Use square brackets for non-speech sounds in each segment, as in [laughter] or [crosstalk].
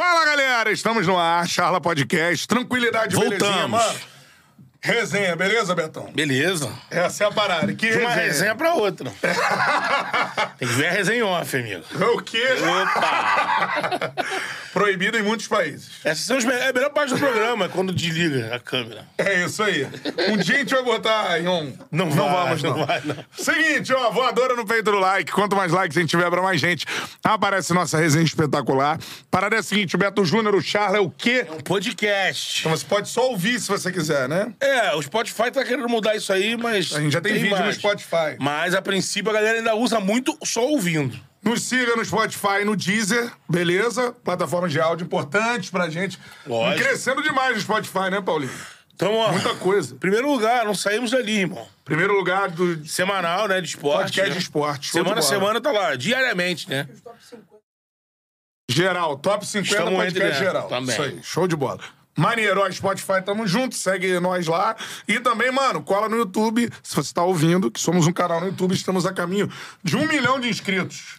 Fala, galera! Estamos no ar, Charla Podcast. Tranquilidade, belezinha, Voltamos. mano. Resenha, beleza, Betão? Beleza. Essa é a parada. Que De uma resenha? resenha pra outra. [laughs] Tem que ver a resenha off, amigo. O quê? Opa! [laughs] Proibido em muitos países. Essas são as me- é a melhor parte do programa, é quando desliga a câmera. É isso aí. Um dia a gente vai botar em um... Não, não vai, vamos, não. não vai, não. Seguinte, ó, voadora no peito do like. Quanto mais likes a gente tiver pra mais gente, aparece nossa resenha espetacular. Parada é a seguinte, o Beto Júnior, o Charla é o quê? Um podcast. Então você pode só ouvir se você quiser, né? É, o Spotify tá querendo mudar isso aí, mas. A gente já tem, vídeo no mais. Spotify. Mas a princípio a galera ainda usa muito só ouvindo. Nos siga no Spotify e no Deezer, beleza? Plataformas de áudio importantes pra gente. Lógico. E crescendo demais no Spotify, né, Paulinho? Então, ó. Muita coisa. Primeiro lugar, não saímos dali, irmão. Primeiro lugar do Semanal, né? De esporte. podcast né? de esporte. Semana a semana tá lá, diariamente, né? Geral, top 50 Estamos podcast entre- geral. também. Isso aí, show de bola. Maneiro, ó, Spotify, tamo junto, segue nós lá. E também, mano, cola no YouTube, se você tá ouvindo, que somos um canal no YouTube, estamos a caminho de um milhão de inscritos.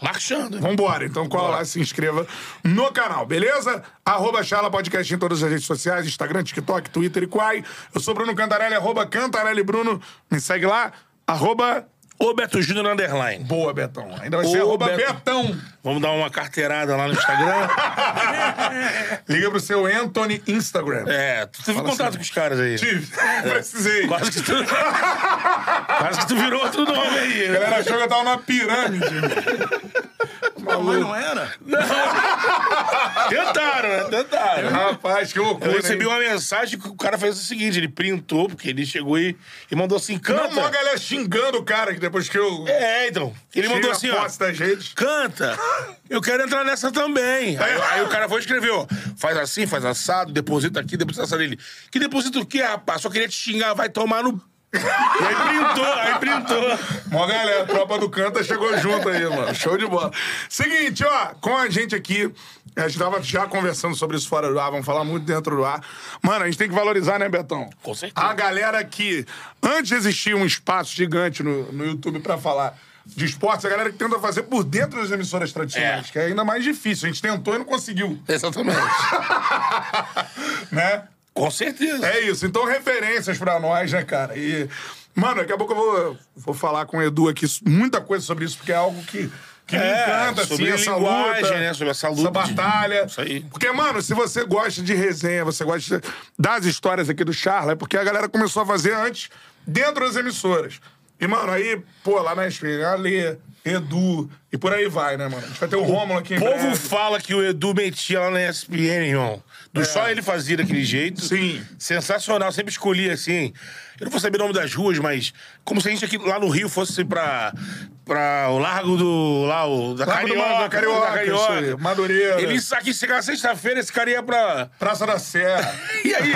Marchando. Vambora, então cola lá e se inscreva no canal, beleza? Arroba Charla Podcast em todas as redes sociais, Instagram, TikTok, Twitter e Quai. Eu sou Bruno Cantarelli, arroba Cantarelli Bruno. Me segue lá, arroba... Ô Beto Júnior Underline. Boa, Betão. Ainda vai ser Ô, arroba Beto. Betão. Vamos dar uma carteirada lá no Instagram. [laughs] Liga pro seu Anthony Instagram. é, tu teve Fala contato assim. com os caras aí. Tive. [laughs] Precisei. Quase que tu. Quase que tu virou outro nome aí. A galera achou que eu tava numa pirâmide. Não, mas não era. Tentaram, né? Tentaram. Rapaz, que loucura. Eu recebi hein? uma mensagem que o cara fez o seguinte: ele printou, porque ele chegou e, e mandou assim: Não, canta. uma galera xingando o cara que depois que eu. É, então. Ele mandou assim: ó. das redes. Canta! Eu quero entrar nessa também. Aí, [laughs] aí o cara foi e escreveu: faz assim, faz assado, deposita aqui, deposita assado. Ele: que deposita o quê, rapaz? Só queria te xingar, vai tomar no. [laughs] e aí printou, aí printou. Mó galera, a tropa do Canta chegou junto aí, mano. Show de bola. Seguinte, ó, com a gente aqui, a gente tava já conversando sobre isso fora do ar, vamos falar muito dentro do ar. Mano, a gente tem que valorizar, né, Betão? Com certeza. A galera que, antes existia um espaço gigante no, no YouTube pra falar de esportes, a galera que tenta fazer por dentro das emissoras tradicionais, É. que é ainda mais difícil. A gente tentou e não conseguiu, Exatamente. [laughs] né? Com certeza. É isso. Então, referências pra nós, né, cara? E, mano, daqui a pouco eu vou, vou falar com o Edu aqui muita coisa sobre isso, porque é algo que, que me É, encanta, sobre assim, essa luta. né? Sobre essa luta Essa de- batalha. Isso aí. Porque, mano, se você gosta de resenha, você gosta das histórias aqui do Charla, é porque a galera começou a fazer antes dentro das emissoras. E, mano, aí, pô, lá na SPN, Ale, Edu, e por aí vai, né, mano? A gente vai ter o Rômulo aqui em O povo breve. fala que o Edu metia lá na ESPN, irmão. Do só ele fazia daquele jeito. É. Sim. Sensacional. Sempre escolhia assim. Eu não vou saber o nome das ruas, mas como se a gente aqui lá no Rio fosse pra, pra o Largo do. Lá, o, da Largo do Carioca. Ma- da Carioca, da isso aí, Madureira. Ele aqui chegava sexta-feira, esse cara ia pra. Praça da Serra. [laughs] E aí,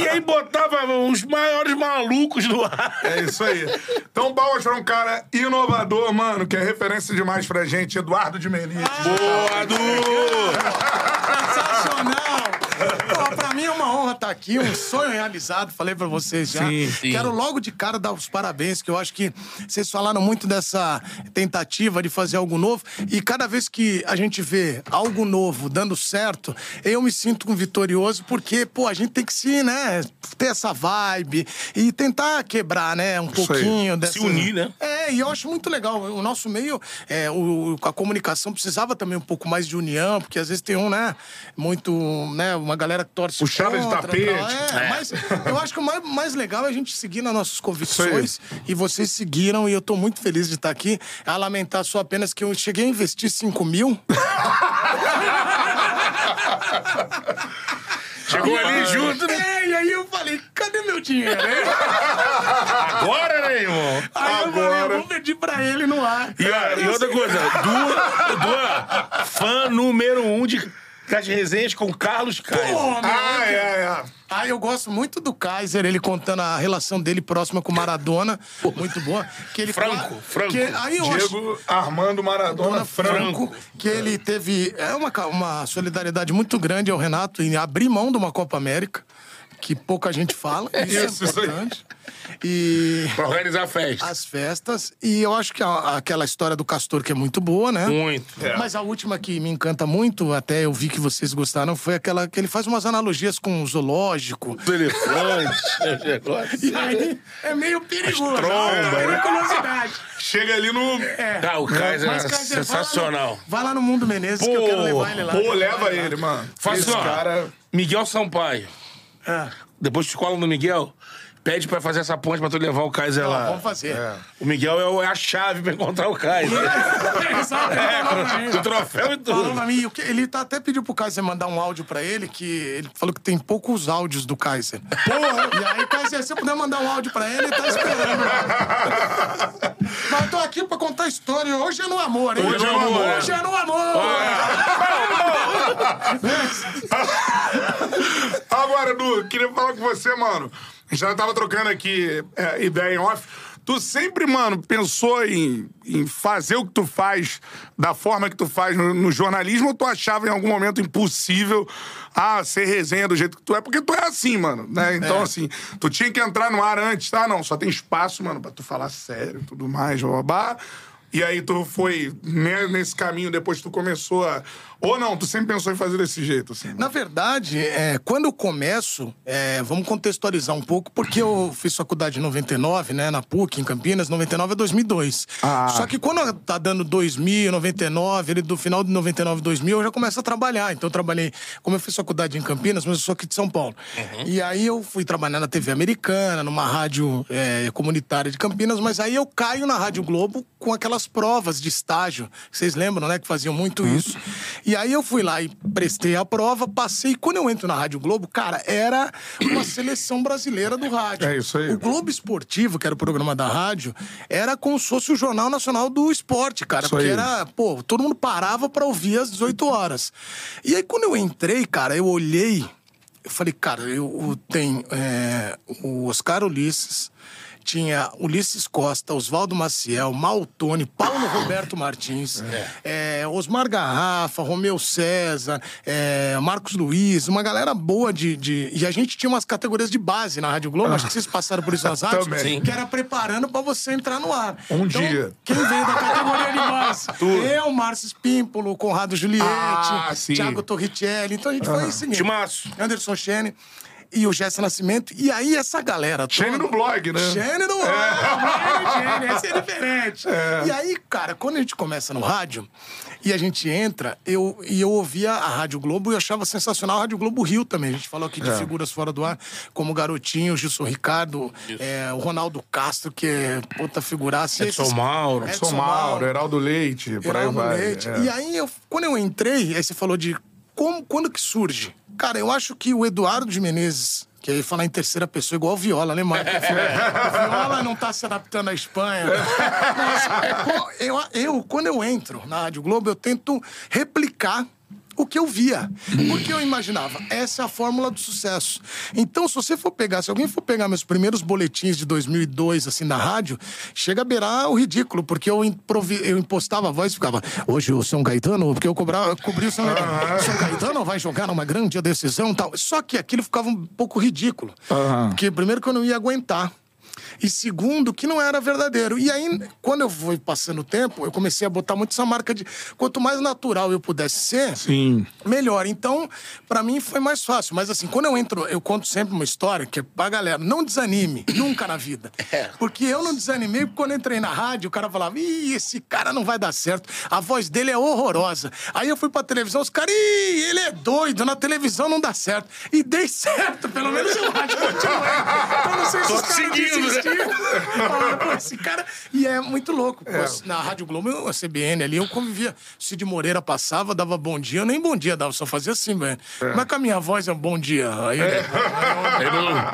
e aí botava os maiores malucos no ar. É isso aí. Então, palmas pra um cara inovador, mano, que é referência demais pra gente, Eduardo de Menezes. Boa, Du! Sensacional! Pô, pra mim é uma honra estar aqui, um sonho realizado, falei pra vocês já. Sim, sim. Quero logo de cara dar os parabéns, que eu acho que vocês falaram muito dessa tentativa de fazer algo novo. E cada vez que a gente vê algo novo dando certo, eu me sinto um vitorioso, porque, pô, a gente tem que se, né, ter essa vibe e tentar quebrar, né, um aí. pouquinho dessa. Se unir, né? É, e eu acho muito legal. O nosso meio, é, o, a comunicação precisava também um pouco mais de união, porque às vezes tem um, né, muito, né, uma galera que torce Puxada de contra, tapete. tal. É, mas eu acho que o mais, mais legal é a gente seguir nas nossas convicções. E vocês seguiram, e eu tô muito feliz de estar aqui. A lamentar só apenas que eu cheguei a investir 5 mil. [laughs] Chegou ali junto, né? É, e aí eu falei, cadê meu dinheiro? hein? Agora, né, irmão? Aí eu falei, Agora. eu vou pedir pra ele no ar. E, e outra coisa, Du, Du, é fã número um de das resenhas com Carlos Caio. Pô, meu, Ah, é, é. Ah, eu gosto muito do Kaiser, ele contando a relação dele próxima com Maradona. Muito boa. Que ele Franco, fala- Franco. Que, aí eu acho- Diego Armando Maradona Dona Franco. Franco, que ele teve é uma, uma solidariedade muito grande ao Renato em abrir mão de uma Copa América. Que pouca gente fala. Isso, [laughs] Isso, é isso aí. importante. E [laughs] Pra organizar a festa. as festas. E eu acho que a- aquela história do Castor, que é muito boa, né? Muito. Mas a última que me encanta muito, até eu vi que vocês gostaram, foi aquela que ele faz umas analogias com o zoológico. Do elefante. [laughs] E aí é meio perigoso. tromba, é né? curiosidade. Chega ali no. É. Ah, o Kaiser Mas, é Kaiser, sensacional. Vai lá no, vai lá no Mundo Menezes que eu Pô, quero levar ele lá. Pô, leva ele, mano. Faz Esse cara. Miguel Sampaio. É. Depois tu cola no Miguel, pede pra fazer essa ponte pra tu levar o Kaiser lá. Vamos fazer. O Miguel é o- é a chave pra encontrar o Kaiser. [laughs] Exato, ele falou pra mim. [laughs] o troféu e Falou tudo. pra mim, o que- ele tá, até pediu pro Kaiser mandar um áudio pra ele, que ele falou que tem poucos áudios do Kaiser. Porra! E aí, Kaiser, se você puder mandar um áudio pra ele, ele tá esperando. [laughs] Mas eu tô aqui pra contar a história. Hoje é no amor, hein? Hoje é no amor. Hoje é no amor! Agora, Du, queria falar com você, mano. A gente já tava trocando aqui é, ideia em off. Tu sempre, mano, pensou em, em fazer o que tu faz da forma que tu faz no, no jornalismo ou tu achava em algum momento impossível ah, ser resenha do jeito que tu é? Porque tu é assim, mano, né? Então, assim, tu tinha que entrar no ar antes, tá? Não, só tem espaço, mano, pra tu falar sério e tudo mais, babá. E aí tu foi né, nesse caminho, depois tu começou a... Ou não, tu sempre pensou em fazer desse jeito, assim? Na verdade, é, quando eu começo, é, vamos contextualizar um pouco, porque eu fiz faculdade em 99, né, na PUC, em Campinas, 99 a 2002. Ah. Só que quando tá dando 2000, 99, ele do final de 99, 2000, eu já começo a trabalhar. Então eu trabalhei, como eu fiz faculdade em Campinas, mas eu sou aqui de São Paulo. E aí eu fui trabalhar na TV americana, numa rádio é, comunitária de Campinas, mas aí eu caio na Rádio Globo com aquelas provas de estágio. Vocês lembram, né, que faziam muito isso. E aí eu fui lá e prestei a prova, passei. Quando eu entro na Rádio Globo, cara, era uma seleção brasileira do rádio. É isso aí. O Globo Esportivo, que era o programa da rádio, era como se fosse o Jornal Nacional do Esporte, cara. Isso porque aí. era, pô, todo mundo parava pra ouvir às 18 horas. E aí, quando eu entrei, cara, eu olhei, eu falei, cara, eu, eu tenho é, o Oscar Ulisses. Tinha Ulisses Costa, Oswaldo Maciel, Maltone, Paulo Roberto Martins, é, Osmar Garrafa, Romeu César, é, Marcos Luiz, uma galera boa de, de- E a gente tinha umas categorias de base na Rádio Globo, acho que vocês passaram por isso nas [laughs] rádios, Também. Que era preparando pra você entrar no ar. Um Então, dia. Quem veio da categoria de base? [laughs] Eu, Márcio Espímpolo, Conrado Juliette, Ah. Thiago Torricelli. Então a gente foi seguindo. Timaço. Anderson Chene e o Jesse Nascimento. E aí essa galera toda... Shane no blog, né? Shane no blog, Shane, esse é diferente. E aí, cara, quando a gente começa no rádio e a gente entra, eu, e eu ouvia a Rádio Globo e achava sensacional a Rádio Globo Rio também. A gente falou aqui de figuras fora do ar, como o Garotinho, o Gilson Ricardo, é, o Ronaldo Castro, que é puta figuraça. Edson esses- Mauro. Edson São Mauro, Heraldo Leite, por aí vai. Leite. é. E aí, eu, quando eu entrei, aí você falou de como, quando que surge? Cara, eu acho que o Eduardo de Menezes, que aí falar em terceira pessoa, igual Viola, né, Marco? O Viola não tá se adaptando à Espanha. Mas, pô, eu, eu, quando eu entro na Rádio Globo, eu tento replicar o que eu via. Porque eu imaginava, essa é a fórmula do sucesso. Então, se você for pegar, se alguém for pegar meus primeiros boletins de 2002, assim, na rádio, chega a beirar o ridículo, porque eu, improvi- eu impostava a voz e ficava, hoje o São Caetano, porque eu cobrava, cobri o São Caetano, São Caetano vai jogar numa grande decisão e tal. Só que aquilo ficava um pouco ridículo. Porque, primeiro, que eu não ia aguentar. E segundo, que não era verdadeiro. E aí, quando eu fui passando o tempo, eu comecei a botar muito essa marca de quanto mais natural eu pudesse ser, Sim. melhor. Então, pra mim foi mais fácil. Mas assim, quando eu entro, eu conto sempre uma história que é pra galera, não desanime, [laughs] nunca na vida. Porque eu não desanimei, porque quando eu entrei na rádio, o cara falava, ih, esse cara não vai dar certo. A voz dele é horrorosa. Aí eu fui pra televisão, os caras, ih, ele é doido, na televisão não dá certo. E dei certo, pelo menos eu rádio continuei. Então não sei se Tô os caras né? desistiram. Falaram, "Pô, esse cara... E é muito louco. Pô, Na Rádio Globo, a CBN ali, eu convivia. Cid Moreira passava, dava bom dia. Eu nem bom dia dava, só fazia assim, velho. Como é que a minha voz é um bom dia? Aí,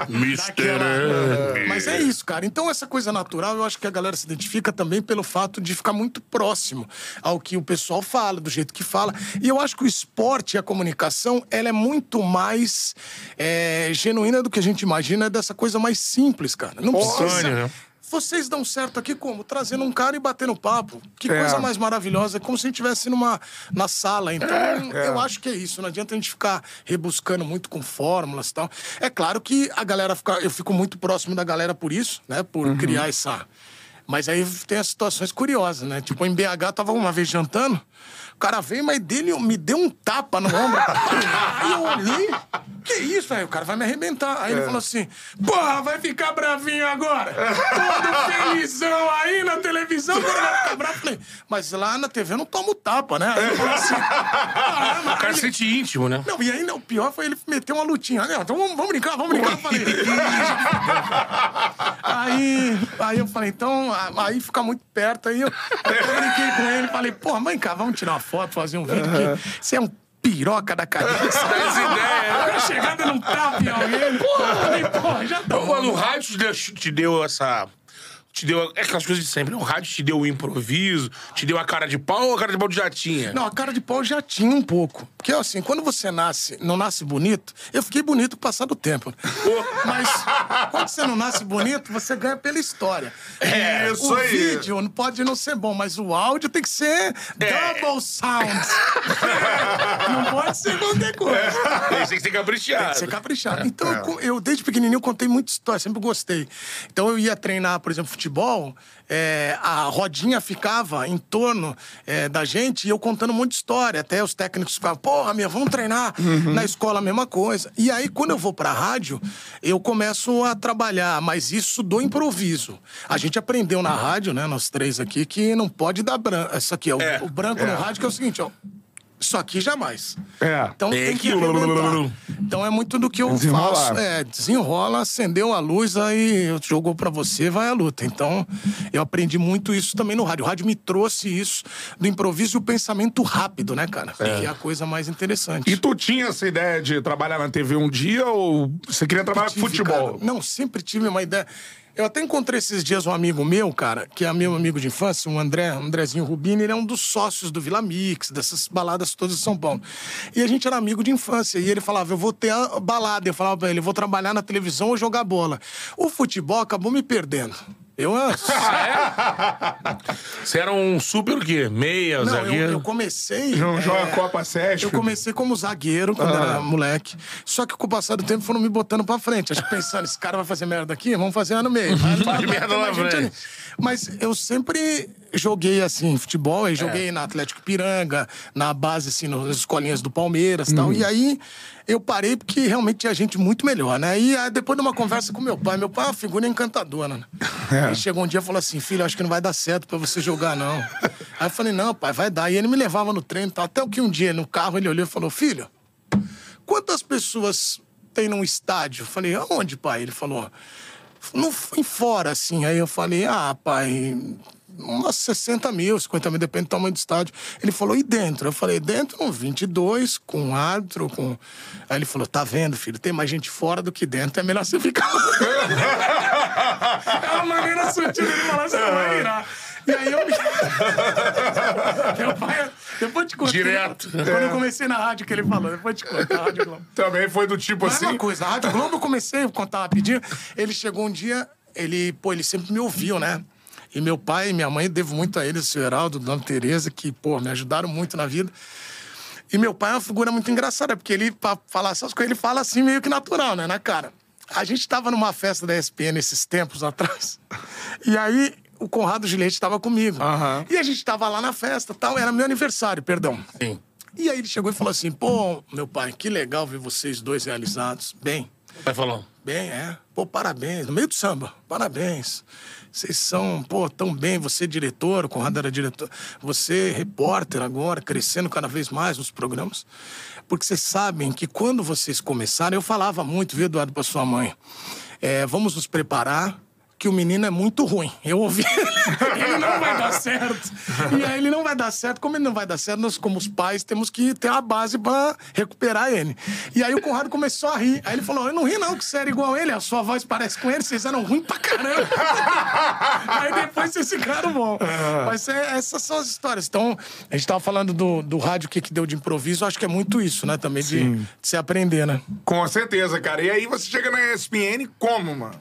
no [laughs] Mister Daquela- M. Mas é isso, cara. Então, essa coisa natural, eu acho que a galera se identifica também pelo fato de ficar muito próximo ao que o pessoal fala, do jeito que fala. E eu acho que o esporte e a comunicação, ela é muito mais é, genuína do que a gente imagina, é dessa coisa mais simples, cara. Não precisa Né? vocês dão certo aqui como? Trazendo um cara e batendo papo. Que É. coisa mais maravilhosa. É como se a gente estivesse numa na sala. Então, eu acho que é isso. Não adianta a gente ficar rebuscando muito com fórmulas e tal. É claro que a galera fica. Eu fico muito próximo da galera por isso, né? Por Uhum. criar essa. Mas aí tem as situações curiosas, né? Tipo, em BH, tava uma vez jantando. O cara veio, mas dele me deu um tapa no ombro. Aí eu olhei, que isso, velho? O cara vai me arrebentar. Aí ele falou assim: porra, vai ficar bravinho agora? Todo [laughs] felizão aí na televisão, agora vai ficar bravo. Falei, mas lá na TV eu não tomo tapa, né? Aí ele falou assim: [laughs] caramba, O cara aí ele- sente íntimo, né? não, e aí não, o pior foi ele meter uma lutinha. Não, então vamos, vamos brincar, vamos brincar. Eu falei, [laughs] aí, aí eu falei, então, aí fica muito perto. Aí eu, eu brinquei com ele falei, pô, mãe, cá, vamos tirar uma foto, fazer um vídeo. que Você é um piroca da cabeça. Essa ideia, Eu chegando num tapa em alguém. Falei, pô, já tá Ô, bom. Mano, o rádio te deu, te deu essa. Te deu. É aquelas coisas de sempre, né? O rádio te deu o improviso, te deu a cara de pau ou a cara de pau já tinha? Não, a cara de pau já tinha um pouco. Porque, assim, quando você nasce, não nasce bonito, eu fiquei bonito com o passar do tempo. [laughs] Mas quando você não nasce bonito, você ganha pela história. É, isso o aí. vídeo não pode não ser bom, mas o áudio tem que ser double sound. [laughs] não pode ser qualquer coisa. Esse tem que ser caprichado. Tem que ser caprichado. Então, eu co- eu, desde pequenininho, contei muita história, sempre gostei. Então, eu ia treinar, por exemplo, futebol, é, a rodinha ficava em torno é, da gente e eu contando um monte de história. Até os técnicos ficavam, porra, minha, vamos treinar. Na escola, a mesma coisa. E aí, quando eu vou pra rádio, eu começo a trabalhar, mas isso do improviso. A gente aprendeu na rádio, né, nós três aqui, que não pode dar branco. Isso aqui, ó, É. o branco no rádio, que é o seguinte, ó. Isso aqui jamais. É. Então Tem tem que que-. Então é muito do que eu Desenrolar. faço. É, desenrola, acendeu a luz, aí jogou pra você, vai à luta. Então eu aprendi muito isso também no rádio. O rádio me trouxe isso do improviso e o pensamento rápido, né, cara? Que é a coisa mais interessante. E tu tinha essa ideia de trabalhar na TV um dia ou você queria trabalhar com futebol? cara. Não, sempre tive uma ideia. Eu até encontrei esses dias um amigo meu, cara, que é meu amigo de infância, um André, Andrezinho Rubini, ele é um dos sócios do Vila Mix, dessas baladas todas de São Paulo. E a gente era amigo de infância, e ele falava, eu vou ter a balada. Eu falava pra ele, eu vou trabalhar na televisão ou jogar bola. O futebol acabou me perdendo. Eu, [laughs] Você era um super o quê? Meia, não, eu, zagueiro? eu comecei... Não é, joga Copa Sesc? Eu comecei como zagueiro quando era moleque. Só que com o passar do tempo foram me botando pra frente. Acho que pensando, esse cara vai fazer merda aqui, vamos fazer lá no meio. [laughs] Faz merda lá na frente. Mas eu sempre joguei assim, futebol, aí joguei na Atlético Piranga, na base, assim, nas escolinhas do Palmeiras e tal. E aí eu parei porque realmente tinha gente muito melhor, né? E aí, depois de uma conversa com meu pai, meu pai é uma figura encantadora, né? Ele chegou um dia e falou assim: filho, acho que não vai dar certo pra você jogar, não. [laughs] aí eu falei, não, pai, vai dar. E ele me levava no treino e tal. Até que um dia, no carro, ele olhou e falou: filho, quantas pessoas tem num estádio? Eu falei, aonde, pai? Ele falou, no, em fora, assim. Aí eu falei, ah, pai, umas 60 mil, 50 mil, depende do tamanho do estádio. Ele falou, e dentro? Eu falei, dentro, uns 22, com árbitro, com... Aí ele falou, tá vendo, filho, tem mais gente fora do que dentro, é melhor você ficar... é uma maneira sutil de falar, você não vai virar. E aí eu... [laughs] Meu pai, depois te conto. Direto. Quando eu comecei na rádio que ele falou, depois te conto, na Rádio Globo. Também foi do tipo Mas é assim. uma coisa, a Rádio Globo eu comecei a contar rapidinho. Ele chegou um dia, ele, pô, ele sempre me ouviu, né? E meu pai e minha mãe, devo muito a eles, o seu Heraldo, Dona Tereza, que, pô, me ajudaram muito na vida. E meu pai é uma figura muito engraçada, porque ele, pra falar essas coisas, ele fala assim meio que natural, né? Na cara. A gente tava numa festa da ESPN esses tempos atrás. [laughs] E aí o Conrado Gilete tava comigo. Aham. E a gente tava lá na festa tal. Era meu aniversário, perdão. Sim. E aí ele chegou e falou assim: pô, meu pai, que legal ver vocês dois realizados. Bem, Vai falando. bem, é. Pô, parabéns. No meio do samba, parabéns. Vocês são, pô, tão bem. Você diretor, o Conrado era diretor. Você repórter agora, crescendo cada vez mais nos programas. Porque vocês sabem que quando vocês começaram, eu falava muito, viu, Eduardo, pra sua mãe. É, vamos nos preparar que o menino é muito ruim. Eu ouvi ele, [laughs] ele não vai dar certo. E aí ele não vai dar certo. Como ele não vai dar certo, nós, como os pais, temos que ter a base pra recuperar ele. E aí o Conrado começou a rir. Aí ele falou: Eu não ri, não, que você era igual a ele, a sua voz parece com ele, vocês eram ruins pra caramba. [laughs] aí depois vocês ficaram bom. Mas é- essas são as histórias. Então, a gente tava falando do, do rádio, o que, que deu de improviso, acho que é muito isso, né? Também de, de se aprender, né? Com certeza, cara. E aí você chega na ESPN como, mano?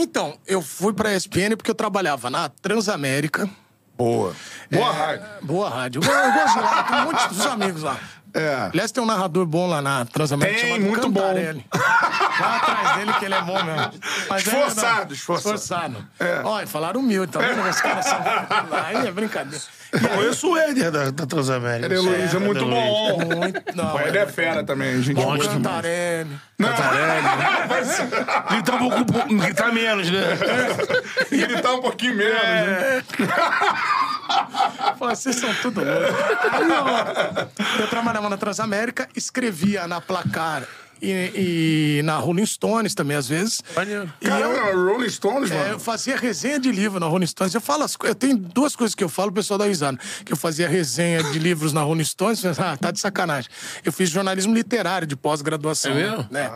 Então, eu fui pra ESPN porque eu trabalhava na Transamérica. Boa. Boa rádio. Boa rádio. Eu, eu gosto de lá, tem muitos dos amigos lá. É. Aliás, tem um narrador bom lá na Transamérica Tem, muito bom. Cantarelli. Vai atrás dele que ele é bom mesmo. Mas é, Esforçado, não, esforçado. Esforçado. É. Olha, falaram humilde, tá vendo? Os caras são... Aí é brincadeira. Eu conheço o Éder da, da Transamérica. Ele é Luiz, é muito Éder Luiz. bom. Muito, não, Pô, Ele é fera também, gente. Bom, boa. Cantarelli. Ele tá um pouco. Ele tá menos, né? [laughs] Ele tá um pouquinho menos, né? [laughs] Vocês são tudo loucos. Aí, ó, eu trabalhava na Transamérica, escrevia na Placar e, e na Rolling Stones também, às vezes. E eu, Caramba, Rolling Stones, é, eu mano. fazia resenha de livro na Rolling Stones. Eu falo as eu tenho duas coisas que eu falo, o pessoal dá risada. Que eu fazia resenha de livros na Rolling Stones, ah, tá de sacanagem. Eu fiz jornalismo literário de pós-graduação. É mesmo? Né?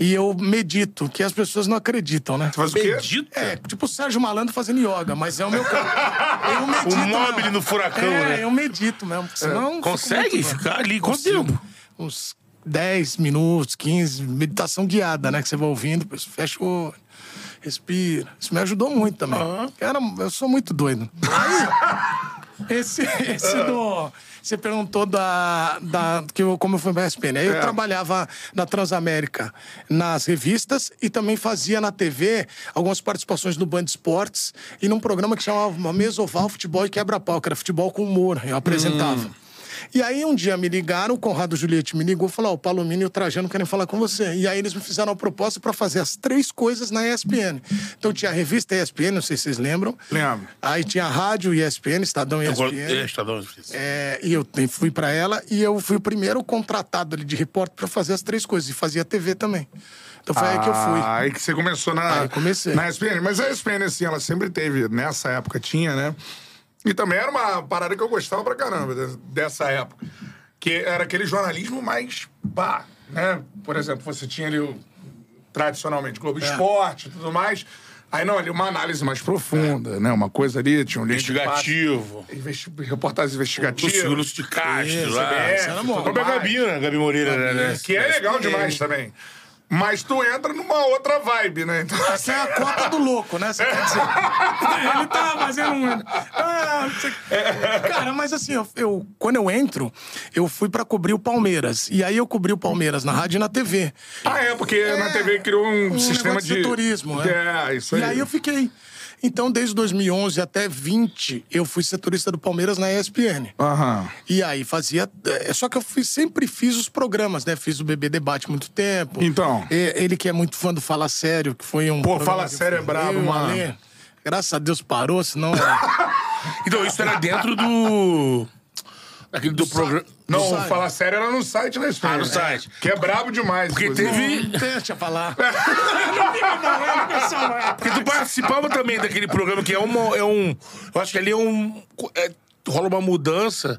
E eu medito, que as pessoas não acreditam, né? Faz o quê? Medita. É, tipo o Sérgio Malandro fazendo yoga, mas é o meu caso. Eu [laughs] medito. O mobile mesmo. no furacão, é, né? eu medito mesmo. porque Senão fico Consegue muito- ficar ali? Consigo. tempo? Uns 10 minutos, 15, meditação guiada, né? Que você vai ouvindo, depois fecha o olho, respira. Isso me ajudou muito também. Cara, eu sou muito doido. Esse, esse do. Você perguntou da, da que eu, como eu fui pra ESPN. Aí eu É. trabalhava na Transamérica nas revistas e também fazia na TV algumas participações no Band Esportes e num programa que chamava Mesoval Futebol e Quebra-Pau, que era futebol com humor. Eu apresentava. E aí um dia me ligaram, o Conrado Juliette me ligou e falou: Ó, o Palomino e o Trajano querem falar com você. E aí eles me fizeram a proposta para fazer as três coisas na ESPN. Então tinha a revista ESPN, não sei se vocês lembram. Lembro. Aí tinha a rádio ESPN, Estadão Eu ESPN. É, Estadão. É, e eu fui pra ela e eu fui o primeiro contratado ali de repórter pra fazer as três coisas. E fazia TV também. Então foi aí que eu fui. Ah, Aí que você começou na, Aí comecei. na ESPN. Mas a ESPN, assim, ela sempre teve, nessa época tinha, né? E também era uma parada que eu gostava pra caramba de- dessa época. Que era aquele jornalismo mais pá, né? Por exemplo, você tinha ali o, tradicionalmente Globo É. Esporte e tudo mais. Aí não, ali uma análise mais profunda, né? Uma coisa ali, tinha um Investigativo. investi- reportagem investigativa. Lúcio, Lúcio de Castro. Isso, lá. CBF, Isso era bom. tudo Própria. Gabi, né? Gabi Moreira, né, né? Que é legal demais também. Mas tu entra numa outra vibe, né? Então, Essa é a cota do louco, né? Você quer dizer. [laughs] Ele tá fazendo um. Ah, você- Cara, mas assim, eu, eu- quando eu entro, eu fui pra cobrir o Palmeiras. E aí eu cobri o Palmeiras na rádio e na TV. Ah, é, porque na TV criou um, um sistema de. setorismo, né? É, isso aí. E aí eu fiquei. Então, desde 2011 até 20, eu fui setorista do Palmeiras na ESPN. Aham. E aí fazia. é, Só que eu fiz- sempre fiz os programas, né? Fiz o Bebê Debate muito tempo. Então. Ele que é muito fã do Fala Sério, que foi um. Pô, Fala Sério é brabo, mano. Graças a Deus parou, senão. [laughs] Então, isso era dentro do. Daquele do programa. Não, No o site. Fala Sério era no site da ESPN. Ah, no site. Que é brabo demais. Porque teve. Deixa falar. [laughs] Não fica falando, pessoal. Porque tu participava também daquele programa que é, uma, é um. Eu acho que ali é um. é- rola uma mudança,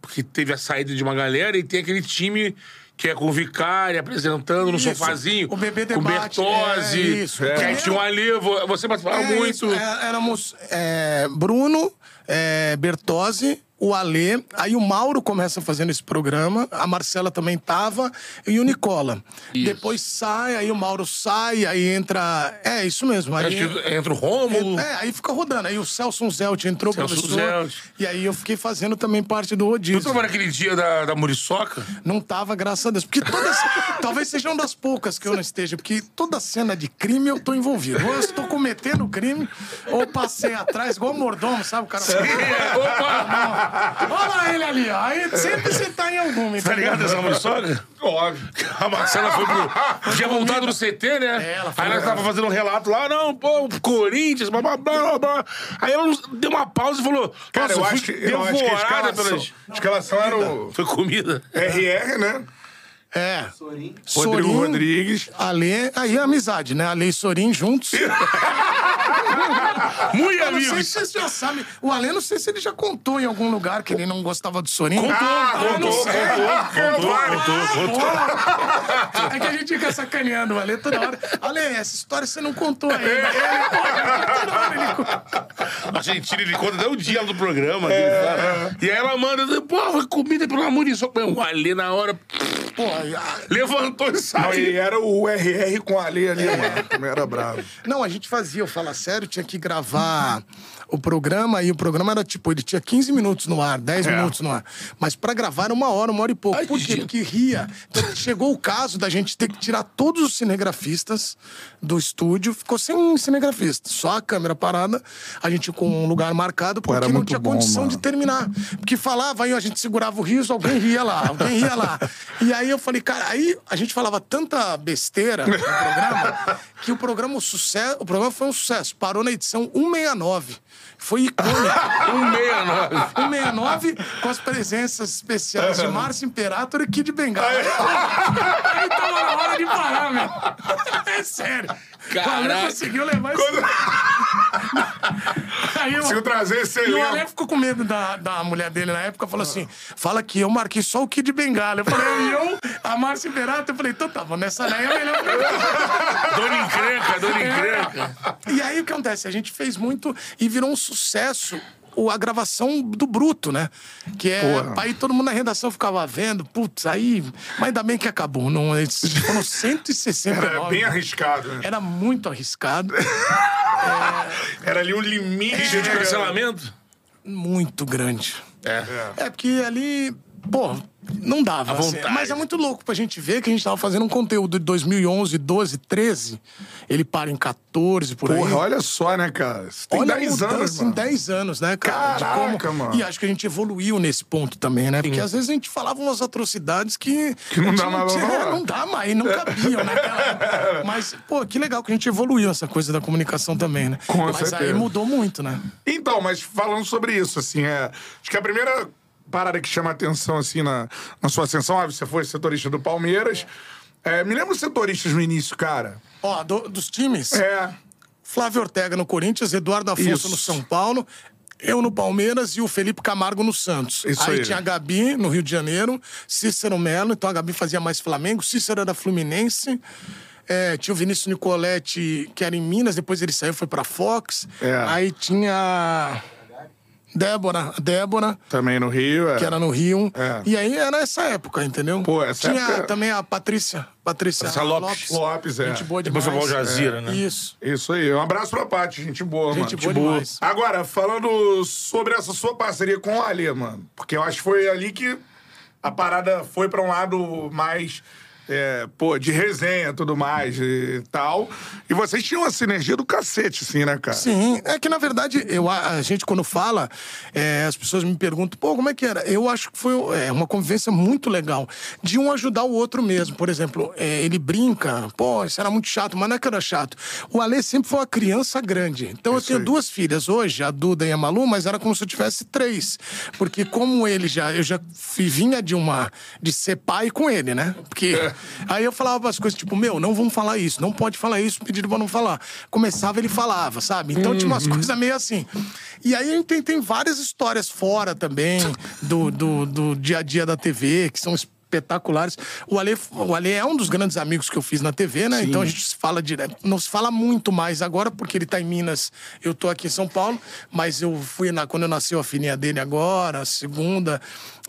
porque teve a saída de uma galera e tem aquele time que é com o Vicário apresentando no Isso. sofazinho. O Bebê Com Debate, Bertozzi. é, isso. Que aí É. tinha um ali, vo- você participava É muito. é, éramos é, Bruno, é, Bertozzi, o Alê, aí o Mauro começa fazendo esse programa, a Marcela também tava, e o Nicola. Isso. Depois sai, aí o Mauro sai, aí entra. É, isso mesmo. Aí, entra o Rômulo. é, aí fica rodando. Aí o Celso Zelt entrou, Celso professor. Zelt. E aí eu fiquei fazendo também parte do Tu rodízio. tava naquele dia da, da Muriçoca? Não tava, graças a Deus. Porque todas. [laughs] talvez seja uma das poucas que eu não esteja, porque toda cena de crime eu tô envolvido. Ou eu estou cometendo crime, ou passei atrás, igual mordomo, sabe? O cara. Opa! [laughs] Olha lá ele ali, ó. Aí sempre você tá em alguma, Tá ligado essa Muriçoca? Óbvio. A Marcela foi pro. Tinha voltado no CT, né? É, ela foi Aí ela legal. tava fazendo um relato lá, não, pô, Corinthians, blá blá blá blá, blá. Aí ela deu uma pausa e falou: Cara, eu acho que, eu acho que a devorada escalação, pelas. escalação era o Foi comida. RR, né? É. Rodrigo Sorin, Rodrigues. Ale, aí é amizade, né? Ale e Sorin juntos. [laughs] Muito Eu não sei se vocês já sabem. O Ale, não sei se ele já contou em algum lugar que ele não gostava do Sorin. Contou, Ah, não contou, sei. contou, contou, contou, contou. É que a gente fica sacaneando o Ale toda hora. Ale, essa história você não contou ainda. Ele, pô, toda hora ele conta. A Argentina, ele conta até o dia do programa. dele, fala. E aí ela manda, pô, foi comida pelo amor de Deus. O Alê na hora. Pô, a- Levantou e Não, saiu. e era o RR com a Ale ali, mano. Também era bravo. Não, a gente fazia, eu falo sério, tinha que gravar o programa e o programa era tipo, ele tinha 15 minutos no ar, 10 É. minutos no ar. Mas pra gravar era uma hora, uma hora e pouco. Ai, Por quê? gente. Porque ria. Então, chegou o caso da gente ter que tirar todos os cinegrafistas do estúdio, ficou sem cinegrafista, só a câmera parada, a gente com um lugar marcado, porque era não tinha bom, condição mano. de terminar. Porque falava, aí a gente segurava o riso, alguém ria lá, alguém ria lá. [laughs] E aí eu falei, cara, aí a gente falava tanta besteira no programa [laughs] que o programa, o, sucesso, o programa foi um sucesso. Parou na edição 169. Foi icônico. [laughs] 169. 169 com as presenças especiais de Márcio Imperator e Kid Bengala. [laughs] Aí tava na hora de parar, meu. É sério. O Ale Caraca. conseguiu levar isso. Aí eu- Conseguiu trazer esse e o. Ale ficou com medo da, da mulher dele na época, falou assim: fala que eu marquei só o Kid Bengala. Eu falei, e eu, a Márcia Imperato, eu falei, então tá, bom, nessa daí é melhor. Dona encrenca, dona encrenca. E aí o que acontece? A gente fez muito e virou um sucesso. O- A gravação do Bruto, né? Que é. Porra. Aí todo mundo na redação ficava vendo, putz, aí. Mas ainda bem que acabou. Não, eles foram [laughs] 169. Era bem arriscado, né? Era muito arriscado, [laughs] Era ali um limite Dia de cancelamento? muito grande. É. É, porque ali, pô, não dava. Assim. Mas é muito louco pra gente ver que a gente tava fazendo um conteúdo de 2011, 12, 13. Ele para em 14, por aí. Porra, olha só, né, cara? Você tem Olha 10 a mudança anos, em mano. 10 anos, né, cara? Caraca, mano. E acho que a gente evoluiu nesse ponto também, né? Porque às vezes a gente falava umas atrocidades que. Que não dá mais pra tinha- falar. Não dá mais, não cabiam naquela [laughs] época. Mas, pô, que legal que a gente evoluiu essa coisa da comunicação também, né? Com Mas aí certeza. mudou muito, né? Então, mas falando sobre isso, assim, é. Acho que a primeira parada que chama atenção, assim, na, na sua ascensão, ah, você foi setorista do Palmeiras. É, me lembra os setoristas no início, cara. Ó, do- dos times. É. Flávio Ortega no Corinthians, Eduardo Afonso Isso. no São Paulo, eu no Palmeiras e o Felipe Camargo no Santos. Isso aí, aí. tinha a Gabi no Rio de Janeiro, Cícero Melo, então a Gabi fazia mais Flamengo, Cícero era Fluminense. É, tinha o Vinícius Nicoletti, que era em Minas, depois ele saiu, foi pra Fox. É. Aí tinha Débora, Débora, Também no Rio. É. que era no Rio. É. E aí era essa época, entendeu? Pô, essa tinha época- também a Patrícia, Patrícia Patrícia Lopes. Lopes, é. Gente boa Depois demais. foi pro Al Jazeera, né? Isso. Isso aí. Um abraço pra Paty, gente boa, Gente mano. boa demais. Agora, falando sobre essa sua parceria com o Ali, mano. Porque eu acho que foi ali que a parada foi pra um lado mais. É, pô, de resenha e tudo mais e tal. E vocês tinham uma sinergia do cacete, assim, né, cara? Sim, é que na verdade, eu, a gente quando fala, é, as pessoas me perguntam, pô, como é que era? Eu acho que foi é, uma convivência muito legal, de um ajudar o outro mesmo. Por exemplo, é, ele brinca, pô, isso era muito chato, mas não é que era chato. O Alê sempre foi uma criança grande. Então eu tenho aí. duas filhas hoje, a Duda e a Malu, mas era como se eu tivesse três. Porque como ele já, eu já vinha de uma, de ser pai com ele, né? Porque aí eu falava umas coisas tipo, meu, não vamos falar isso, não pode falar isso, pedido pra não falar. Começava, ele falava, sabe? Então tinha umas coisas meio assim. E aí a gente tem, tem várias histórias fora também do, do, do dia a dia da TV, que são espetaculares. O Ale, o Ale é um dos grandes amigos que eu fiz na TV, né? Então a gente se fala direto. Não se fala muito mais agora, porque ele tá em Minas, eu tô aqui em São Paulo, mas eu fui na, quando nasceu a filhinha dele agora, a segunda.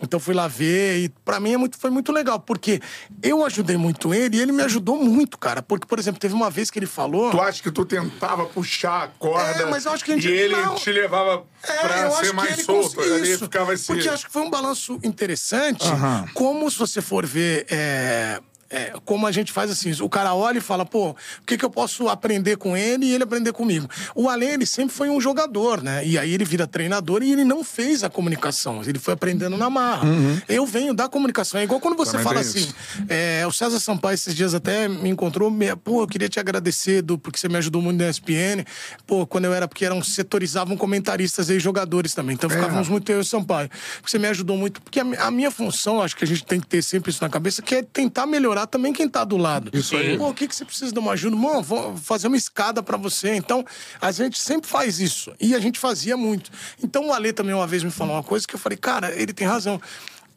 Então fui lá ver e pra mim é muito, foi muito legal, porque eu ajudei muito ele e ele me ajudou muito, cara. Porque, por exemplo, teve uma vez que ele falou. Tu acha que tu tentava puxar a corda É, mas eu acho que a gente- e ele não. te levava É, pra eu ser acho que mais ele solto? Ali isso. ficava esse... Porque acho que foi um balanço interessante. Aham. Como se você for ver. é, é, como a gente faz assim, o cara olha e fala, pô, o que, que eu posso aprender com ele e ele aprender comigo? O Ale, ele sempre foi um jogador, né? E aí ele vira treinador e ele não fez a comunicação, ele foi aprendendo na marra. Eu venho da comunicação, é igual quando você Também fala assim, é, o César Sampaio esses dias até me encontrou, me, pô, eu queria te agradecer do, porque você me ajudou muito na ESPN. Pô, quando eu era, porque eram setorizavam comentaristas e jogadores também. Então ficávamos muito eu e o Sampaio. Você me ajudou muito, porque a, a minha função, acho que a gente tem que ter sempre isso na cabeça, que é tentar melhorar também quem tá do lado. Isso aí. Pô, o que, que você precisa de uma ajuda? Mano, vou fazer uma escada pra você. Então, a gente sempre faz isso. E a gente fazia muito. Então, o Ale também uma vez me falou uma coisa que eu falei, cara, ele tem razão.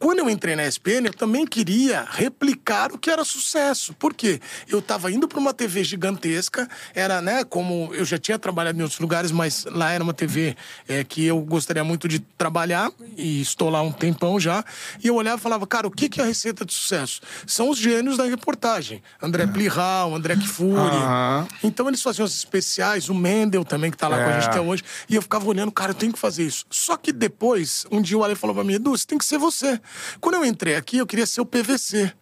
Quando eu entrei na ESPN, eu também queria replicar o que era sucesso. Por quê? Eu estava indo para uma TV gigantesca, era, né, como eu já tinha trabalhado em outros lugares, mas lá era uma TV é, que eu gostaria muito de trabalhar, e estou lá um tempão já. E eu olhava e falava, cara, o que, que é a receita de sucesso? São os gênios da reportagem. André Plihal, André Kfouri. Aham. Então eles faziam os especiais, o Mendel também, que tá lá com a É. gente até hoje. E eu ficava olhando, cara, eu tenho que fazer isso. Só que depois, um dia o Ale falou pra mim, Edu, você tem que ser você. Quando eu entrei aqui, eu queria ser o PVC.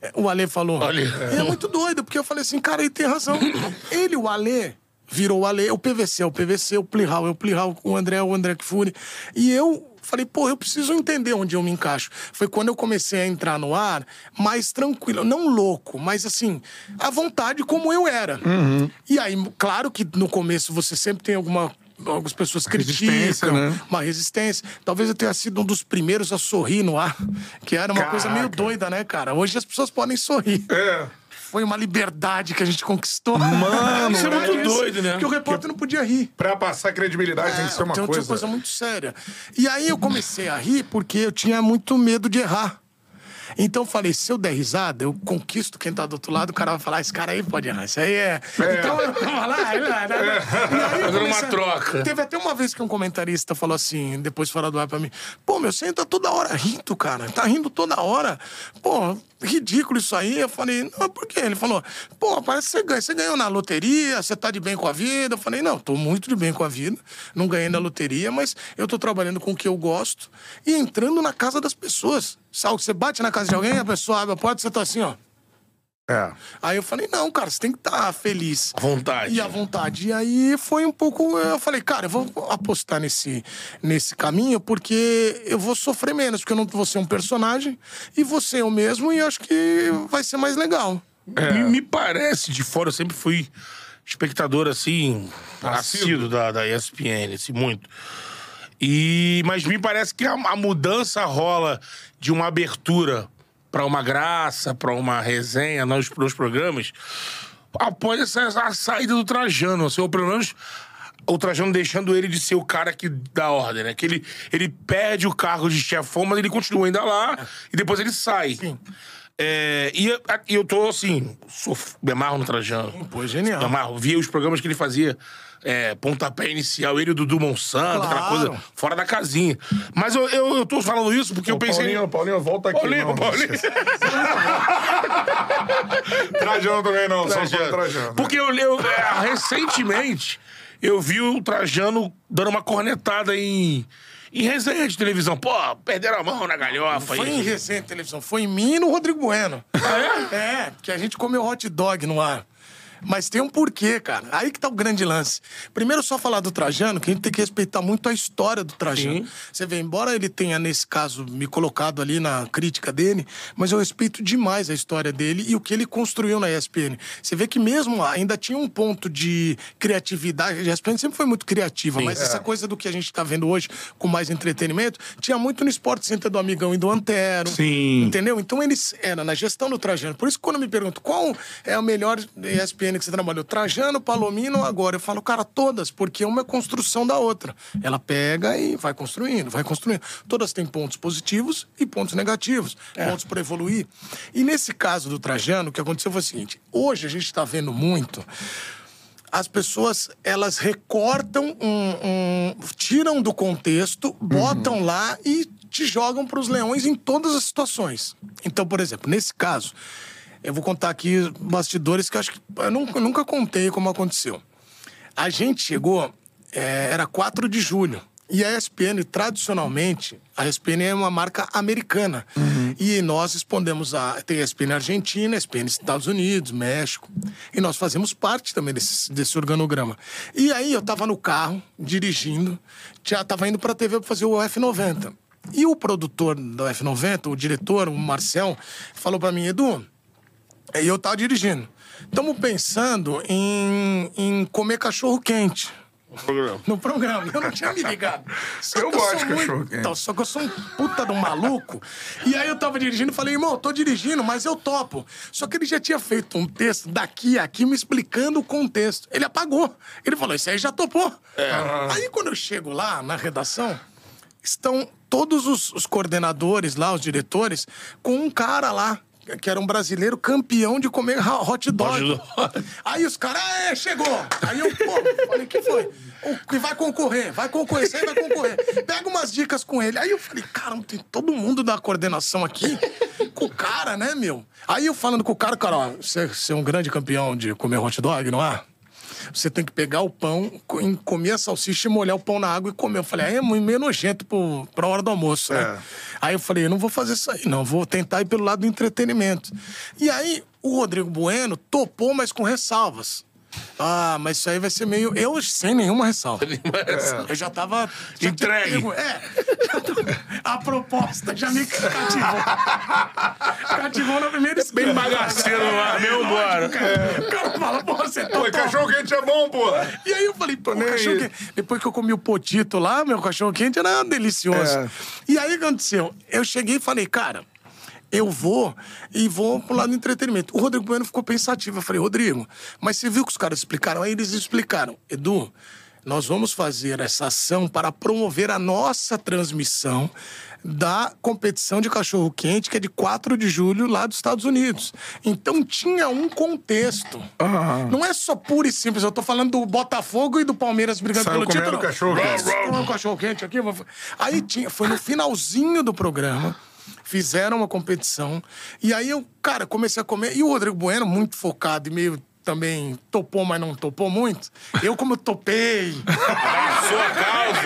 É, O Ale falou. Olha. E é muito doido, porque eu falei assim, cara, ele tem razão. [coughs] Ele, o Ale, virou o Ale, o PVC é o PVC, o Plihal é o Plihal, o André é o André Kfouri. E eu falei, pô, eu preciso entender onde eu me encaixo. Foi quando eu comecei a entrar no ar mais tranquilo, não louco, mas assim, à vontade como eu era. E aí, claro que no começo você sempre tem alguma. Algumas pessoas Resistência, criticam, né? uma resistência. Talvez eu tenha sido um dos primeiros a sorrir no ar, que era uma coisa meio Caraca. doida, né, cara? Hoje as pessoas podem sorrir. É. Foi uma liberdade que a gente conquistou. Mano, [laughs] Isso é muito doido, né? Porque o repórter não podia rir. Pra passar credibilidade tem que ser uma Então, coisa. Tinha coisa muito séria. E aí eu comecei a rir porque eu tinha muito medo de errar. Então eu falei, se eu der risada, eu conquisto quem tá do outro lado, o cara vai falar, esse cara aí pode errar, isso aí é... Então eu tava lá, lá, [laughs] né? Aí eu Fazendo uma comecei a- troca. Teve até uma vez que um comentarista falou assim, depois fora do ar pra mim, pô, meu, você tá toda hora rindo, cara, tá rindo toda hora. Pô, ridículo isso aí. Eu falei, não, por quê? Ele falou, pô, parece que você, você ganhou na loteria, você tá de bem com a vida. Eu falei, não, tô muito de bem com a vida, não ganhei na loteria, mas eu tô trabalhando com o que eu gosto e entrando na casa das pessoas. Sabe, você bate na casa de alguém, a pessoa abre a porta você tá assim, ó. É. Aí eu falei, não, cara, você tem que estar feliz. À vontade. E à vontade. E aí foi um pouco. Eu falei, cara, eu vou apostar nesse, nesse caminho porque eu vou sofrer menos, porque eu não vou ser um personagem e vou ser eu mesmo e acho que vai ser mais legal. Me, me parece, de fora, eu sempre fui espectador, assim, assíduo da, da ESPN, assim, muito. E, mas me parece que a, a mudança rola de uma abertura pra uma graça, pra uma resenha nos, nos programas, após essa, a saída do Trajano, assim, ou pelo menos o Trajano deixando ele de ser o cara que dá ordem, né? Que ele, ele perde o cargo de chefão, mas ele continua ainda lá e depois ele sai. É, e eu- eu tô assim, sou, me amarro no Trajano. Pô, genial. Me amarro. Via os programas que ele fazia. É, pontapé inicial, ele e o Dudu Monsanto, aquela Claro. coisa fora da casinha. Mas eu, eu, eu tô falando isso porque eu pensei. Paulinho, Paulinho, volta aqui. Paulinho, não. Paulinho. [laughs] Trajano também não, só só Trajano. Porque eu, eu é, recentemente eu vi o Trajano dando uma cornetada em, em resenha de televisão. Pô, perderam a mão na galhofa. Foi aí. em recente televisão, foi em mim e no Rodrigo Bueno. Ah, é? porque a gente comeu hot dog no ar. Mas tem um porquê, cara. Aí que tá o grande lance. Primeiro, só falar do Trajano, que a gente tem que respeitar muito a história do Trajano. Sim. Você vê, embora ele tenha, nesse caso, me colocado ali na crítica dele, mas eu respeito demais a história dele e o que ele construiu na ESPN. Você vê que mesmo ainda tinha um ponto de criatividade. A ESPN sempre foi muito criativa, mas essa coisa do que a gente tá vendo hoje com mais entretenimento, tinha muito no Sport Center do Amigão e do Antero. Sim. Entendeu? Então eles era na gestão do Trajano. Por isso que quando me perguntam qual é a melhor ESPN que você trabalhou, Trajano, Palomino agora? Eu falo, cara, todas, porque uma é construção da outra. Ela pega e vai construindo, vai construindo. Todas têm pontos positivos e pontos negativos, pontos para evoluir. E nesse caso do Trajano, o que aconteceu foi o seguinte: hoje a gente está vendo muito as pessoas elas recortam um, um- tiram do contexto, botam lá e te jogam para os leões em todas as situações. Então, por exemplo, nesse caso, eu vou contar aqui bastidores que eu acho que eu nunca, nunca contei como aconteceu. A gente chegou, é, era 4 de julho. E a ESPN, tradicionalmente, a ESPN é uma marca americana. E nós respondemos a. Tem a ESPN Argentina, a ESPN Estados Unidos, México. E nós fazemos parte também desse, desse organograma. E aí eu tava no carro, dirigindo, já tava indo pra TV pra fazer o F90. E o produtor do F90, o diretor, o Marcel, falou pra mim, Edu, e eu tava dirigindo. Estamos pensando em, em comer cachorro quente. Programa. No programa, eu não tinha me ligado. Só Eu gosto de muito- cachorro-quente. Então, só que eu sou um puta de um maluco. E aí eu tava dirigindo e falei, irmão, tô dirigindo, mas eu topo. Só que ele já tinha feito um texto daqui a aqui me explicando o contexto. Ele apagou. Ele falou, isso aí já topou. É. Aí quando eu chego lá na redação, estão todos os, os coordenadores lá, os diretores, com um cara lá que era um brasileiro campeão de comer ha- hot dog. [laughs] Aí os caras, é, chegou. Aí eu, pô, falei, que foi? O que vai concorrer, vai concorrer, você vai concorrer. Pega umas dicas com ele. Aí eu falei, cara, tem todo mundo da coordenação aqui com o cara, né, meu? Aí eu falando com o cara, cara, ó, você, você é um grande campeão de comer hot dog, não é? Você tem que pegar o pão, comer a salsicha e molhar o pão na água e comer. Eu falei, aí é meio nojento pro, pra hora do almoço, né? É. Aí eu falei, eu não vou fazer isso aí, não. Vou tentar ir pelo lado do entretenimento. E aí, o Rodrigo Bueno topou, mas com ressalvas. Ah, mas isso aí vai ser meio. Eu sem nenhuma ressalva. Eu já tava. já Entregue. pego- É. A proposta já me cativou. cativou na primeira esquina. Bem bagaceiro lá, meu embora. O cara fala, pô, você Pô, topou. cachorro quente é bom, pô. E aí eu falei, pô, nem cachorro quente. Depois que eu comi o potito lá, meu cachorro quente era delicioso. É. E aí o que aconteceu? Eu cheguei e falei, cara, eu vou e vou pro lado do entretenimento. O Rodrigo Bueno ficou pensativo. Eu falei, Rodrigo, mas você viu que os caras explicaram? Aí eles explicaram, Edu. Nós vamos fazer essa ação para promover a nossa transmissão da competição de cachorro-quente, que é de 4 de julho, lá dos Estados Unidos. Então tinha um contexto. Não é só puro e simples. Eu tô falando do Botafogo e do Palmeiras brigando Saiu pelo título. Vamos comer um cachorro-quente aqui. Aí tinha, foi no finalzinho do programa. Fizeram uma competição. E aí eu, cara, comecei a comer. E o Rodrigo Bueno, muito focado e meio também topou, mas não topou muito. Eu, como eu topei. [laughs] Sua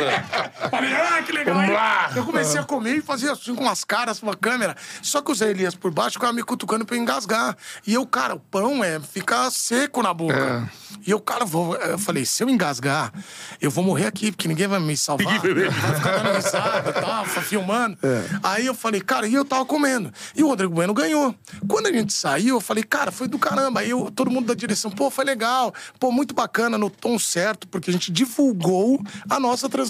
ah, que legal. Vamos lá. Eu comecei a comer e fazia assim com as caras pra câmera. Só que o Zé Elias por baixo ficava me cutucando pra eu engasgar. E eu, cara, o pão é ficar seco na boca. E eu, cara, vou. Eu falei, se eu engasgar, eu vou morrer aqui, porque ninguém vai me salvar. vai ficar dando risada e tal, filmando. Aí eu falei, cara, e eu tava comendo. E o Rodrigo Bueno ganhou. Quando a gente saiu, eu falei, cara, foi do caramba. Aí eu, todo mundo da direção, pô, foi legal. Pô, muito bacana, no tom certo, porque a gente divulgou a nossa transmissão.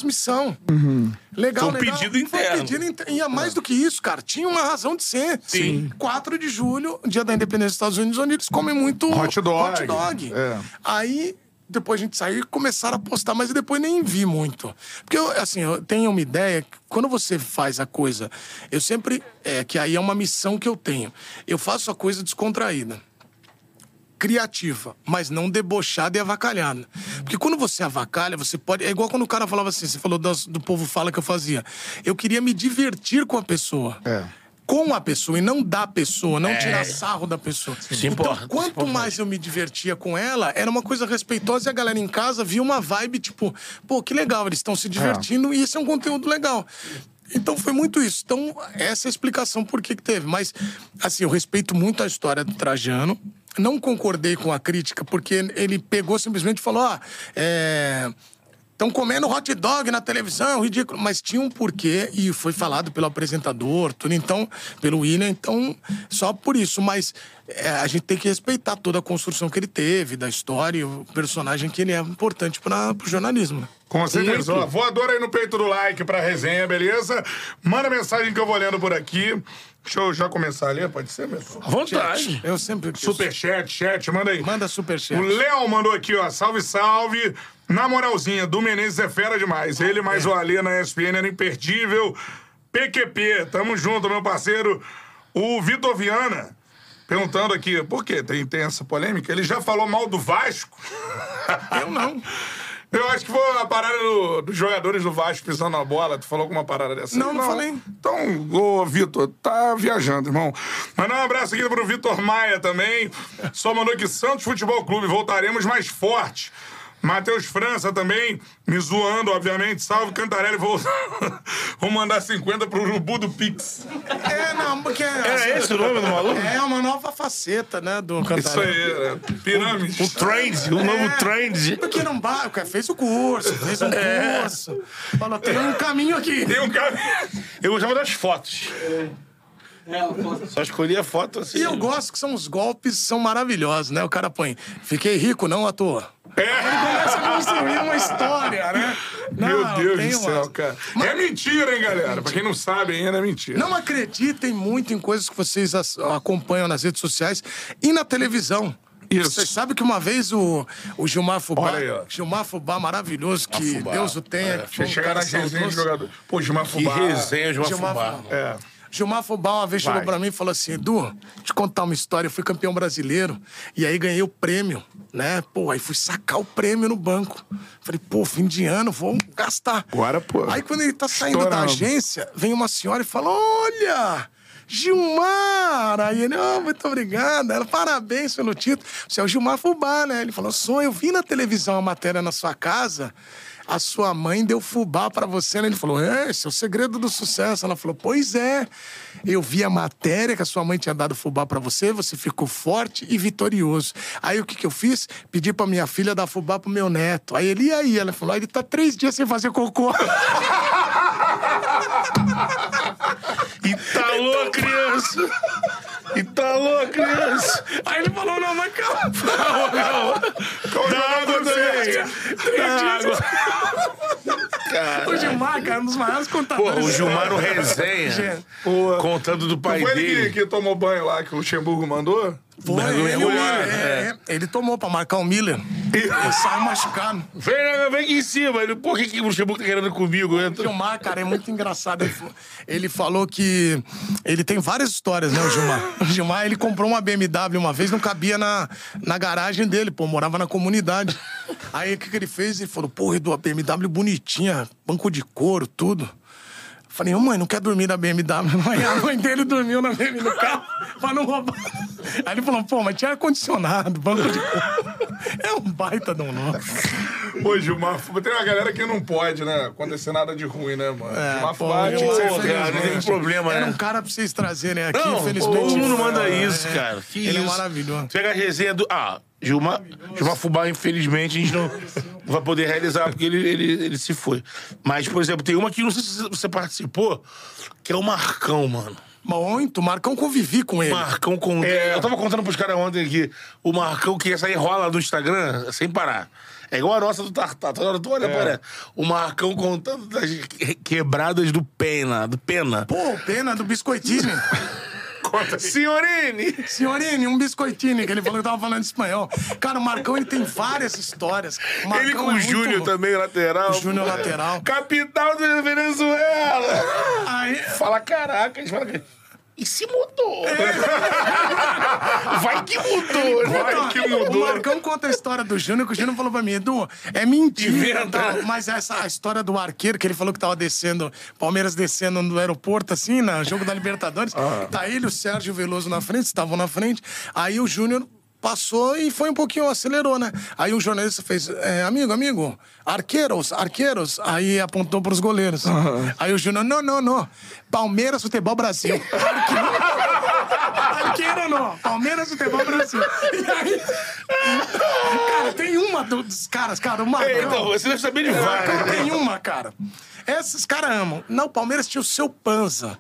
Legal, Foi um legal. pedido Foi um interno. pedido inter- E é mais do que isso, cara. Tinha uma razão de ser. Sim. 4 de julho, dia da independência dos Estados Unidos, onde eles comem muito Hot dog. hot dog. É. Aí, depois a gente saiu e começaram a postar, mas depois nem vi muito. Porque, eu, assim, eu tenho uma ideia, que quando você faz a coisa, eu sempre. É, que aí é uma missão que eu tenho. Eu faço a coisa descontraída criativa, mas não debochada e avacalhada. Porque quando você avacalha, você pode. É igual quando o cara falava assim, você falou das- do povo fala que eu fazia. Eu queria me divertir com a pessoa. É. Com a pessoa e não da pessoa, não tirar sarro da pessoa. Isso então, importa, quanto importa. mais eu me divertia com ela, era uma coisa respeitosa e a galera em casa via uma vibe tipo, pô, que legal, eles estão se divertindo e isso é um conteúdo legal. Então foi muito isso. Então, essa é a explicação por que, que teve. Mas, assim, eu respeito muito a história do Trajano. Não concordei com a crítica, porque ele pegou simplesmente e falou: ah, é. Estão comendo hot dog na televisão, ridículo. Mas tinha um porquê e foi falado pelo apresentador, tudo. Então, pelo William, então, só por isso. Mas é, a gente tem que respeitar toda a construção que ele teve, da história, e o personagem que ele é importante para o jornalismo. Com certeza. Ó, voador aí no peito do like pra resenha, beleza? Manda mensagem que eu vou lendo por aqui. Deixa eu já começar a ler, pode ser, meu? À vontade. Eu sempre. Superchat, chat, manda aí. Manda superchat. O Léo mandou aqui, ó. Salve, salve. Na moralzinha, do Menezes é fera demais. Ele mais o Alê na ESPN era imperdível. PQP, tamo junto, meu parceiro. O Vitor Viana, perguntando aqui, por quê? Tem, tem essa polêmica? Ele já falou mal do Vasco? Eu não. [laughs] Eu acho que foi a parada do- dos jogadores do Vasco pisando na bola. Tu falou alguma parada dessa? Não, não falei. Então, ô, Vitor, tá viajando, irmão. Mandar um abraço aqui pro Vitor Maia também. Só mandou que Santos Futebol Clube, voltaremos mais forte. Matheus França também, me zoando, obviamente. Salve Cantarelli, vou, [laughs] vou mandar 50 pro Urubu do Pix. É, não, porque. Era esse o nome do maluco? É uma nova faceta, né, do Isso cantar. aí, né? pirâmide. O trend, o novo trend. Porque não vai, o cara fez o curso, fez um [laughs] curso. Falou, tem um caminho aqui. Tem um cara... Eu gostava das fotos. É, Só escolhia foto assim. E eu gosto que são os golpes, são maravilhosos, né? O cara põe, fiquei rico, não à toa. É. Começa a construir uma história, né? Meu Não, Deus tem do uma- céu, cara. É mentira, hein, galera? Pra quem não sabe ainda, é mentira. Não acreditem muito em coisas que vocês acompanham nas redes sociais e na televisão. Isso. Você sabe que uma vez o, o Gilmar Fubá, Olha aí. Gilmar Fubá maravilhoso, que Fubá. Deus o tenha. que foi um cara nas resenhas de jogador. Pô, Gilmar Que Fubá. resenha de uma Gilmar fubá. Fubá. É. Gilmar Fubá uma vez chegou pra mim e falou assim: Edu, te contar uma história. Eu fui campeão brasileiro e aí ganhei o prêmio, né? Pô, aí fui sacar o prêmio no banco. Falei, pô, fim de ano, vou gastar. Agora, pô, Aí quando ele tá saindo da estourando. agência, vem uma senhora e fala: Olha! Gilmar! Aí ele, oh, muito obrigado. Ela, parabéns pelo título. Você é o Gilmar Fubá, né? Ele falou: Sou, eu vi na televisão a matéria na sua casa. A sua mãe deu fubá pra você, né? Ele falou: É, esse é o segredo do sucesso. Ela falou: Pois é. Eu vi a matéria que a sua mãe tinha dado fubá pra você, você ficou forte e vitorioso. Aí o que, que eu fiz? Pedi pra minha filha dar fubá pro meu neto. Aí ele, e aí? Ela falou: Ele tá três dias sem fazer cocô. [laughs] Italou a criança! Italou a criança! Aí ele falou: Não, mas calma. Calma, calma! Dá água também! Água! O Gilmar, cara, um dos maiores Pô, contadores. o Gilmar [laughs] no resenha, Pô. contando do pai Foi ele dele. que, que tomou banho lá, que o Luxemburgo mandou? Foi, ele, o Miller, Miller, é, é. ele tomou pra marcar o Miller. Ele saiu machucado. Vem, vem aqui em cima. Ele, o que, que o Luxemburgo tá querendo comigo? O Entra. Gilmar, cara, é muito engraçado. Ele, ele falou que. Ele tem várias histórias, né, o Gilmar? [laughs] O Gilmar, ele comprou uma BMW uma vez, não cabia na, na garagem dele, pô, morava na comunidade. Aí o que, que ele fez? Ele falou: pô, Edu, a BMW bonitinha, banco de couro, tudo. Falei, ô mãe, não quer dormir na BMW? [laughs] Aí a mãe dele dormiu na BMW no [laughs] carro pra não roubar. Aí ele falou, pô, mas tinha ar-condicionado, banco de. É um baita de um nome. Pô, Gilmar. Tem uma galera que não pode, né? Acontecer nada de ruim, né, mano? Gilmar É, pô, Fubá tinha que Gilmar, ser cara, não tem problema, Era né? um cara pra vocês trazerem aqui, Não, infelizmente. todo mundo manda é, isso, é. cara. Que Ele é isso? maravilhoso. Pega a resenha do. Ah, Gilmar, Gilmar Fubá, infelizmente, a gente não vai poder realizar, porque ele, ele, ele se foi. Mas, por exemplo, tem uma que não sei se você participou, que é o Marcão, mano. Muito, Marcão convivi com ele. Marcão com. Eu tava contando pros caras ontem que o Marcão que ia sair rola no Instagram sem parar. É igual a nossa do Tartar. Toda hora tu olha, parece. O Marcão contando das que- quebradas do Pena. Do Pena. Pô, pena do [laughs] biscoitini. Senhorine! Senhorini, um biscoitini, que ele falou que tava falando espanhol. Cara, o Marcão, ele tem várias histórias. O Marcão Ele com é o muito Júnior louco. também, lateral. Júnior lateral. Capital da Venezuela. Aí, Fala, caraca, eles falam que... E se mudou? [laughs] Vai que mudou, né? Vai que O mudou. Marcão conta a história do Júnior, que o Júnior falou pra mim, Edu, é mentira. Tal. Mas essa a história do arqueiro, que ele falou que tava descendo, Palmeiras descendo no aeroporto, assim, no jogo da Libertadores. Tá ele, o Sérgio Veloso na frente, estavam na frente. Aí o Júnior passou e foi um pouquinho, acelerou, né? Aí o jornalista fez, é, amigo, amigo, arqueiros, arqueiros. Aí apontou pros goleiros. Aí o Júnior, não, não, não. Palmeiras Futebol Brasil. Arqueiro não. Palmeiras Futebol Brasil. E aí. Cara, tem uma do- dos caras, cara, Marcão. É, então, você deve saber de várias. tem uma, cara. Esses caras amam. Não, o Palmeiras tinha o seu Panza.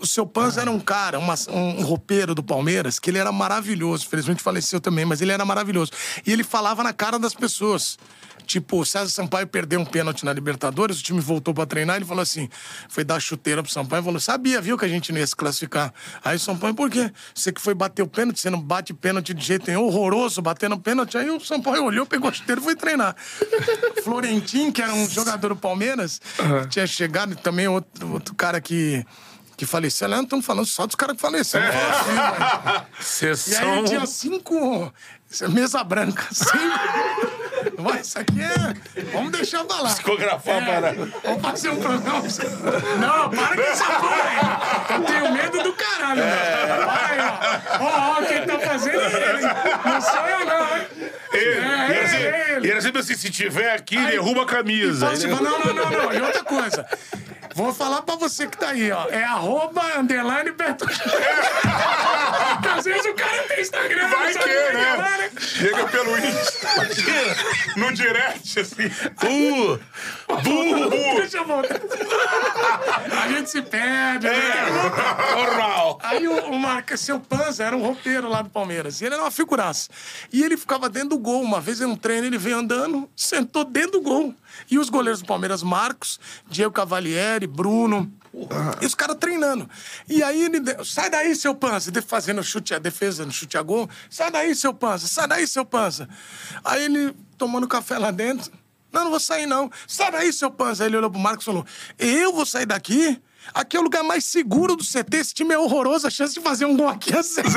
O seu Panza era um cara, uma- um roupeiro do Palmeiras, que ele era maravilhoso. Felizmente faleceu também, mas ele era maravilhoso. E ele falava na cara das pessoas. Tipo, o César Sampaio perdeu um pênalti na Libertadores, o time voltou pra treinar, ele falou assim: foi dar chuteira pro Sampaio e falou: sabia, viu, que a gente não ia se classificar. Aí o Sampaio, por quê? Você que foi bater o pênalti, você não bate pênalti de jeito nenhum, horroroso, batendo pênalti. Aí o Sampaio olhou, pegou a chuteira e foi treinar. [laughs] Florentin, que era um jogador do Palmeiras, tinha chegado, e também outro, outro cara que. Que faleceu, não estamos falando só dos caras que faleceram. fala assim? E aí ele tinha cinco. Mesa branca. Cinco. Mas isso aqui é. Vamos deixar pra lá. Psicografar É, a parada. Vamos fazer um programa. Não, para com essa porra aí. Eu tenho medo do caralho, É. Para aí, ó. Ó, ó, quem tá fazendo é ele. Não sou eu, não, hein? Ele, É, e era é ele. e era sempre assim, se tiver aqui, derruba a camisa. Posso? Não, não, não, não. E outra coisa. Vou falar pra você que tá aí, ó. É arroba, underline. Porque às vezes o cara tem Instagram. Vai que, pegar, né? Chega pelo Insta. [laughs] no direct, assim. Uh, burro! Deixa eu voltar. A gente se perde. né? Normal. [laughs] Aí o, o Marca, seu Panza era um roupeiro lá do Palmeiras. E ele era uma figuraça. E ele ficava dentro do gol. Uma vez em um treino, ele veio andando, sentou dentro do gol. E os goleiros do Palmeiras, Marcos, Diego Cavalieri, Bruno, E os caras treinando. E aí ele. Sai daí, seu pança. Fazendo chute a defesa no chute a gol. Sai daí, seu pança. Sai daí, seu pança. Aí ele tomando café lá dentro. Não, não vou sair, não. Sai daí, seu pança. Aí ele olhou pro Marcos e falou: Eu vou sair daqui? Aqui é o lugar mais seguro do CT. Esse time é horroroso. A chance de fazer um gol aqui é zero.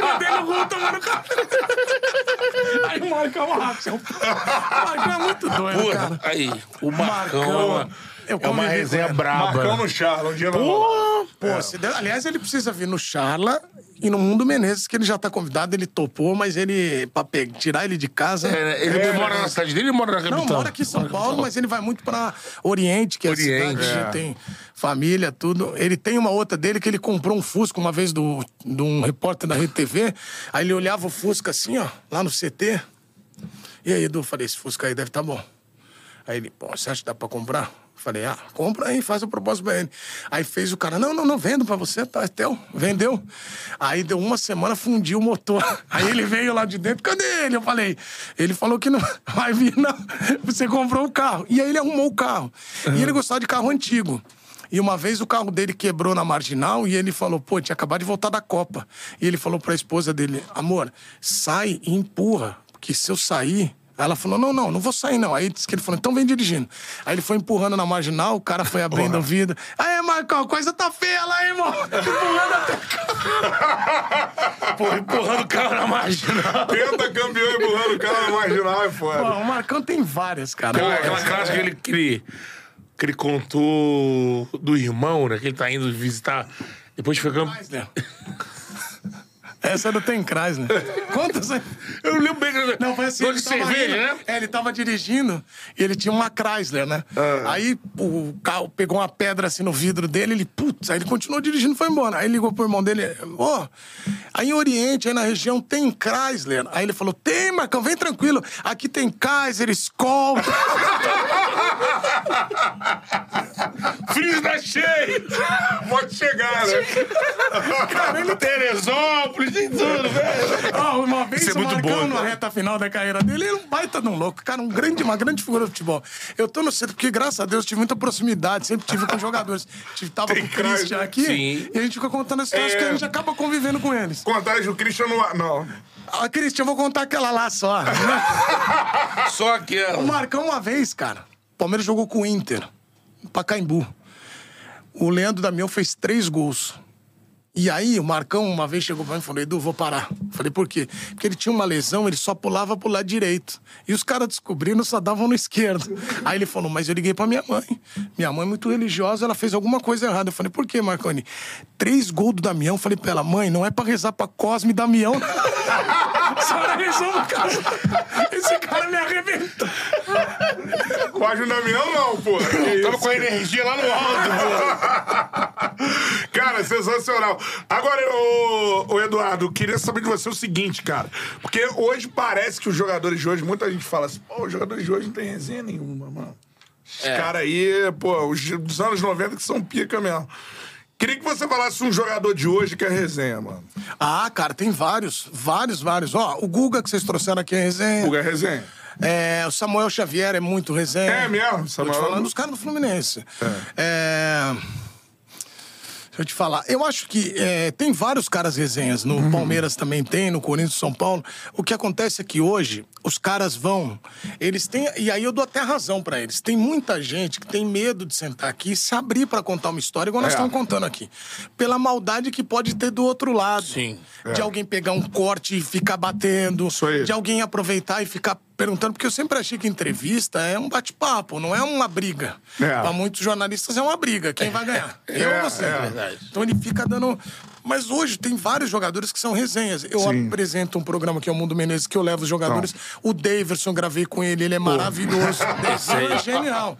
Mandei no gol tomando café. Aí o Marcão, ah, seu... o Marcão é muito doido, Porra, cara. aí, o Marcão, Marcão, eu é uma resenha ele. braba. Marcão né? no Charla, um dia não. Pô, pô se der- aliás, ele precisa vir no Charla e no Mundo Menezes, que ele já tá convidado, ele topou, mas ele, pra pe- tirar ele de casa. É, ele É, mora na cidade dele ou mora na capital? Não, mora aqui em São Paulo, mas ele vai muito pra Oriente, que é Oriente, a cidade é. tem família, tudo. Ele tem uma outra dele que ele comprou um Fusca uma vez do, de um repórter da Rede TV. Aí ele olhava o Fusca assim, ó, lá no CT. E aí, Edu, falei, esse Fusca aí deve tá bom. Aí ele, pô, você acha que dá pra comprar? Falei, ah, compra aí, faz o propósito pra ele. Aí fez o cara, não, não, não, vendo pra você, tá, é teu, vendeu. Aí deu uma semana, fundiu o motor. [laughs] Aí ele veio lá de dentro, cadê ele? Eu falei, ele falou que não [laughs] vai vir, não. Você comprou o carro. E aí ele arrumou o carro. E ele gostava de carro antigo. E uma vez o carro dele quebrou na marginal e ele falou, pô, tinha acabado de voltar da Copa. E ele falou pra esposa dele, amor, sai e empurra, porque se eu sair, Aí ela falou: não, não, não vou sair, não. Aí disse que ele falou: então vem dirigindo. Aí ele foi empurrando na marginal, o cara foi abrindo o vidro. Aí, Marcão, a coisa tá feia lá, hein, irmão. [laughs] Empurrando até. Pô, empurrando o carro na marginal. [laughs] Penta campeão empurrando o cara na marginal é Pô, foda. o Marcão tem várias, cara. Aquela, aquela clássica que ele, que, ele, que ele contou do irmão, né? Que ele tá indo visitar. Depois foi campeão. [laughs] Essa não tem Chrysler. Quantas? Eu não lembro bem. Não, foi assim. Ele tava cerveja, indo- né? É, ele tava dirigindo e ele tinha uma Chrysler, né? Aí o carro pegou uma pedra assim no vidro dele, ele, putz, aí ele continuou dirigindo e foi embora. Aí ligou pro irmão dele, ó, aí em Oriente, aí na região, tem Chrysler. Aí ele falou, tem, Marcão, vem tranquilo. Aqui tem Kaiser, Skoll. [laughs] Freeze da cheio! Pode chegar, né? Cara, ele Teresópolis, tem tudo, velho. Ah, uma vez Isso é o Marcão, bom, na reta final da carreira dele, ele é um baita de um louco. Cara, um grande, uma grande figura do futebol. Eu tô no centro porque, graças a Deus, tive muita proximidade. Sempre tive com jogadores. Tive, tava Tem com o Christian Chrysler. aqui. Sim. E a gente fica contando as histórias É. que a gente acaba convivendo com eles. Contagem do Christian no ar. Não. Ah, Christian, eu vou contar aquela lá só. [laughs] Só o aquela. Marcão, uma vez, cara, o Palmeiras jogou com o Inter, em Pacaembu. O Leandro Damião fez três gols. E aí, o Marcão uma vez chegou pra mim e falou: Edu, vou parar. Falei, por quê? Porque ele tinha uma lesão, ele só pulava pro lado direito. E os caras descobriram, só davam no esquerdo. Aí ele falou: Mas eu liguei pra minha mãe. Minha mãe é muito religiosa, ela fez alguma coisa errada. Eu falei: Por quê, Marconi? Três gols do Damião. Eu falei pra ela: Mãe, não é pra rezar pra Cosme e Damião. [laughs] A senhora rezou no caso. Esse cara me arrebentou. Quase o Damião, não, pô. Tava com a energia lá no alto, Cara, sensacional. Agora, ô, ô, Eduardo, queria saber de você o seguinte, cara. Porque hoje parece que os jogadores de hoje, muita gente fala assim, pô, os jogadores de hoje não tem resenha nenhuma, mano. Os É. caras aí, pô, os dos anos 90 que são pica mesmo. Queria que você falasse um jogador de hoje que é resenha, mano. Ah, cara, tem vários, vários, vários. Ó, o Guga que vocês trouxeram aqui é resenha. Guga é resenha. É, o Samuel Xavier é muito resenha. É mesmo, Tô te Samuel. falando dos caras do Fluminense. É. Deixa eu te falar. Eu acho que é, tem vários caras resenhas. No Uhum. Palmeiras também tem, no Corinthians, São Paulo. O que acontece é que hoje os caras vão. Eles têm. E aí eu dou até razão pra eles. Tem muita gente que tem medo de sentar aqui e se abrir pra contar uma história, igual nós É. estamos contando aqui. Pela maldade que pode ter do outro lado. Sim. De alguém pegar um corte e ficar batendo. Isso aí. De alguém aproveitar e ficar perguntando. Porque eu sempre achei que entrevista é um bate-papo, não é uma briga. É. Pra muitos jornalistas é uma briga. Quem vai ganhar? Eu É, ou você? é. Verdade. Então ele fica dando. Mas hoje tem vários jogadores que são resenhas. Eu Sim. apresento um programa que é o Mundo Menezes, que eu levo os jogadores. O Daverson, gravei com ele, ele é maravilhoso. [laughs] Esse é genial.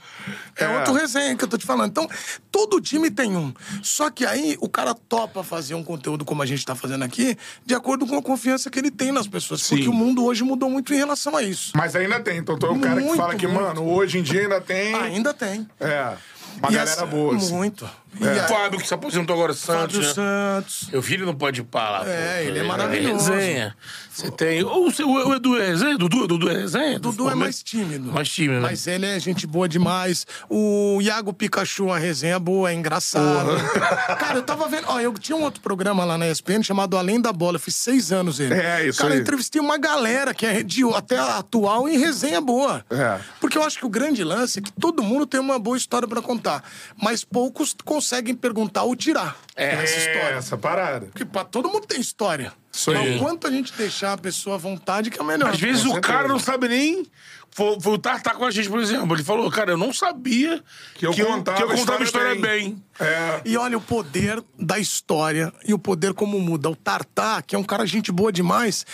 É, É. outro resenha que eu tô te falando. Então, todo time tem um. Só que aí o cara topa fazer um conteúdo como a gente tá fazendo aqui, de acordo com a confiança que ele tem nas pessoas. Porque Sim. o mundo hoje mudou muito em relação a isso. Mas ainda tem. Então, tu é o cara que Muito, fala que, muito. mano, hoje em dia ainda tem. Ainda tem. É. Uma E galera assim, boa. assim. Muito. E aí- Fábio, que se aposentou agora, Santos. Fábio né? Santos. Eu vi ele não pode falar. É, ele é maravilhoso. resenha. Você tem. Ou o, seu- o Edu é resenha? Dudu, Dudu é resenha? Dudu é mais tímido. Mais tímido, né? Mas ele é gente boa demais. O Iago Pikachu, a resenha boa, é engraçado. [laughs] Cara, eu tava vendo. Ó, eu tinha um outro programa lá na ESPN chamado Além da Bola. Eu fiz seis anos ele. É, isso Cara, aí. eu entrevistei uma galera que é de até atual em resenha boa. É. Porque eu acho que o grande lance é que todo mundo tem uma boa história pra contar. Mas poucos conseguem perguntar ou tirar essa história. essa parada. Porque pá, todo mundo tem história. Isso aí. o quanto a gente deixar a pessoa à vontade que é melhor. Às vezes o certeza. cara não sabe nem. Foi, foi o Tartar com a gente, por exemplo. Ele falou, cara, eu não sabia Que eu contava que eu contava a história história bem. É. E olha o poder da história e o poder como muda. O Tartar, que é um cara gente boa demais,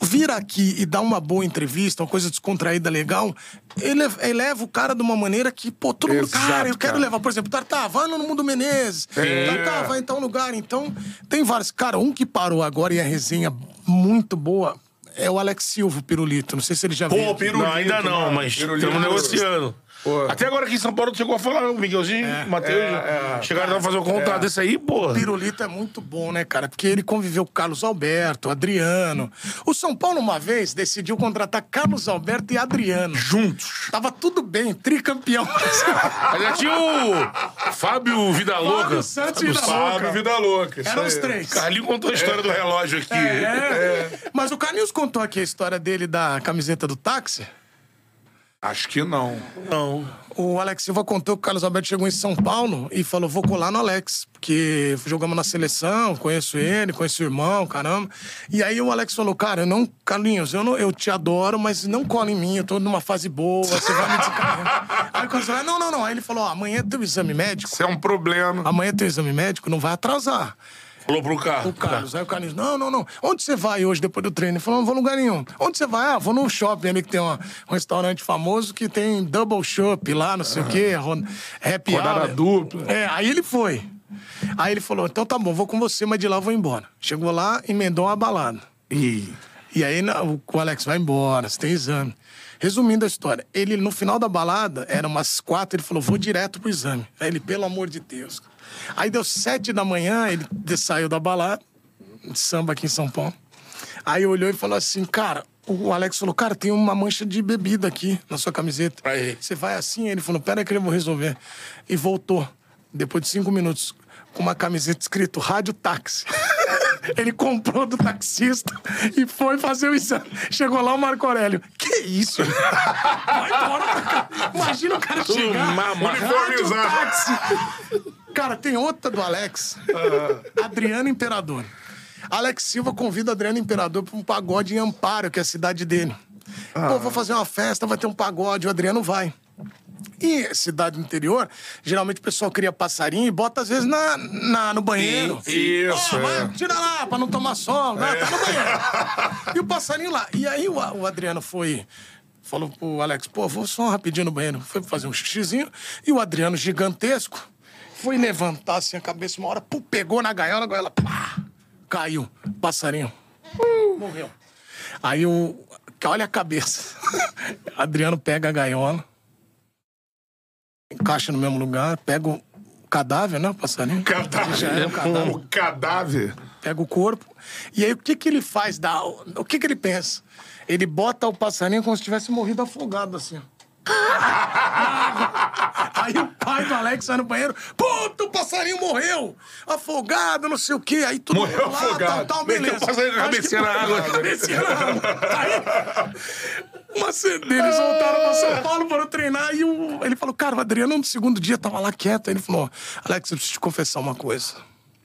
vir aqui e dar uma boa entrevista, uma coisa descontraída, legal, ele eleva o cara de uma maneira que, pô, todo mundo, Exato, cara, eu quero cara. levar, por exemplo, Tartar, vai no Mundo Menezes, Tartar, vai em tal lugar. Então, tem vários. Cara, um que parou agora e a resenha muito boa é o Alex Silva, o Pirulito. Não sei se ele já viu. Pô, Pirulito. Não, ainda não, mas estamos negociando. Pô. Até agora aqui em São Paulo chegou a falar, o Miguelzinho, o Matheus, é, é. chegaram a fazer um contrato desse aí, pô. Pirulito é muito bom, né, cara? Porque ele conviveu com Carlos Alberto, Adriano. O São Paulo, uma vez, decidiu contratar Carlos Alberto e Adriano. Juntos. Tava tudo bem, tricampeão. Aí já tinha o Fábio Vida Louca. Fábio Santos Vida Fábio, Louca. vida louca. Eram os três. Carlinho contou a história do relógio aqui. É. Mas o Carlinhos contou aqui a história dele da camiseta do táxi. Acho que não. Não. O Alex Silva contou que o Carlos Alberto chegou em São Paulo e falou: vou colar no Alex, porque jogamos na seleção, conheço ele, conheço o irmão, caramba. E aí o Alex falou: cara, eu não, Carlinhos, eu, não, eu te adoro, mas não cola em mim, eu tô numa fase boa, você vai me desencarregar. [laughs] aí o Carlos falou: não, não, não. Aí ele falou: amanhã é teu exame médico, Isso é um problema. amanhã é teu exame médico, não vai atrasar. Falou pro carro. O Carlos. Aí o Carlos, não, não, não. Onde você vai hoje depois do treino? Ele falou, não vou lugar nenhum. Onde você vai? Ah, vou no shopping ali que tem uma- um restaurante famoso que tem double shop lá, não sei o quê, happy Rodada hour. dupla. É, aí ele foi. Aí ele falou, então tá bom, vou com você, mas de lá eu vou embora. Chegou lá, emendou uma balada. Ih. E aí na- o, o Alex vai embora, você tem exame. Resumindo a história, ele no final da balada, era umas quatro, ele falou, vou direto pro exame. Aí ele, pelo amor de Deus. Aí deu sete da manhã, ele saiu da balada, de samba aqui em São Paulo. Aí olhou e falou assim, cara, o Alex falou, cara, tem uma mancha de bebida aqui na sua camiseta. Aí. Você vai assim? Ele falou, pera aí que eu vou resolver. E voltou, depois de cinco minutos, com uma camiseta escrito Rádio Táxi. [laughs] Ele comprou do taxista e foi fazer o exame. Chegou lá o Marco Aurélio. Que isso? [laughs] Vai embora cá. Imagina o cara chegar. mama- Rádio uniformizado. Táxi. Cara, tem outra do Alex. Adriano Imperador. Alex Silva convida Adriano Imperador para um pagode em Amparo, que é a cidade dele. Pô, vou fazer uma festa, vai ter um pagode, o Adriano vai. E cidade interior, geralmente o pessoal cria passarinho e bota às vezes na, na- no banheiro. Isso, vai, é. Tira lá, pra não tomar sol. Né? Tá no banheiro. e o passarinho lá. E aí o, o Adriano foi. Falou pro Alex, pô, vou só rapidinho no banheiro. Foi fazer um xixizinho. E o Adriano, gigantesco, foi levantar assim a cabeça uma hora, pum, pegou na gaiola, a gaiola, pá, caiu. Passarinho. Morreu. Aí o. Olha a cabeça. [laughs] Adriano pega a gaiola, encaixa no mesmo lugar, pega o cadáver, né? O passarinho. Cadáver. Já é um cadáver. O cadáver. Pega o corpo. E aí o que que ele faz? Dá, o que que ele pensa? Ele bota o passarinho como se tivesse morrido afogado, assim. [laughs] Aí o pai do Alex sai no banheiro. Puta, o passarinho morreu! Afogado, não sei o quê. Aí tudo Morreu lá, afogado. Tal, tal, beleza. o passarinho na água. cabecinha na água. Aí, uma deles voltaram pra São Paulo, foram treinar. E o- ele falou, cara, o Adriano no segundo dia tava lá quieto. Aí ele falou, Alex, eu preciso te confessar uma coisa.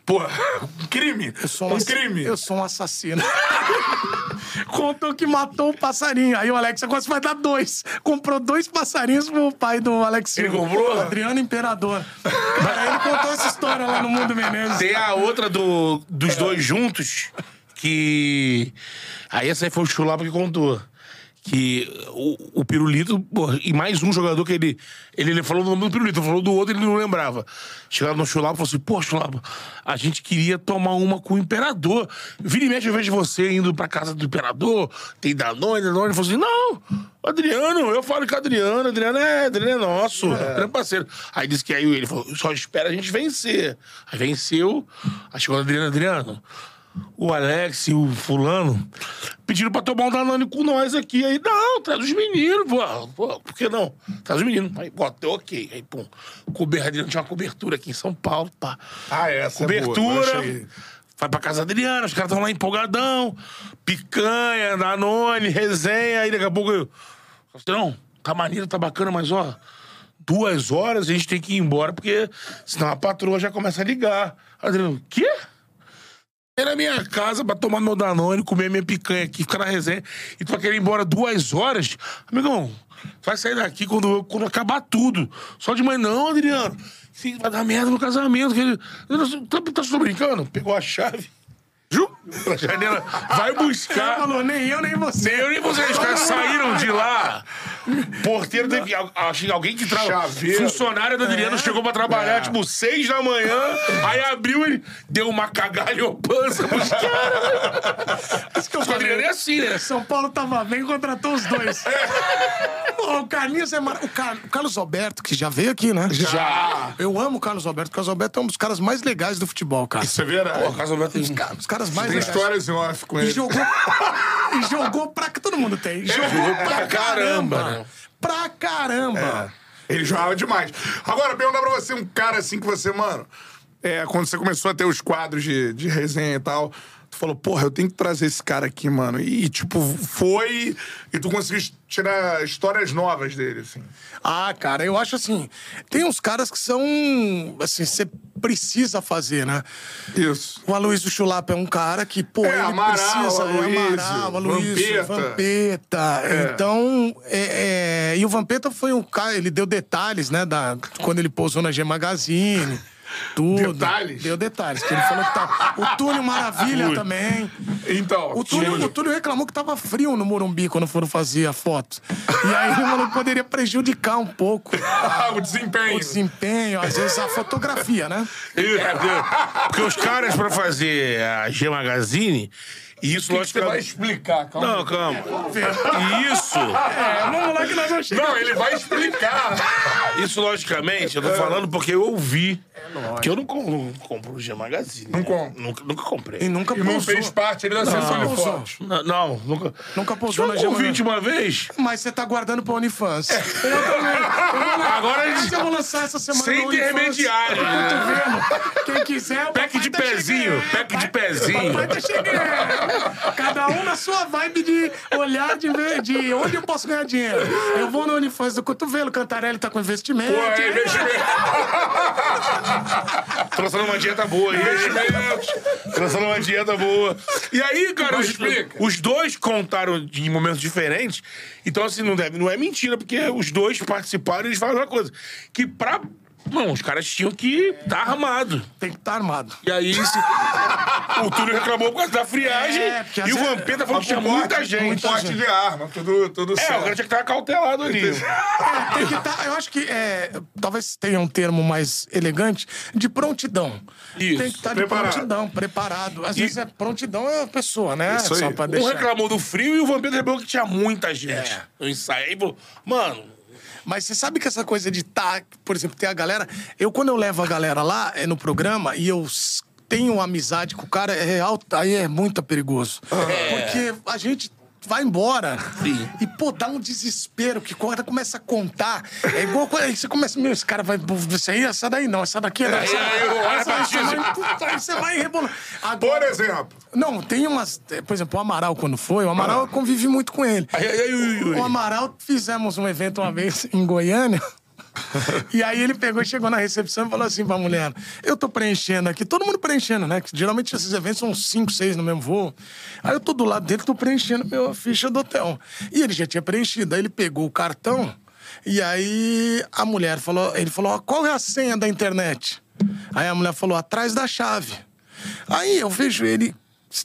Pô, um crime. Eu sou um ass- crime. Eu sou um assassino. [laughs] Contou que matou o passarinho. Aí o Alex agora você vai dar dois. Comprou dois passarinhos pro pai do Alex Ele Silva. comprou? Adriano Imperador. Aí ele contou essa história lá no Mundo Menezes. Tem a outra do, dos dois juntos, que. Aí essa aí foi o Chulapa que contou. Que o, o Pirulito, porra, e mais um jogador que ele, ele. Ele falou do nome do Pirulito, falou do outro, ele não lembrava. Chegaram no Chulapa e falou assim: pô, Chulapa, a gente queria tomar uma com o Imperador. Vira e mexe, eu vejo você indo pra casa do Imperador, tem Danone, Danone. Ele falou assim: não, Adriano, eu falo com o Adriano, Adriano é, Adriano é nosso, Adriano é parceiro. Aí disse que aí ele falou: só espera a gente vencer. Aí venceu, aí chegou o Adriano, Adriano o Alex e o fulano pediram pra tomar um Danone com nós aqui. Aí, não, traz os meninos, pô. pô por que não? Traz os meninos. Aí, bota, ok. Aí, pum, cobertura, tinha uma cobertura aqui em São Paulo, pá. Ah, essa Cobertura. é boa. eu achei- Vai pra casa da Adriana, os caras estão lá empolgadão. Picanha, Danone, resenha. Aí daqui a pouco eu. Não, tá maneiro, tá bacana, mas ó. Duas horas a gente tem que ir embora, porque senão a patroa já começa a ligar. Adriano, quê? Ir na minha casa pra tomar meu Danone, comer minha picanha aqui, ficar na resenha. E tu vai querer ir embora duas horas? Amigão, vai sair daqui quando, quando acabar tudo. Só de manhã, não, Adriano. Vai dar merda no casamento. Ele... Tá, tá brincando? Pegou a chave. Ju? Pra janela. Vai Ele buscar. falou, nem eu, nem você. Nem eu nem vocês, os caras saíram de lá. Porteiro teve. Acho que alguém que trabalha. Funcionário da Adriano chegou pra trabalhar, tipo, seis da manhã. Aí abriu e deu uma cagalhopança pros [laughs] caras. Isso que Os Adriano é assim, né? São Paulo tava bem, contratou os dois. Pô, o Carlinhos é mar... o, Car- o Carlos Alberto, que já veio aqui, né? Já. Eu amo o Carlos Alberto. O Carlos Alberto é um dos caras mais legais do futebol, cara. Isso é verdade. Pô, caso tem. Os caras, os caras mais Tem legais. histórias em off com E ele. jogou, [laughs] e jogou pra... Todo mundo tem. Jogou pra, pra caramba. caramba, né? Pra caramba. Ele jogava demais. Agora, perguntar pra você, um cara assim que você, mano, é, quando você começou a ter os quadros de, de resenha e tal, falou, porra, eu tenho que trazer esse cara aqui, mano. E, tipo, foi. E tu conseguiu tirar histórias novas dele, assim. Ah, cara, eu acho assim. Tem uns caras que são. Assim, você precisa fazer, né? Isso. O Aloysio Chulapa é um cara que, pô, É, ele Amaral, precisa. Aloysio, é Amaral, Aloysio, Vampeta. Vampeta. Então, é, é, e o Vampeta foi um cara, ele deu detalhes, né, da, quando ele pousou na G Magazine. Tudo. Detalhes? Deu detalhes. Que ele falou que tá. O Túlio Maravilha também. Então. O Túlio, o Túlio reclamou que tava frio no Morumbi quando foram fazer a foto. E aí ele falou que poderia prejudicar um pouco Ah, [laughs] o desempenho. o desempenho, às vezes a fotografia, né? É, porque, porque os caras, pra fazer a G Magazine, e isso, O que você vai explicar? Calma. Não, calma. E isso. É, vamos lá que nós vamos chegar. Não, ele vai explicar. Isso, logicamente, eu tô falando porque eu ouvi. Porque eu não, não compro o G Magazine. Não né? Nunca, nunca comprei. E nunca E não fez parte ele da sessão de. Não, não, nunca. Nunca Tinha na G convite uma vez. Mas você tá guardando pra OnlyFans. Eu também. Eu Agora a gente- eu vou lançar essa semana Sem intermediário. Eu tô vendo. Quem quiser, o Pack de tá pezinho, pack de pezinho. Papai tá chegando. Cada um na sua vibe de olhar de, ver, de onde eu posso ganhar dinheiro. Eu vou no OnlyFans do cotovelo, Cantarelli tá com investimento. Pô, é investimento. [laughs] Traçando uma dieta boa aí. Traçando uma dieta boa. E aí, cara, os, os dois contaram de- em momentos diferentes. Então, assim, não, deve, não é mentira, porque os dois participaram e eles falaram uma coisa. Que pra. Não, os caras tinham que estar tá armado. Tem que estar armado. E aí, se- o Túlio reclamou por causa da friagem. É, e o Vampeta falou que tinha muita gente. Com porte de arma, tudo, tudo É, o certo. cara tinha que estar cautelado ali. É, tem que estar. eu acho que é, talvez tenha um termo mais elegante de prontidão. Isso, Tem que estar de preparado. prontidão, preparado. Às vezes é prontidão é a pessoa, né? Isso aí. Só pra Um deixar. reclamou do frio e o Vampeta reclamou que tinha muita gente no ensaio. Aí falou, mano, Mas você sabe que essa coisa de estar, por exemplo, ter a galera. Eu, quando eu levo a galera lá é, no programa e eu tenho amizade com o cara, é real, aí é muito perigoso. Porque a gente. Vai embora. Sim. E, pô, dá um desespero que quando começa a contar. É igual quando aí você começa, meu, esse cara vai. Isso aí, essa daí não, essa daqui é essa, aí eu essa, ti, vai, puta, aí você vai rebolando. Por exemplo. não, tem umas. eh, Por exemplo, o Amaral, quando foi, o Amaral eu convivi muito com ele. aí, aí, aí. O Amaral fizemos um evento uma vez em Goiânia. [laughs] E aí ele pegou, chegou na recepção e falou assim pra mulher: Eu tô preenchendo aqui, todo mundo preenchendo, né? Que geralmente esses eventos são cinco, seis no mesmo voo. Aí eu tô do lado dele, tô preenchendo minha ficha do hotel. E ele já tinha preenchido. Aí ele pegou o cartão e aí a mulher falou: Ele falou: "Ó, Qual é a senha da internet? Aí a mulher falou: Atrás da chave. Aí eu vejo ele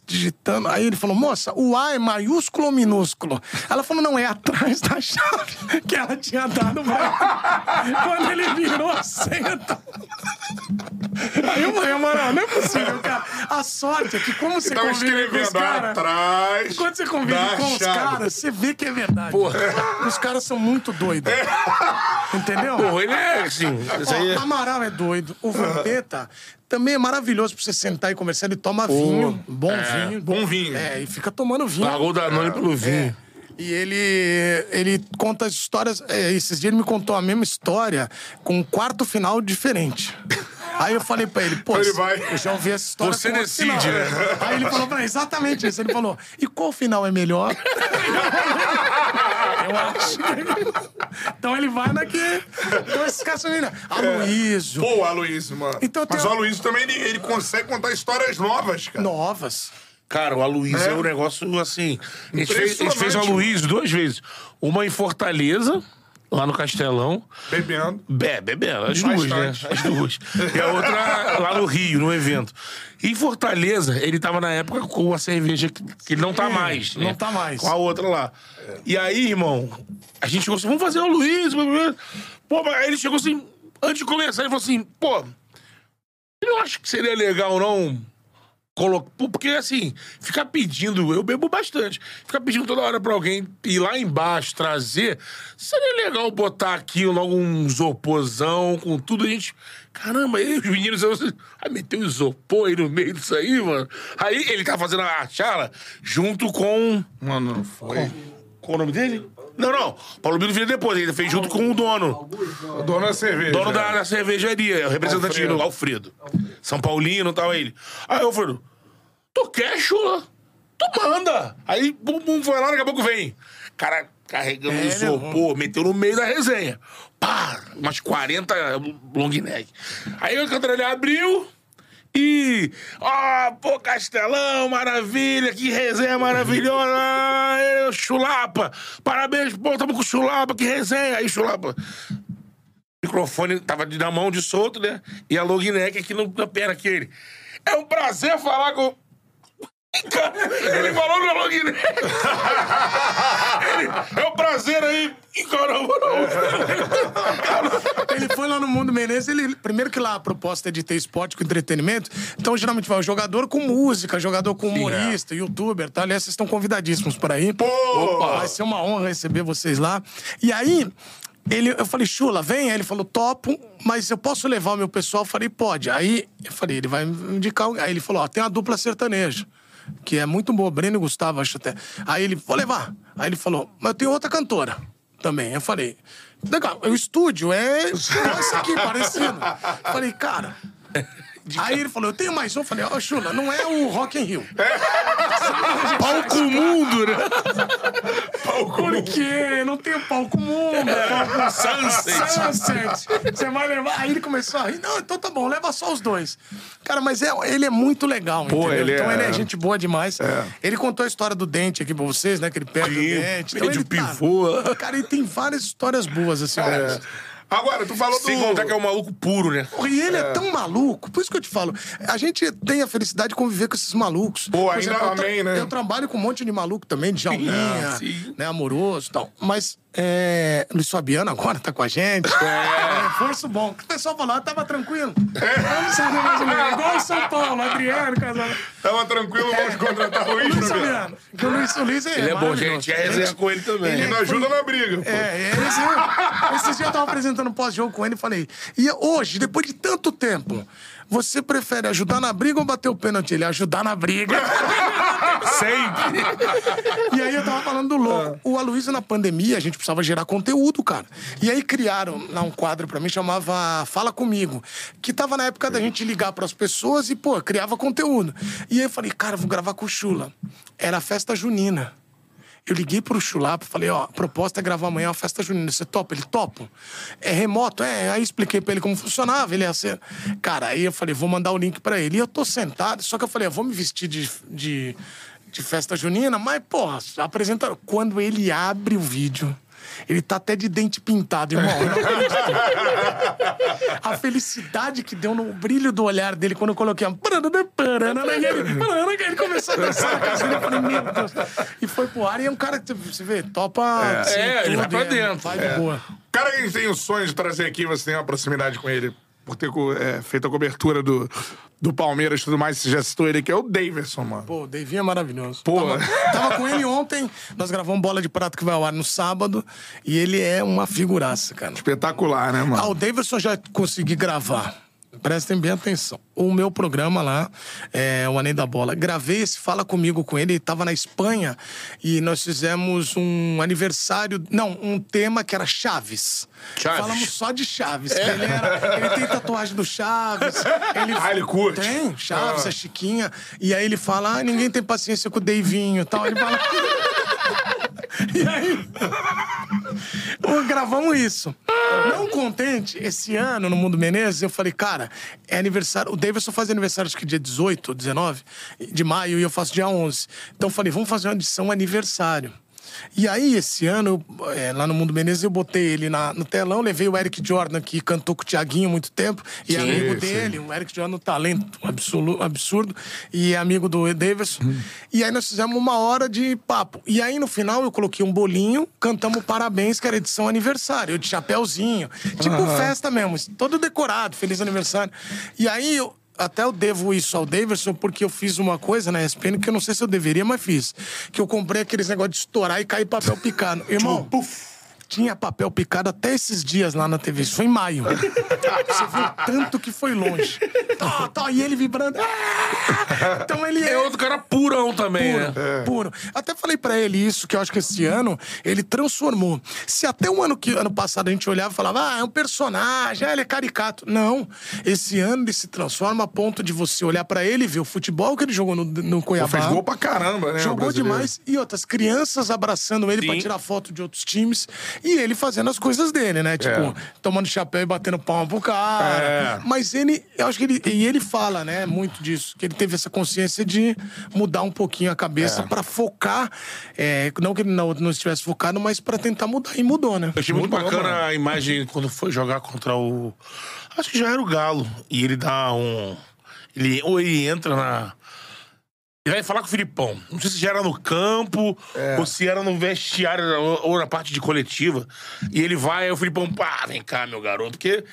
digitando. Aí ele falou, moça, o A é maiúsculo ou minúsculo? Ela falou, não, é atrás da chave [laughs] que ela tinha dado. [laughs] Quando ele virou a senha. tá- Aí eu falei, mano, não é possível, cara. A sorte é que como você Tava convive com os caras... Quando você convive com os caras, você vê que é verdade. Os caras são muito doidos. Entendeu? Pô, ele é assim. Ó, é... Amaral é doido. O Vampeta também é maravilhoso pra você sentar e conversar. Ele toma vinho, bom vinho. bom vinho. É, e fica tomando vinho. Largou o Danone pelo vinho. E ele, ele conta as histórias. é, esses dias ele me contou a mesma história com um quarto final diferente. Aí eu falei pra ele, pô, Ele vai. eu já ouvi essa história. Você decide, final. né? Aí ele falou pra mim, exatamente isso. Ele falou, e qual final é melhor? [laughs] eu acho. então ele vai na que. Então esses caras são. Aloysio. Pô, Aloysio, mano. Então tem Mas o Aloysio também, ele, ele consegue contar histórias novas, cara. Novas. Cara, o Aloysio é. É. um negócio assim. A gente fez, a gente fez o. Aloysio duas vezes. Uma em Fortaleza, lá no Castelão. Bebendo. Be, bebendo, as duas, né? As duas. E a outra lá no Rio, no evento. Em Fortaleza, ele tava na época com a cerveja que, que ele não tá mais. né? não tá mais. Com a outra lá. E aí, irmão, a gente chegou assim, vamos fazer o Luiz. Pô, mas aí ele chegou assim, antes de começar, ele falou assim, pô, eu não acho que seria legal, não. Colo... Porque assim, ficar pedindo, eu bebo bastante. Ficar pedindo toda hora pra alguém ir lá embaixo trazer. Seria legal botar aqui logo um isoporzão com tudo. A gente. Caramba, aí os meninos. eu- Ah, meteu isopor aí no meio disso aí, mano. Aí ele tá fazendo a chala junto com. Mano, não foi. Qual o nome dele? Não, não. Paulo Bino veio depois, ele fez junto com o dono. O dono da cerveja. Dono da, da cervejaria, o representante Alfredo. do Alfredo. São Paulino e tal, ele. Aí, Alfredo, tu quer, chula? Tu manda. Aí, bum, bum, foi lá, daqui a pouco vem. Cara, carregando É, um isopor, meteu no meio da resenha. Pá, umas 40 long neck. Aí o Cantarelli abriu e... Ó, pô, Castelão, maravilha, que resenha maravilhosa. Ê, Chulapa, parabéns, pô, tamo com Chulapa, que resenha. Aí, Chulapa... O microfone tava na mão de solto, né? E a long neck aqui no- na perna que ele. É um prazer falar com. Ele falou long neck. Ele, é um prazer aí. E caramba, não. Ele foi lá no Mundo Menezes, ele. Primeiro que lá a proposta é de ter esporte com entretenimento. Então, geralmente vai o jogador com música, jogador com humorista, youtuber, tá? Aliás, vocês estão convidadíssimos para ir. Opa! Vai ser uma honra receber vocês lá. E aí. Ele, eu falei, Chula, vem. Aí ele falou, topo, mas eu posso levar o meu pessoal? Eu falei, pode. Aí eu falei, ele vai me indicar. Aí ele falou, ó, tem a dupla sertaneja, que é muito boa, Breno e Gustavo, acho até. Aí ele, vou levar. Aí ele falou, mas eu tenho outra cantora também. Eu falei, legal, o estúdio é [laughs] isso aqui, parecido. Eu falei, cara. Aí ele falou, eu tenho mais um. Eu falei, ó, Chula, não é o Rock in Rio. [laughs] Palco mundo, né? Por quê? Não tem o palco mundo. é palco Sunset. Sunset. Você vai levar. Aí ele começou a rir. Não, então tá bom, leva só os dois. Cara, mas é, ele é muito legal, entendeu? ele então é- ele é gente boa demais. Ele contou a história do dente aqui pra vocês, né? Que ele perde Sim, o dente. Então perde ele, o pivô. Cara, cara, ele tem várias histórias boas, assim. né? Agora, tu falou Sem do... contar que é um maluco puro, né? E ele é. tão maluco, por isso que eu te falo. A gente tem a felicidade de conviver com esses malucos. Pô, Por ainda eu tra- amém, né? Eu trabalho com um monte de maluco também, de Jalminha, sim. né, amoroso e tal. Mas é, Luiz Fabiano agora tá com a gente. É. Reforço bom. O pessoal falou, ah, tava tranquilo. Vamos ser brasileiro. Igual o São Paulo, Adriano, casal. Tava tranquilo, vamos contratar o Luiz, Luiz Fabiano. Fabiano. Que o Luiz, o Luiz é Ele é bom, gente. Quer resenhar com ele também. Ele não ajuda na briga. pô. É, esse, esses dias eu tava apresentando um pós-jogo com ele e falei, e hoje, depois de tanto tempo, você prefere ajudar na briga ou bater o pênalti? Ele, ajudar na briga. [laughs] Sempre. E aí eu tava falando do louco. O Aloysio, na pandemia, a gente precisava gerar conteúdo, cara. E aí criaram lá um quadro pra mim, chamava Fala Comigo. Que tava na época da gente ligar pras pessoas e, pô, criava conteúdo. E aí eu falei, cara, vou gravar com o Chula. Era a festa junina. Eu liguei pro Chulapa, falei, ó, proposta é gravar amanhã uma festa junina. Você topa? Ele topa. É remoto? É. Aí expliquei pra ele como funcionava, ele ia ser. Cara, aí eu falei, vou mandar o link pra ele. E eu tô sentado, só que eu falei, vou me vestir de, de, de festa junina, mas, porra, apresenta. Quando ele abre o vídeo. Ele tá até de dente pintado, irmão. [laughs] A felicidade que deu no brilho do olhar dele quando eu coloquei a... Ele, ele começou a dançar na casa dele. Eu falei, meu Deus. E foi pro ar. E é um cara que, você vê, topa... assim, É, ele vai pra é, dentro. Vai de boa. Cara que tem o sonho de trazer aqui, você tem uma proximidade com ele, por ter é, feito a cobertura do, do Palmeiras e tudo mais, você já citou ele aqui, é o Daverson, mano. Pô, o Davinho é maravilhoso. Pô. Tava, tava com ele ontem, nós gravamos Bola de Prata que vai ao ar no sábado, e ele é uma figuraça, cara. Espetacular, né, Ah, mano? o Davidson já consegui gravar. Prestem bem atenção. O meu programa lá, é, o Anem da Bola, gravei esse Fala Comigo com ele, ele tava na Espanha e nós fizemos um aniversário, não, um tema que era Chaves. Chaves. Falamos só de Chaves. que Ele, era- ele tem tatuagem do Chaves. [laughs] Ele, Ah, ele curte? Tem, Chaves, Ah. a Chiquinha. E aí ele fala, ah, ninguém tem paciência com o Deivinho e tal. Ele fala... [laughs] e aí... Gravamos isso. Não contente, esse ano no Mundo Menezes, eu falei, cara, é aniversário. O Davidson faz aniversário, acho que dia 18 ou 19 de maio, e eu faço dia 11. Então eu falei, vamos fazer uma edição aniversário. E aí, esse ano, é, lá no Mundo Menezes, eu botei ele na- no telão, levei o Eric Jordan, que cantou com o Tiaguinho há muito tempo, e Sim, amigo sim. dele, um Eric Jordan, um talento absolu- absurdo, e amigo do Davidson. E aí nós fizemos uma hora de papo. E aí, no final, eu coloquei um bolinho, cantamos parabéns, que era edição aniversário, de chapéuzinho. Tipo festa mesmo, todo decorado, feliz aniversário. E aí, eu, até eu devo isso ao Davidson, porque eu fiz uma coisa na ESPN que eu não sei se eu deveria, mas fiz. Que eu comprei aqueles negócios de estourar e cair papel picado. Irmão, tinha papel picado até esses dias lá na TV. Isso foi em maio. [laughs] Você viu tanto que foi longe. Tá, tá, e ele vibrando. Ah! Então ele É é outro cara purão também, puro, né? puro. Até falei pra ele isso, que eu acho que esse ano ele transformou. Se até o ano, que, ano passado a gente olhava e falava, ah, é um personagem, ah, ele é caricato. Não. Esse ano ele se transforma a ponto de você olhar pra ele e ver o futebol que ele jogou no, no Pô, Cuiabá. fez gol pra caramba, né? Jogou demais. E outras crianças abraçando ele pra Sim. tirar foto de outros times. E ele fazendo as coisas dele, né? Tipo, É. tomando chapéu e batendo palma pro cara. É. Mas ele, eu acho que ele. E ele fala, né, muito disso. Que ele teve essa consciência de mudar um pouquinho a cabeça É. pra focar. é, não que ele não, não estivesse focado, mas pra tentar mudar. E mudou, né? Eu achei muito, bom, bacana mano. a imagem quando foi jogar contra o. Acho que já era o Galo. E ele dá um. Ele, ou ele entra na. Ele vai falar com o Filipão. Não sei se já era no campo, É. ou se era no vestiário, ou, ou na parte de coletiva. E ele vai, aí o Filipão, pá, vem cá, meu garoto. Porque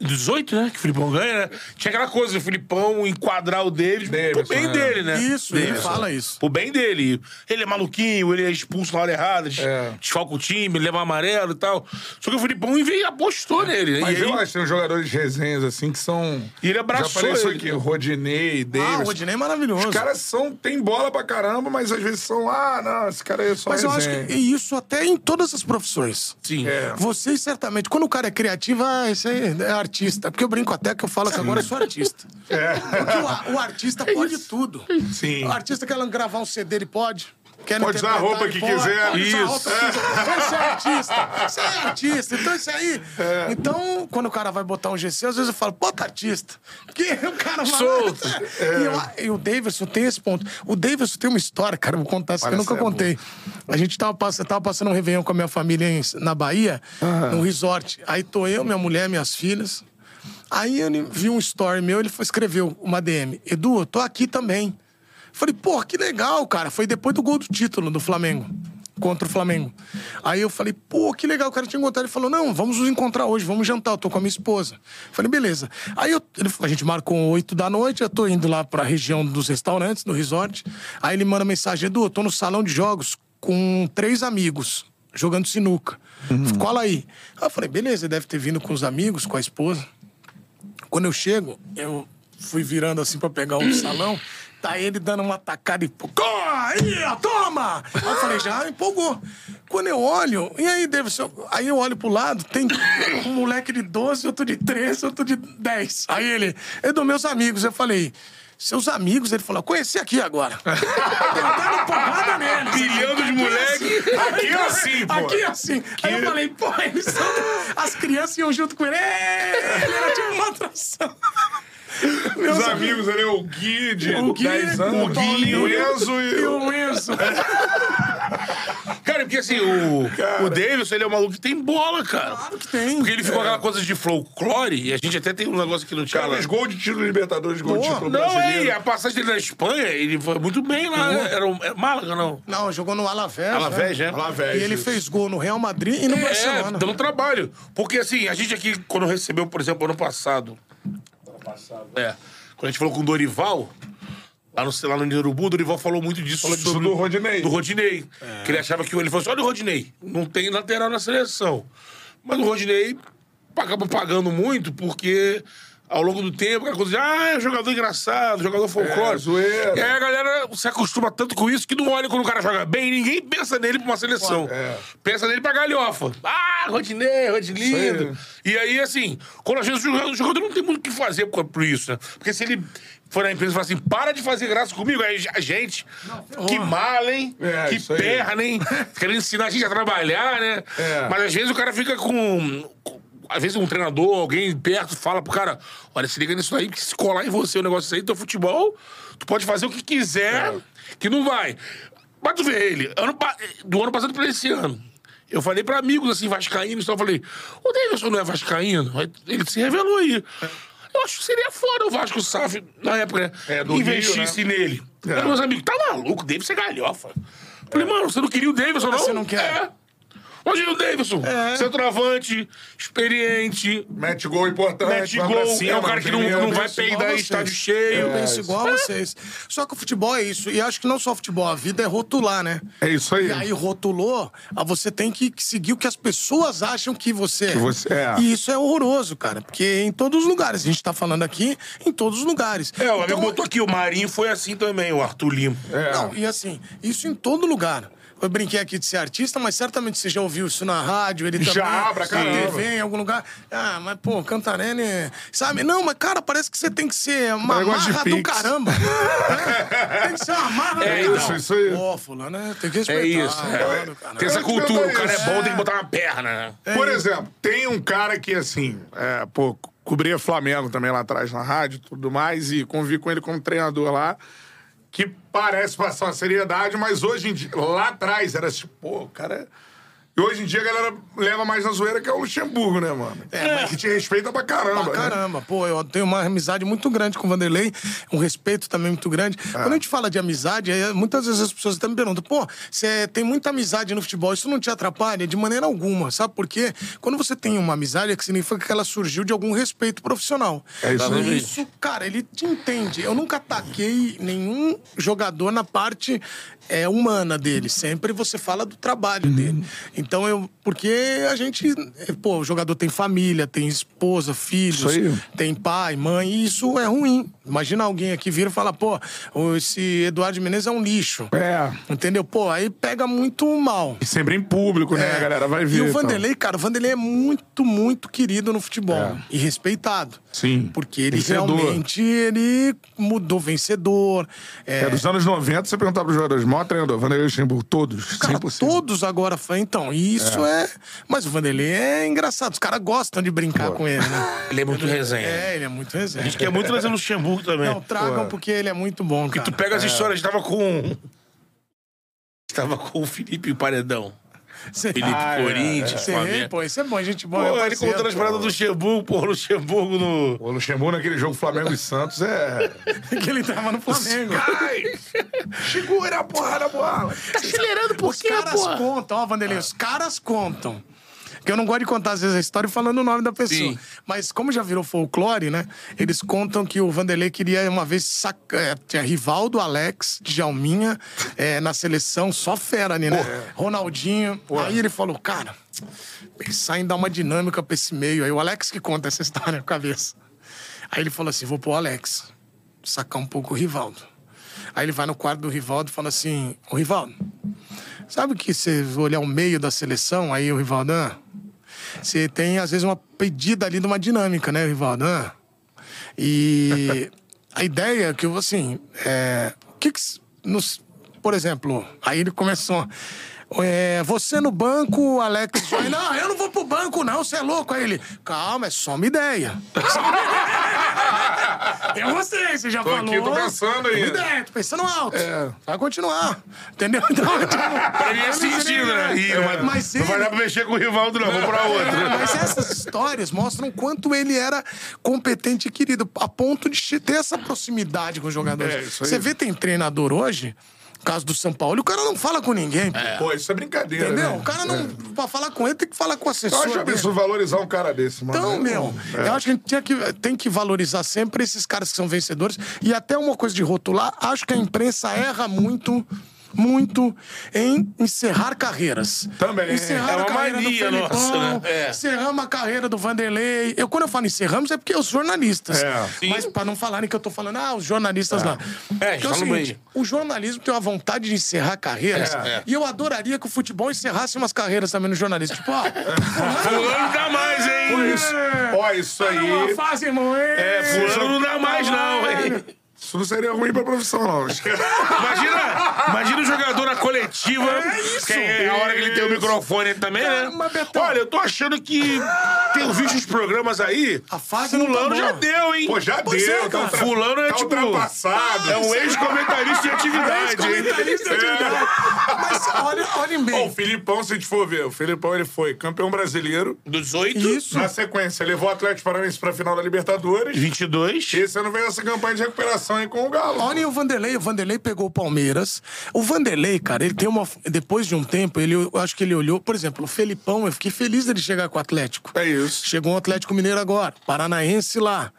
18, né? Que o Filipão ganha, né? Tinha aquela coisa, o Filipão enquadrar o Davis pro bem é. dele, né? Isso, ele Davidson. fala isso. Pro bem dele. Ele é maluquinho, ele é expulso na hora errada, É. desfalca o time, leva amarelo e tal. Só que o Filipão veio, apostou nele. Mas e, eu aí, acho que tem uns jogadores de resenhas assim que são. E ele abraçou Já falei isso ele. aqui, Rodinei, Ah, Davis. o Rodinei é maravilhoso. Os caras são, tem bola pra caramba, mas às vezes são, ah, não, esse cara aí é só Mas eu acho resenha. que e isso até em todas as profissões. Sim. É. Vocês certamente, quando o cara é criativo, ah, esse aí é artista. Porque eu brinco até que eu falo que agora eu sou artista. Porque o, o artista pode tudo. Sim. O artista quer gravar um CD, ele pode. Pode usar a roupa que quiser. Pode Isso. roupa que quiser. Você é artista. Você é artista. Então isso aí. É. Então, quando o cara vai botar um GC, às vezes eu falo, bota artista. Porque o cara. Solto. E, eu- e o Davidson tem esse ponto. O Davidson tem uma história, cara, eu vou contar essa que eu nunca ser contei. A gente tava, pass- tava passando um Réveillon com a minha família em- na Bahia, num resort. Aí tô eu, minha mulher, minhas filhas. Aí ele viu um story meu, ele foi, escreveu uma DM. Edu, eu tô aqui também. Falei, porra, que legal, cara. Foi depois do gol do título do Flamengo. Contra o Flamengo. Aí eu falei, pô, que legal, o cara tinha encontrado. Ele falou, não, vamos nos encontrar hoje, vamos jantar, eu tô com a minha esposa. Falei, beleza. Aí eu- ele- a gente marcou oito da noite, eu tô indo lá pra região dos restaurantes, do resort. Aí ele manda mensagem, Edu, eu tô no salão de jogos com três amigos, jogando sinuca. Cola aí. Aí eu falei, beleza, ele deve ter vindo com os amigos, com a esposa. Quando eu chego, eu fui virando assim pra pegar o salão, tá ele dando uma tacada e. Aí, toma! Aí eu falei, já empolgou. Quando eu olho, e aí, Davidson? Aí eu olho pro lado, tem um moleque de 12, outro de 13, outro de 10. Aí ele, é dos meus amigos. Eu falei, seus amigos? Ele falou, conheci aqui agora. [laughs] Tentando porrada neles. Pilhando de moleque. Aqui é assim, pô. Aqui é assim. Aí eu falei, pô, eles são... As crianças iam junto com ele. Ele era tipo uma atração. Meus Os amigos ali, o Gui de O Gui, 10 anos, o Paulinho o Enzo e E o... Enzo. Cara, porque porque assim, o, o Davidson, ele é um maluco que tem bola, cara. Claro que tem. Porque ele ficou aquela coisa de folclore, e a gente até tem um negócio aqui no Cara, Thiago. fez gol de título Libertadores, gol de Boa. título Não, é, e a passagem dele na Espanha, ele foi muito bem lá. né? Era um, é Málaga, não? Não, jogou no Alavés. Alavés, né? Alavés, E ele fez gol no Real Madrid e no É, Barcelona. dando trabalho. Porque assim, a gente aqui, quando recebeu, por exemplo, ano passado. É. Quando a gente falou com o Dorival, lá no, lá no Urubu, o Dorival falou muito disso. Falou disso do Rodinei. Do Rodinei. Que ele achava que ele falou assim: olha o Rodinei, não tem lateral na seleção. Mas o Rodinei acaba pagando muito porque. Ao longo do tempo, aquela coisa de, ah, é jogador engraçado, jogador folclórico. É, zoeira. E aí a galera se acostuma tanto com isso que não olha quando o cara joga bem, ninguém pensa nele pra uma seleção. É. Pensa nele pra galhofa. Ah, Rodinei, Rodilindo. E aí, assim, quando às vezes o jogador, o jogador não tem muito o que fazer por, por isso, né? Porque se ele for na empresa e falar assim, para de fazer graça comigo, aí a gente, que mala, hein? É, que perna, hein? Querendo ensinar a gente a trabalhar, né? É. Mas às vezes o cara fica com. Às vezes um treinador, alguém perto, fala pro cara: olha, se liga nisso aí, porque se colar em você o negócio aí, teu futebol, tu pode fazer o que quiser, É. que não vai. Mas tu vê ele, ano, do ano passado pra esse ano. Eu falei pra amigos assim, vascaínos, então eu falei, o Davidson não é vascaíno? Aí Ele se revelou aí. Eu acho que seria foda o Vasco SAF, na época, né? É, do Investisse Rio, nele. É. Aí meus amigos, tá maluco, o Davidson é galhofa. Falei, mano, você não queria o Davidson, não? você não quer? É. Imagina o Davidson, centroavante, experiente, Mete gol importante. mete gol, cima, é um cara que não, não vai peidar em estádio cheio. Eu penso igual a vocês. Só que o futebol é isso. E acho que não só o futebol, a vida é rotular, né? É isso aí. E aí rotulou, você tem que seguir o que as pessoas acham que você é. você é. E isso é horroroso, cara. Porque em todos os lugares, a gente tá falando aqui, em todos os lugares. É, o amigo Então, botou aqui, o Marinho foi assim também, o Arthur Lima. É. Não, e assim, isso em todo lugar. Eu brinquei aqui de ser artista, mas certamente você já ouviu isso na rádio, ele também. Já, pra na caramba. TV, em algum lugar. Ah, mas, pô, Cantarene. Sabe? Não, mas, cara, parece que você tem que ser uma Negócio de marra do Pix. caramba. [laughs] É, tem que ser uma marra É do isso, caramba. isso aí. Pô, fulano, né? Tem que respeitar. É isso. É. cara. Tem essa cultura, o cara é isso. bom, tem que botar uma perna, né? Por exemplo, tem um cara que, assim, é, pô, cobria Flamengo também lá atrás na rádio e tudo mais, e convivi com ele como treinador lá, que parece passar uma seriedade, mas hoje em dia, lá atrás, era tipo, pô, o cara. E hoje em dia a galera leva mais na zoeira que é o Luxemburgo, né, mano? É, mas- Que te respeita pra caramba. Pra né? caramba, pô, eu tenho uma amizade muito grande com o Vanderlei, um respeito também muito grande. Quando a gente fala de amizade, muitas vezes as pessoas até me perguntam, pô, você tem muita amizade no futebol, isso não te atrapalha de maneira alguma, sabe por quê? Quando você tem uma amizade, é que significa que ela surgiu de algum respeito profissional. É isso aí. E isso, cara, ele te entende. Eu nunca ataquei nenhum jogador na parte é, humana dele. Sempre você fala do trabalho Uhum. dele. Então eu. Porque a gente. é, Pô, o jogador tem família, tem esposa, filhos, tem pai, mãe, e isso é ruim. Imagina alguém aqui vir e falar, pô, esse Eduardo Menezes é um lixo. É. Entendeu? Pô, aí pega muito mal. E sempre em público, né? É. A galera vai ver. E o então. Vanderlei, cara, o Vanderlei é muito, muito querido no futebol. E respeitado. Sim. Porque ele Vencedor. realmente ele mudou vencedor. É, É, dos anos 90, você perguntar pros jogadores, maior treinador, Vanderlei Luxemburgo, todos, Cara, 100%. todos agora foi. Então, isso é. Mas o Vanderlei é engraçado. Os caras gostam de brincar com ele, né? [laughs] Ele é muito resenha. É, ele é muito resenha. A gente quer muito trazer no Luxemburgo também. Não, tragam porque ele é muito bom, cara. Tu pega as histórias, a gente tava com. Tava com o Felipe Paredão. Cê- Felipe Ah, é, Corinthians, Cê- Flamengo. pô, isso é bom, gente Pô, boa. meu ele contando as pô. paradas do Luxemburgo, pô, Luxemburgo no. O Luxemburgo naquele jogo Flamengo e Santos é... [laughs] que ele tava no Flamengo. Segura a porra da bola. Tá acelerando por Os caras contam, ó, Vanderlei, os caras contam. Que eu não gosto de contar, às vezes, a história falando o nome da pessoa. Sim. Mas como já virou folclore, né? Eles contam que o Vanderlei queria uma vez sacar. É, tinha Rivaldo, Alex, Djalminha, é, na seleção, só fera ali, né? Ronaldinho. Aí ele falou, cara, pensar em dar uma dinâmica pra esse meio. Aí o Alex que conta essa história na cabeça. Aí ele falou assim: vou pôr o Alex, sacar um pouco o Rivaldo. Aí ele vai no quarto do Rivaldo e fala assim: Ô Rivaldo, sabe que você olhar o meio da seleção, aí o Rivaldo, ah, você tem às vezes uma pedida ali de uma dinâmica, né, Rivaldo? Ah. E [laughs] a ideia é que, assim, é, que que. Nos, por exemplo, aí ele começou. É, você no banco, Alex. Não, eu não vou pro banco, não, você é louco. Aí ele, calma, é só uma ideia. [laughs] Eu gostei, você já Tô falou. aqui, tô pensando aí. Ideia, tô pensando alto. Vai continuar. Entendeu? [laughs] Então, tipo, ele é sentido, né? É, mas mas não vai ele- dar pra mexer com o Rivaldo, não. Vamos pra É, outra. mas essas histórias mostram quanto ele era competente e querido, a ponto de ter essa proximidade com os jogadores. É, isso aí. Você vê, tem treinador hoje, caso do São Paulo, o cara não fala com ninguém. pô. Pô, isso é brincadeira, Entendeu? né? O cara não. Pra falar com ele, tem que falar com o Eu assessor. acho dele. absurdo valorizar um cara desse, mano. Então, Eu- meu, É. eu acho que a gente tinha que, tem que valorizar sempre esses caras que são vencedores. E até uma coisa de rotular, acho que a imprensa erra muito. Muito em encerrar carreiras. Também. Encerrar É uma a carreira mania do nossa, Felipão, né? É. encerramos a carreira do Vanderlei. Eu, quando eu falo encerramos, é porque os jornalistas. É. Sim. Mas para não falarem que eu tô falando, ah, os jornalistas lá. É, Porque tá o seguinte, o jornalismo tem uma vontade de encerrar carreiras. É. E eu adoraria que o futebol encerrasse umas carreiras também no jornalismo. Tipo, ó, [laughs] Fulano não dá mais, hein? Pô, isso, ó, isso Tá aí. fase, irmão. É, Fulano não dá mais, não, hein? Isso não seria ruim pra profissão, não. Imagina, imagina o jogador na coletiva. É isso. Que é a hora que ele tem o microfone também, né? mas, Betão- Olha, eu tô achando que. Tenho visto os programas aí. A fase não tá Fulano já boa. deu, hein? Pô, já Pois deu. é, tá cara. ultra- Fulano é tá tipo. ultrapassado. É um ex-comentarista de atividade? Ex-comentarista de atividade. Mas olha, olhem bem. o Filipão, se a gente for ver, o Filipão ele foi campeão brasileiro. Dos oito, Isso. Na sequência, levou o Atlético Paranaense pra final da Libertadores. 22. E esse ano veio essa campanha de recuperação com o Galo. Olhem o Vanderlei. O Vanderlei pegou o Palmeiras. O Vanderlei, cara, ele tem uma. Depois de um tempo, ele, eu acho que ele olhou, por exemplo, o Felipão, eu fiquei feliz dele chegar com o Atlético. É isso. Chegou um Atlético Mineiro agora, Paranaense lá.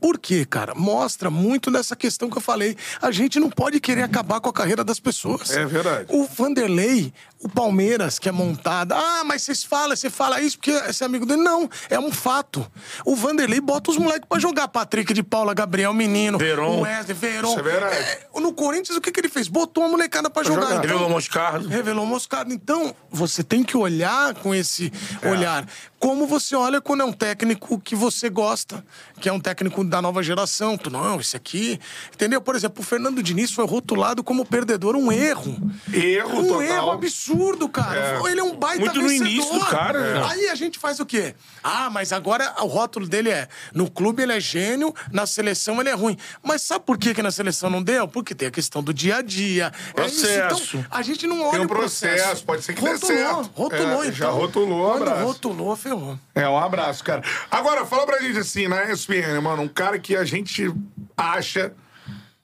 Por quê, cara? Mostra muito dessa questão que eu falei. A gente não pode querer acabar com a carreira das pessoas. É verdade. O Vanderlei, o Palmeiras, que é montada. Ah, mas vocês falam, você fala isso porque esse é amigo dele. Não, é um fato. O Vanderlei bota os moleques pra jogar. Patrick de Paula, Gabriel Menino, Veron. Wesley, Veron. É. É, no Corinthians, o que, que ele fez? Botou a molecada pra jogar. jogar. Então, Revelou Moscardo. Revelou Moscardo. Então, você tem que olhar com esse É. olhar. Como você olha quando é um técnico que você gosta, que é um técnico da nova geração. Tu, não, esse aqui. Entendeu? Por exemplo, o Fernando Diniz foi rotulado como perdedor, um erro. Erro um total. erro absurdo, cara. Ele é um baita Muito no vencedor. início do cara, né? Aí a gente faz o quê? Ah, mas agora o rótulo dele é: no clube ele é gênio, na seleção ele é ruim. Mas sabe por que, que na seleção não deu? Porque tem a questão do dia a dia. É isso. Processo. Então, a gente não olha Tem um o processo. processo, pode ser que dê rotulou, certo. Rotulou, É, então. já rotulou, Quando abraço. rotulou, ferrou. É, um abraço, cara. Agora, fala pra gente assim, na ESPN, mano, um cara que a gente acha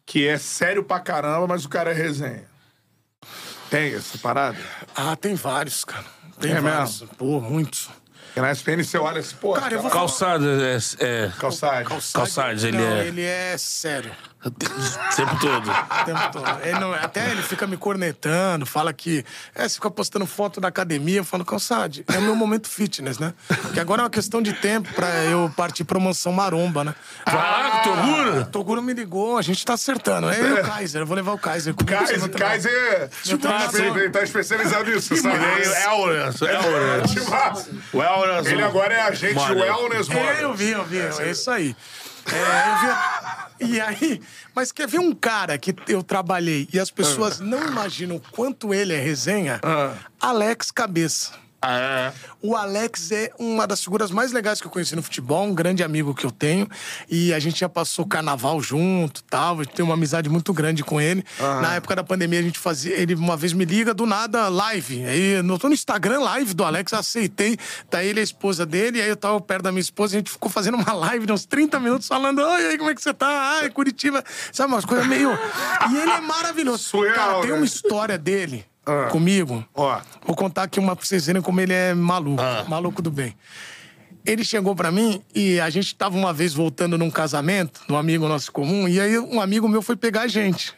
que é sério pra caramba, mas o cara é resenha. Tem essa parada? Ah, tem vários, cara. Tem É vários. Pô, muitos. Porque na ESPN você olha assim, pô, Cara, eu vou cara, Calçado é. é. Calçados, ele não, é- ele é sério. O tempo todo. O tempo todo. Ele não- até ele fica me cornetando, fala que. É, você fica postando foto da academia, eu falo, Calçade, é o meu momento fitness, né? Porque agora é uma questão de tempo pra eu partir pra mansão maromba, né? Vai lá com o Toguro. Toguro me ligou, a gente tá acertando. É eu o Kaiser, eu vou levar o Kaiser você Kaiser. Kaiser, Tipo, ele, ele tá especializado nisso, sabe? É o Wellness, é o O Wellness. Ele agora é agente Model. wellness, É, mano. eu vi, eu vi, é isso aí. É, eu vi. E aí, mas quer ver um cara que eu trabalhei e as pessoas não imaginam o quanto ele é resenha? Alex Cabeça. Ah, é. O Alex é uma das figuras mais legais que eu conheci no futebol, um grande amigo que eu tenho. E a gente já passou carnaval junto tal. Eu tenho uma amizade muito grande com ele. Na época da pandemia, a gente fazia. Ele uma vez me liga, do nada, live. Aí eu tô no Instagram, live do Alex, aceitei. Tá ele e a esposa dele. E aí eu tava perto da minha esposa, a gente ficou fazendo uma live de uns 30 minutos falando: Oi, aí, como é que você tá? Ai, Curitiba. Sabe, umas coisas meio. E ele é maravilhoso. Surreal, Cara, tem né? uma história dele Ah. comigo. Ó. Vou contar aqui uma pra vocês verem como ele é maluco. Maluco do bem. Ele chegou pra mim e a gente tava uma vez voltando num casamento de um amigo nosso comum, e aí um amigo meu foi pegar a gente,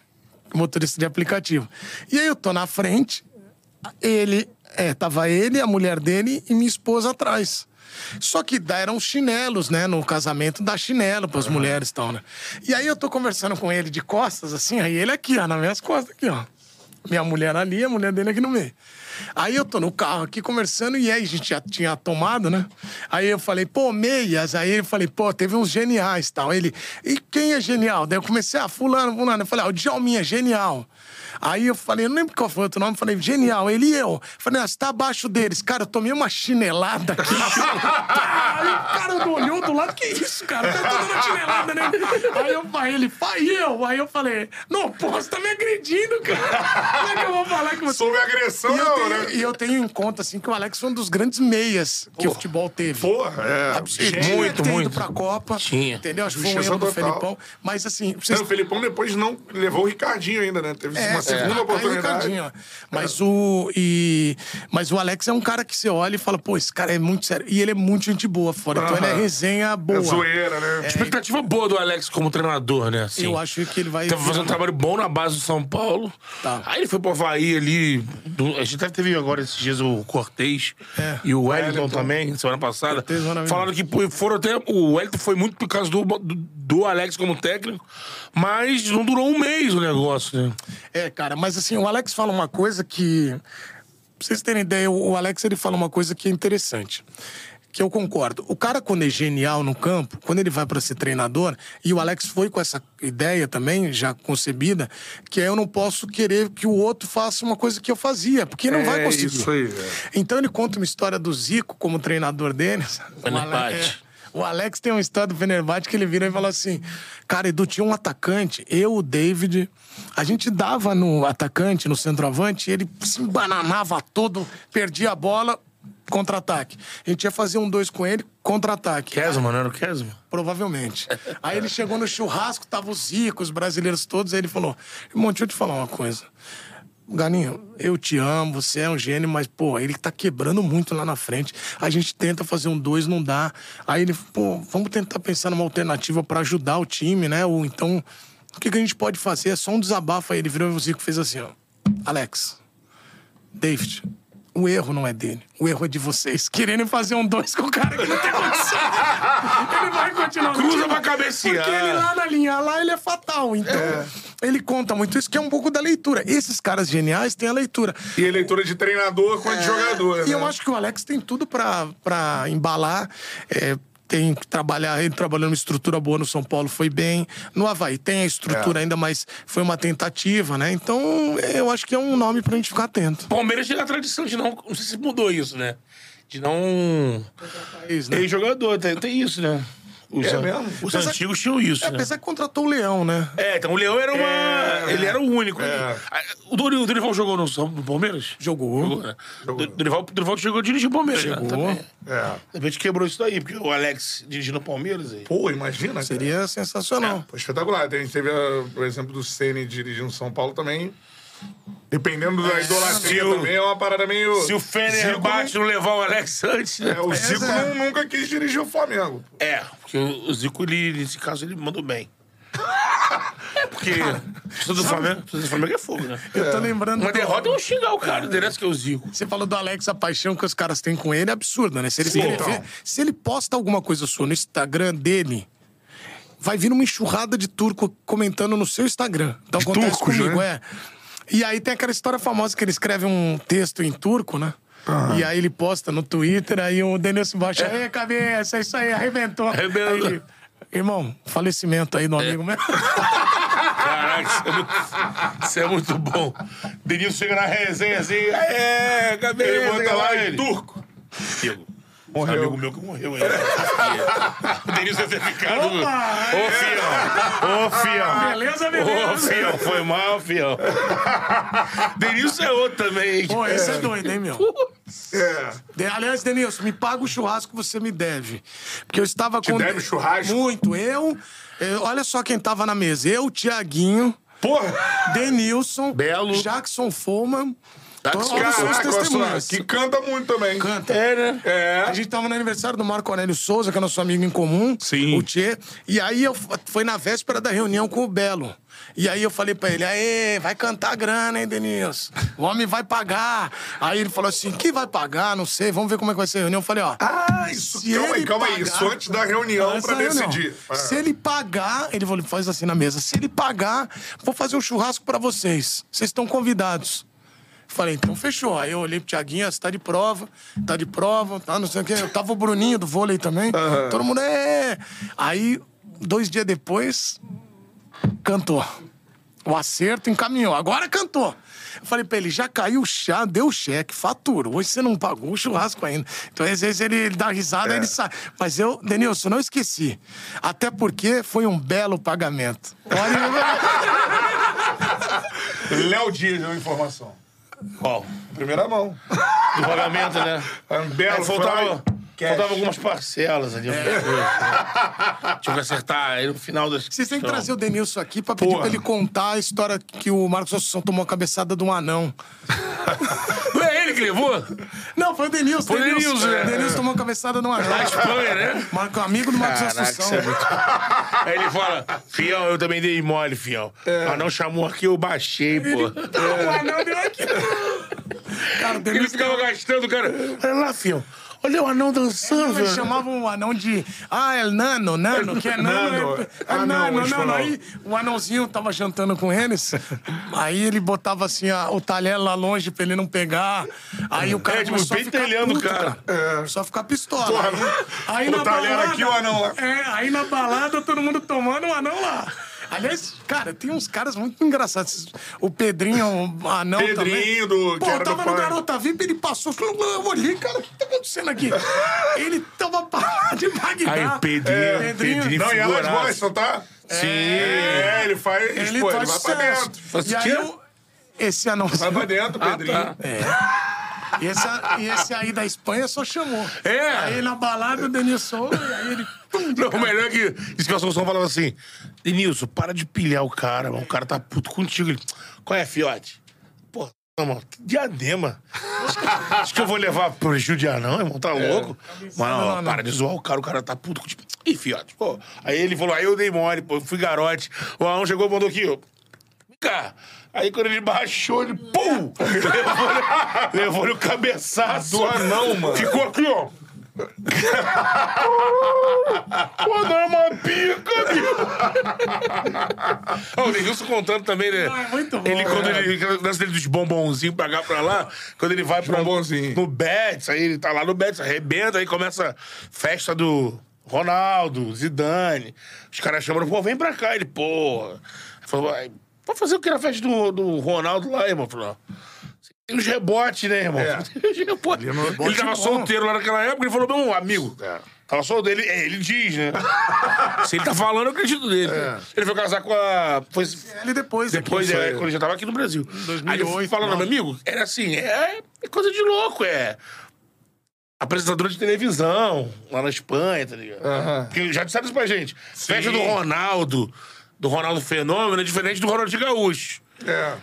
motorista de aplicativo. E aí eu tô na frente, ele, é, tava ele, a mulher dele e minha esposa atrás. Só que dá- eram chinelos, né? No casamento dá chinelo pras mulheres e tal, né? E aí eu tô conversando com ele de costas, assim, aí ele aqui, ó, nas minhas costas, aqui, ó. Minha mulher ali, a mulher dele aqui no meio. Aí eu tô no carro aqui conversando e aí a gente já tinha tomado, né? Aí eu falei, pô, meias. Aí eu falei, pô, teve uns geniais tal. Ele, e quem é genial? Daí eu comecei, ah, fulano, fulano. Eu falei, ah, o Djalminha é genial. Aí eu falei, eu não lembro qual foi o outro nome, falei, genial, ele e eu. Falei, ah, você tá abaixo deles. Cara, eu tomei uma chinelada aqui! [laughs] Aí o cara olhou do lado, que isso, cara? Tá dando uma chinelada, né? Aí eu falei, ele, pai, eu? Aí eu falei, não, você tá me agredindo, cara. Como é que eu vou falar que você... Sobre agressão, E não, tenho, né? e eu tenho em conta, assim, que o Alex foi um dos grandes meias que o futebol teve. Porra, é. Absurdo. Muito, ter ido muito. pra Copa. Tinha. Entendeu? Acho que foi um erro do total. Felipão. Mas assim, vocês Não, o Felipão depois não levou o Ricardinho ainda, né? Teve é, uma segunda é, aí o oportunidade. Mas o e mas o Alex é um cara que você olha e fala, pô, esse cara é muito sério. E ele é muito gente boa fora. Então ele é resenha boa. É zoeira, né? Expectativa boa do Alex como treinador, né? Assim. Eu acho que ele vai Tava fazendo um trabalho bom na base do São Paulo. Tá. Aí ele foi pro Havaí ali. do- a gente até teve agora esses dias o Cortez É. e o Wellington, Wellington. também, semana passada. Cortez. Falaram que foram até. O Wellington foi muito por causa do, do, do Alex como técnico, mas não durou um mês o negócio, né? É, cara, mas assim, o Alex fala uma coisa que. Pra vocês terem ideia, o Alex ele fala uma coisa que é interessante. Que eu concordo. O cara, quando é genial no campo, quando ele vai para ser treinador, e o Alex foi com essa ideia também, já concebida, que é eu não posso querer que o outro faça uma coisa que eu fazia, porque ele não É vai conseguir. isso aí, é. Então ele conta uma história do Zico como treinador Fenerbahçe. é. O Alex tem uma história do Fenerbahçe que ele vira e fala assim: Cara, Edu, tinha um atacante, eu, o David, a gente dava no atacante, no centroavante, ele se embananava todo, perdia a bola, contra-ataque. A gente ia fazer um dois com ele, contra-ataque. Kesman, não era o Kesman? Provavelmente. Aí ele chegou no churrasco, tava os ricos, os brasileiros todos, aí ele falou: Irmão, deixa eu te falar uma coisa. Ganinho, eu te amo, você é um gênio, mas, pô, ele tá quebrando muito lá na frente. A gente tenta fazer um dois, não dá. Aí ele, pô, vamos tentar pensar numa alternativa pra ajudar o time, né? Ou então, o que, que a gente pode fazer? É só um desabafo. Aí ele virou e Zico fez assim, ó. Alex, David, o erro não é dele. O erro é de vocês. Querendo fazer um dois com o cara que não tem condição. ele vai continuar. Cruza pra cabecear. Porque ele lá na linha lá, ele é fatal. Então, ele conta muito isso, que é um pouco da leitura. Esses caras geniais têm a leitura. E a leitura de treinador quanto de jogador, E né? eu acho que o Alex tem tudo pra, pra embalar. é, tem que trabalhar, ele trabalhando uma estrutura boa no São Paulo, foi bem. No Havaí tem a estrutura É. ainda, mas foi uma tentativa, né? Então, eu acho que é um nome pra gente ficar atento. Palmeiras tinha a tradição de não. Não sei se mudou isso, né? De não. Né? Ex-jogador, tem, tem isso, né? Os, É mesmo? os Apesar- antigos tinham isso, É, né? apesar que contratou o Leão, né? É, então o Leão era uma. ele era o único. É. Ah, O Dori- o Dorival jogou no, São- no Palmeiras? Jogou. Jogou, né? O Dorival, Dorival chegou a dirigir o Palmeiras. né? Jogou. Também. É. De repente quebrou isso daí, porque o Alex dirigindo o Palmeiras aí. Pô, imagina. cara. Seria sensacional. Pô, espetacular. A gente teve, a, por exemplo, do Ceni dirigindo São Paulo também. Dependendo da idolatria se o- também, é uma parada meio. Se o Fener bate não levar o Alex antes, né? É, o Zico é. não- nunca quis dirigir o Flamengo. É, porque o Zico, ele, nesse caso, ele mandou bem. [laughs] É, porque precisa do Flamengo, precisa do Flamengo é fogo, né? Eu tô lembrando. Uma do- derrota é um xingar o cara, interessa que é o Zico. Você falou do Alex, a paixão que os caras têm com ele é absurda, né? Se ele, Sim, escrever- então. se ele posta alguma coisa sua no Instagram dele, vai vir uma enxurrada de turco comentando no seu Instagram. Então acontece turcos, comigo, né? é. E aí tem aquela história famosa que ele escreve um texto em turco, né? E aí ele posta no Twitter, aí o Denilson baixa, Ei, cabeça, isso aí, arrebentou. Arrebentou. Aí ele, Irmão, falecimento aí do amigo meu. Caraca, isso é muito, isso é muito bom. Denilson chega na resenha assim, é, cabeça. Ele bota lá ele. em turco. Diego, Morreu. Amigo meu que morreu ainda. [laughs] o Denilson deve ter ficado. Opa! Ô, fião! Ô, fião! Beleza, Ô, beleza. fião, foi mal, fião. [laughs] Denilson é outro também. Pô, esse é doido, hein, meu? É. De- Aliás, Denilson, me paga o churrasco que você me deve. Porque eu estava com. deve churrasco? Muito. Eu, eu- Olha só quem tava na mesa. Eu, Tiaguinho, Porra! Denilson, Belo. Jackson Foman. Jackson, Então, olha só os Caraca, olha testemunhas. que canta muito também. Canta. É, né? É. A gente tava no aniversário do Marco Aurélio Souza, que é nosso amigo em comum. Sim. O Tchê. E aí eu foi na véspera da reunião com o Belo. E aí eu falei pra ele, aê, vai cantar a grana, hein, Denilson? O homem vai pagar. Aí ele falou assim, que vai pagar? Não sei, vamos ver como é que vai ser a reunião. Eu falei, ó. Ah, isso. Se calma aí, ele calma aí. pagar- Isso antes da reunião pra reunião. decidir. Ah. Se ele pagar, ele falou, faz assim na mesa. Se ele pagar, vou fazer um churrasco pra vocês. Vocês estão convidados. Falei, então fechou. Aí eu olhei pro Tiaguinho, você tá de prova, tá de prova, tá não sei o quê. Eu tava o Bruninho do vôlei também. Todo mundo é. Aí, dois dias depois, cantou. o acerto, encaminhou. Agora cantou. Eu falei pra ele, já caiu o chá, deu o cheque, faturou, hoje você não pagou o churrasco ainda. Então, às vezes, ele, ele dá risada, ele sai. Mas eu, Denilson, não esqueci. Até porque foi um belo pagamento. Olha, [laughs] Léo Dias deu informação. Qual? Primeira mão. Do pagamento, né? É um belo É, faltava. Cash. faltava algumas parcelas ali. coisas, né? Tinha que acertar aí no final das. vocês têm que trazer o Denilson aqui pra pedir pra ele contar a história que o Marcos Assunção tomou a cabeçada de um anão. [laughs] Não é ele que levou? Não, foi o Denilson. Foi o Denilson, né? Denilson tomou a cabeçada de um anão. Da Espanha, né? Marco, amigo do Marcos Caraca, Assunção. é muito... Aí ele fala, fião, eu também dei mole, fião. Ah, não chamou aqui, eu baixei, pô. O anão deu aqui. Cara, o Ele Denilson ficava gastando, cara. Olha lá, fião. Olha o anão dançando, Eles velho. chamavam o anão de. Ah, é nano, nano, que é nano. Nano. é, é Ah, não, nano, eles nano. Aí o anãozinho tava jantando com eles. Aí ele botava assim a- o talher lá longe pra ele não pegar. Aí o cara É, tipo, pentelhando o cara. cara. Só ficar pistola. Porra, aí, aí o na talher balada, aqui, o anão lá. É, aí na balada todo mundo tomando o anão lá. Aliás, cara, tem uns caras muito engraçados. O Pedrinho, o anão também. Pedrinho, do- Pô, era do tava no. Garota VIP, ele passou, falou, eu olhei, cara, o que tá acontecendo aqui? ele tava parado de Bagdá. Aí o Pedrinho, Pedrinho. Pedrinho Não, e elas gostam, tá? Sim. É, ele faz. Ele pô, ele faz vai pra dentro. Faz E aí, eu- esse anãozinho... Vai pra dentro, Ah, Pedrinho. tá. E esse, e esse aí da Espanha só chamou. É. Aí na balada o Denilson, e aí ele... pum, Não, o melhor é que isso que o Assunção falava assim: Denilson, para de pilhar o cara, mano. O cara tá puto contigo. Ele, qual é, fiote? Pô, não, mano, que diadema. Acho que, eu vou levar pro Judiar, não, irmão. Tá louco? Mas não, não, não. para de zoar o cara, o cara tá puto contigo. Ih, fiote, pô. Aí ele falou: aí eu dei mole, pô, fui garote. O Aão chegou e mandou aqui, ó. Vem cá. Aí quando ele baixou, ele pum! [laughs] Levou-lhe levou o cabeçaço. Do anão, mano. Ficou aqui, ó. [laughs] Pô, não é uma pica, bicho. O Denilson contando também, né? Ah, é muito bom, Ele, quando é. ele, o lance dele dos bombonzinhos pra cá, pra lá, quando ele vai pra, Bombonzinho. no Betis, aí ele tá lá no Betis, arrebenta, aí começa a festa do Ronaldo, Zidane. Os caras chamam, pô, vem pra cá. Ele, porra. Ele falou, vai vai fazer o que na festa do, do Ronaldo lá, irmão? Falou, tem uns rebotes, né, irmão? É. [laughs] Tem uns rebotes. Ele tava bom. solteiro lá naquela época, ele falou, meu amigo, tava solteiro. Ele, é, ele diz, né? [laughs] Se ele tá falando, eu acredito nele. Ele foi casar com a... Foi, Ele depois, depois, aqui. é, quando ele já tava aqui no Brasil. Aí ele 2008, falando, meu amigo, era assim, é, é coisa de louco, é apresentadora de televisão lá na Espanha, tá ligado? Aham. Que já disseram isso pra gente. Festa do Ronaldo, do Ronaldo Fenômeno, é diferente do Ronaldo Gaúcho.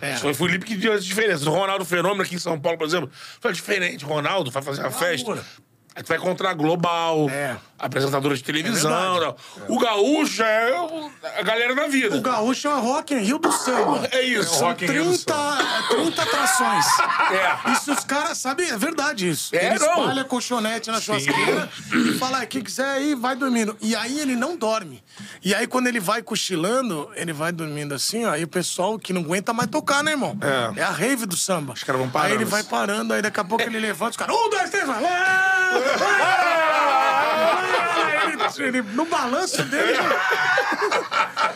É. Foi o Felipe que deu essa diferença. O Ronaldo Fenômeno aqui em São Paulo, por exemplo, foi diferente. Ronaldo vai fazer uma festa. Aí tu vai encontrar Global, É. apresentadora de televisão. É o Gaúcho é o- a galera da vida. O gaúcho é uma Rock in Rio do samba. É isso. São Rock in Rio do 30, 30 atrações. É. Isso os caras sabem, é verdade isso. É, ele não. espalha colchonete na churrasqueira e fala, "Ah, quem quiser aí, vai dormindo. E aí ele não dorme. E aí quando ele vai cochilando, ele vai dormindo assim, ó, aí o pessoal que não aguenta mais tocar, né, irmão? É. a rave do samba. Os caras vão parando. Aí ele vai parando, aí daqui a pouco ele levanta, os caras, um, dois, três, vai. Ele, no balanço dele. [laughs]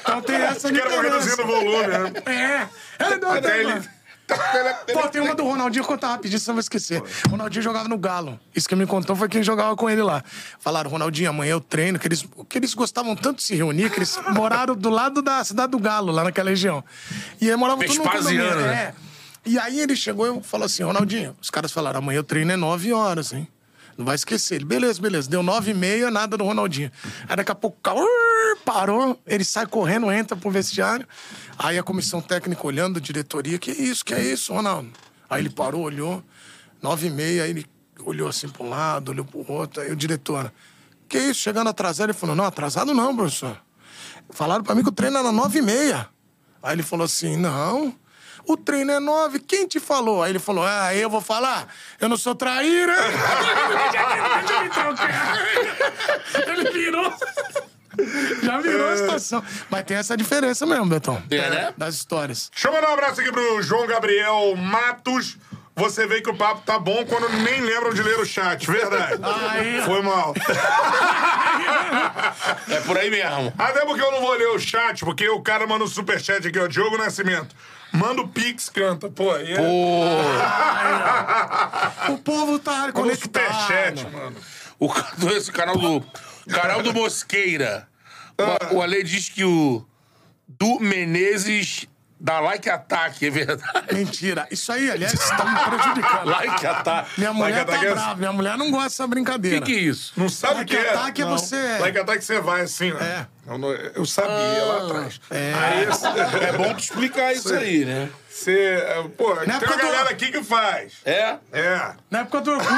Então tem essa Os caras vão diferença. reduzindo o volume, né? É. É, não, Até não, ele. Pô, tem uma do Ronaldinho, vou contar rapidinho, senão eu vou esquecer. O Ronaldinho jogava no Galo. Isso que me contou foi quem jogava com ele lá. Falaram, Ronaldinho, amanhã eu treino, que eles, que eles gostavam tanto de se reunir, que eles moraram do lado da cidade do Galo, lá naquela região. E aí moravam Vespasiano, condomínio. né? É. E aí ele chegou e falou assim, Ronaldinho, os caras falaram, amanhã eu treino é 9 horas, hein? Não vai esquecer. Ele, beleza, beleza. Deu nove e meia, nada do Ronaldinho. Aí daqui a pouco urr, parou, ele sai correndo, entra pro vestiário. Aí a comissão técnica olhando, a diretoria, que isso, que é isso, Ronaldo? Aí ele parou, olhou, nove e meia, aí ele olhou assim pro lado, olhou pro outro, aí o diretor, que isso, chegando atrasado? Ele falou, não, atrasado não, professor. Falaram pra mim que o treino era nove e meia. Aí ele falou assim, não... O treino é nove, quem te falou? Aí ele falou, ah, eu vou falar? Eu não sou traíra. Me [laughs] troquei. Ele virou. Já virou a situação. Mas tem essa diferença mesmo, Betão. É, né? Das histórias. Deixa eu mandar um abraço aqui pro João Gabriel Matos. você vê que o papo tá bom quando nem lembram de ler o chat. Verdade. Aí. Foi mal. É por aí mesmo. Até porque eu não vou ler o chat, porque o cara manda um superchat aqui, ó. Diogo Nascimento. Manda o Pix, canta. Pô, aí é... [laughs] O povo tá Manda conectado. superchat, mano. O esse canal do. Canal do Mosqueira. Ah. O, o Ale diz que o. Du Menezes dá like ataque, é verdade. Mentira. Isso aí, aliás, tá me prejudicando. Like ataque. Minha mulher Like tá attack é- brava. Minha mulher não gosta dessa O brincadeira. que, que é isso? Não sabe o Like que é? attack é Não. você- Like attack você vai assim, ó. É. Eu, não- eu sabia lá atrás. É. Aí É bom tu explicar isso aí, né? você... é, Pô, tem época uma do- galera aqui que faz. É? É. Na época do Orkut.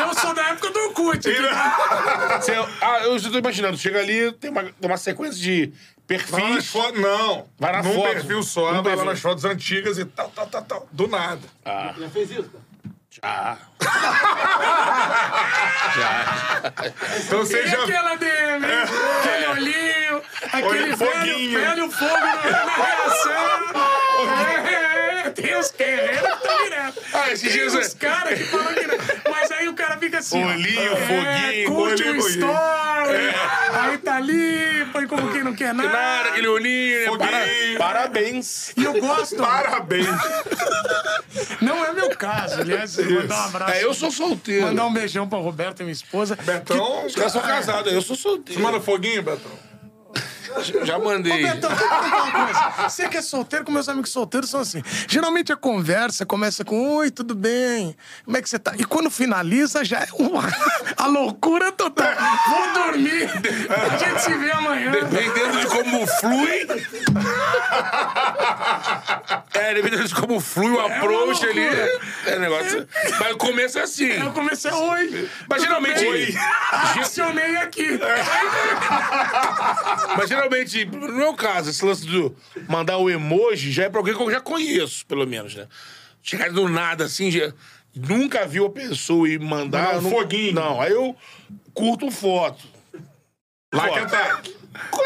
Eu sou da época do Orkut. [laughs] Você- ah, eu já tô imaginando. Chega ali, tem uma, uma sequência de perfis. fotos, não. Vai na Num foto. perfil só, vai lá perfil. nas fotos antigas e tal, tal, tal, tal. Do nada. Já fez isso, cara? Já. [laughs] já. Então você E já... aquela DM, aquele olhinho, aquele Olho velho, foguinho. velho fogo na na reação. [laughs] É, tem os guerreiros que estão direto. [laughs] Ah, esses dias os é- caras que falam direto. Mas aí o cara fica assim. ó, Olhinho, é, foguinho, Curte o story. Aí tá ali, põe como quem não quer nada. Nada, aquele olhinho. né? Foguinho. Para- parabéns. E eu gosto. Parabéns. Não é meu caso, aliás. Mandar um abraço. É, eu sou solteiro. Mandar um beijão pra Roberta, minha esposa. Betão, Os caras são casados, eu sou Você solteiro. manda foguinho, Betão? Já mandei. Betão, coisa. Você que é solteiro, com meus amigos solteiros são assim. Geralmente a conversa começa com Oi, tudo bem? Como é que você tá? E quando finaliza, já é uma... [laughs] a loucura total. Vou dormir. A gente se vê amanhã. Dependendo de como flui. É, dependendo de como flui o approach uma ali. É negócio. Mas o começo é assim. Eu comecei Oi. Mas geralmente. Oi. Acionei aqui. Mas geralmente, no meu caso, esse lance do mandar o emoji já é pra alguém que eu já conheço, pelo menos, né? Chegar do nada assim, já, nunca viu a pessoa e mandar. Mandar um não- foguinho. Não, aí eu curto foto. Like Foto. attack.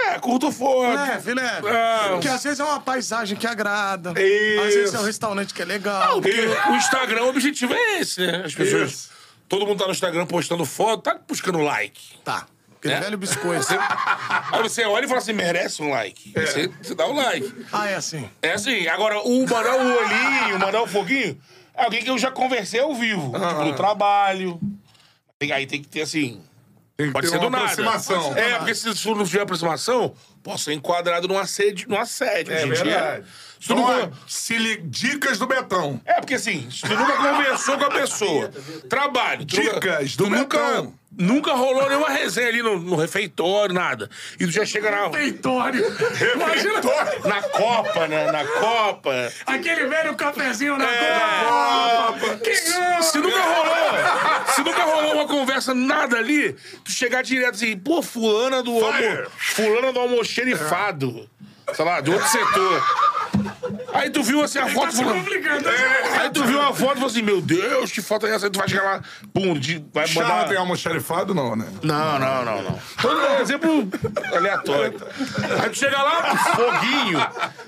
É, curto foto. É, filé. Ah. Porque às vezes é uma paisagem que agrada. Isso. Às vezes é um restaurante que é legal. Porque o Instagram, o objetivo é esse, né? As pessoas. Isso. Todo mundo tá no Instagram postando foto, tá buscando like. Tá. Aquele É? velho biscoito. Aí você olha e fala assim: merece um like. Você, você dá o like. Ah, é assim. É assim, agora o mandar o olhinho, mandar o foguinho, é alguém que eu já conversei ao vivo. Tipo, no trabalho. Aí tem que ter assim. Tem que Pode ter ser do nada. aproximação. É, porque se isso não tiver aproximação, posso ser enquadrado num assédio. Num assédio É hoje em dia. Se Então, ó, se li... Dicas do Betão. É, porque assim, se tu nunca conversou com a pessoa, trabalho, tu nunca- Dicas do tu nunca, Betão. nunca rolou nenhuma resenha ali no, no refeitório, nada. E tu já chega na, Feitório. Imagina na Copa, né? Na Copa. aquele velho cafezinho na É. Copa. Que Se nunca rolou, se nunca rolou uma conversa, nada ali, tu chegar direto assim, pô, fulana do almo, fulana do almoxerifado. Sei lá, de outro setor. Aí tu viu assim a Tá foto. se falou- complicando. Aí tu viu a foto e falou assim, meu Deus, que foto é essa? Aí tu vai chegar lá, pum, de- vai Charla mandar... tem almoxarifado, não, né? Não, não, não, não. Todo um exemplo aleatório. Aí tu chega lá, foguinho.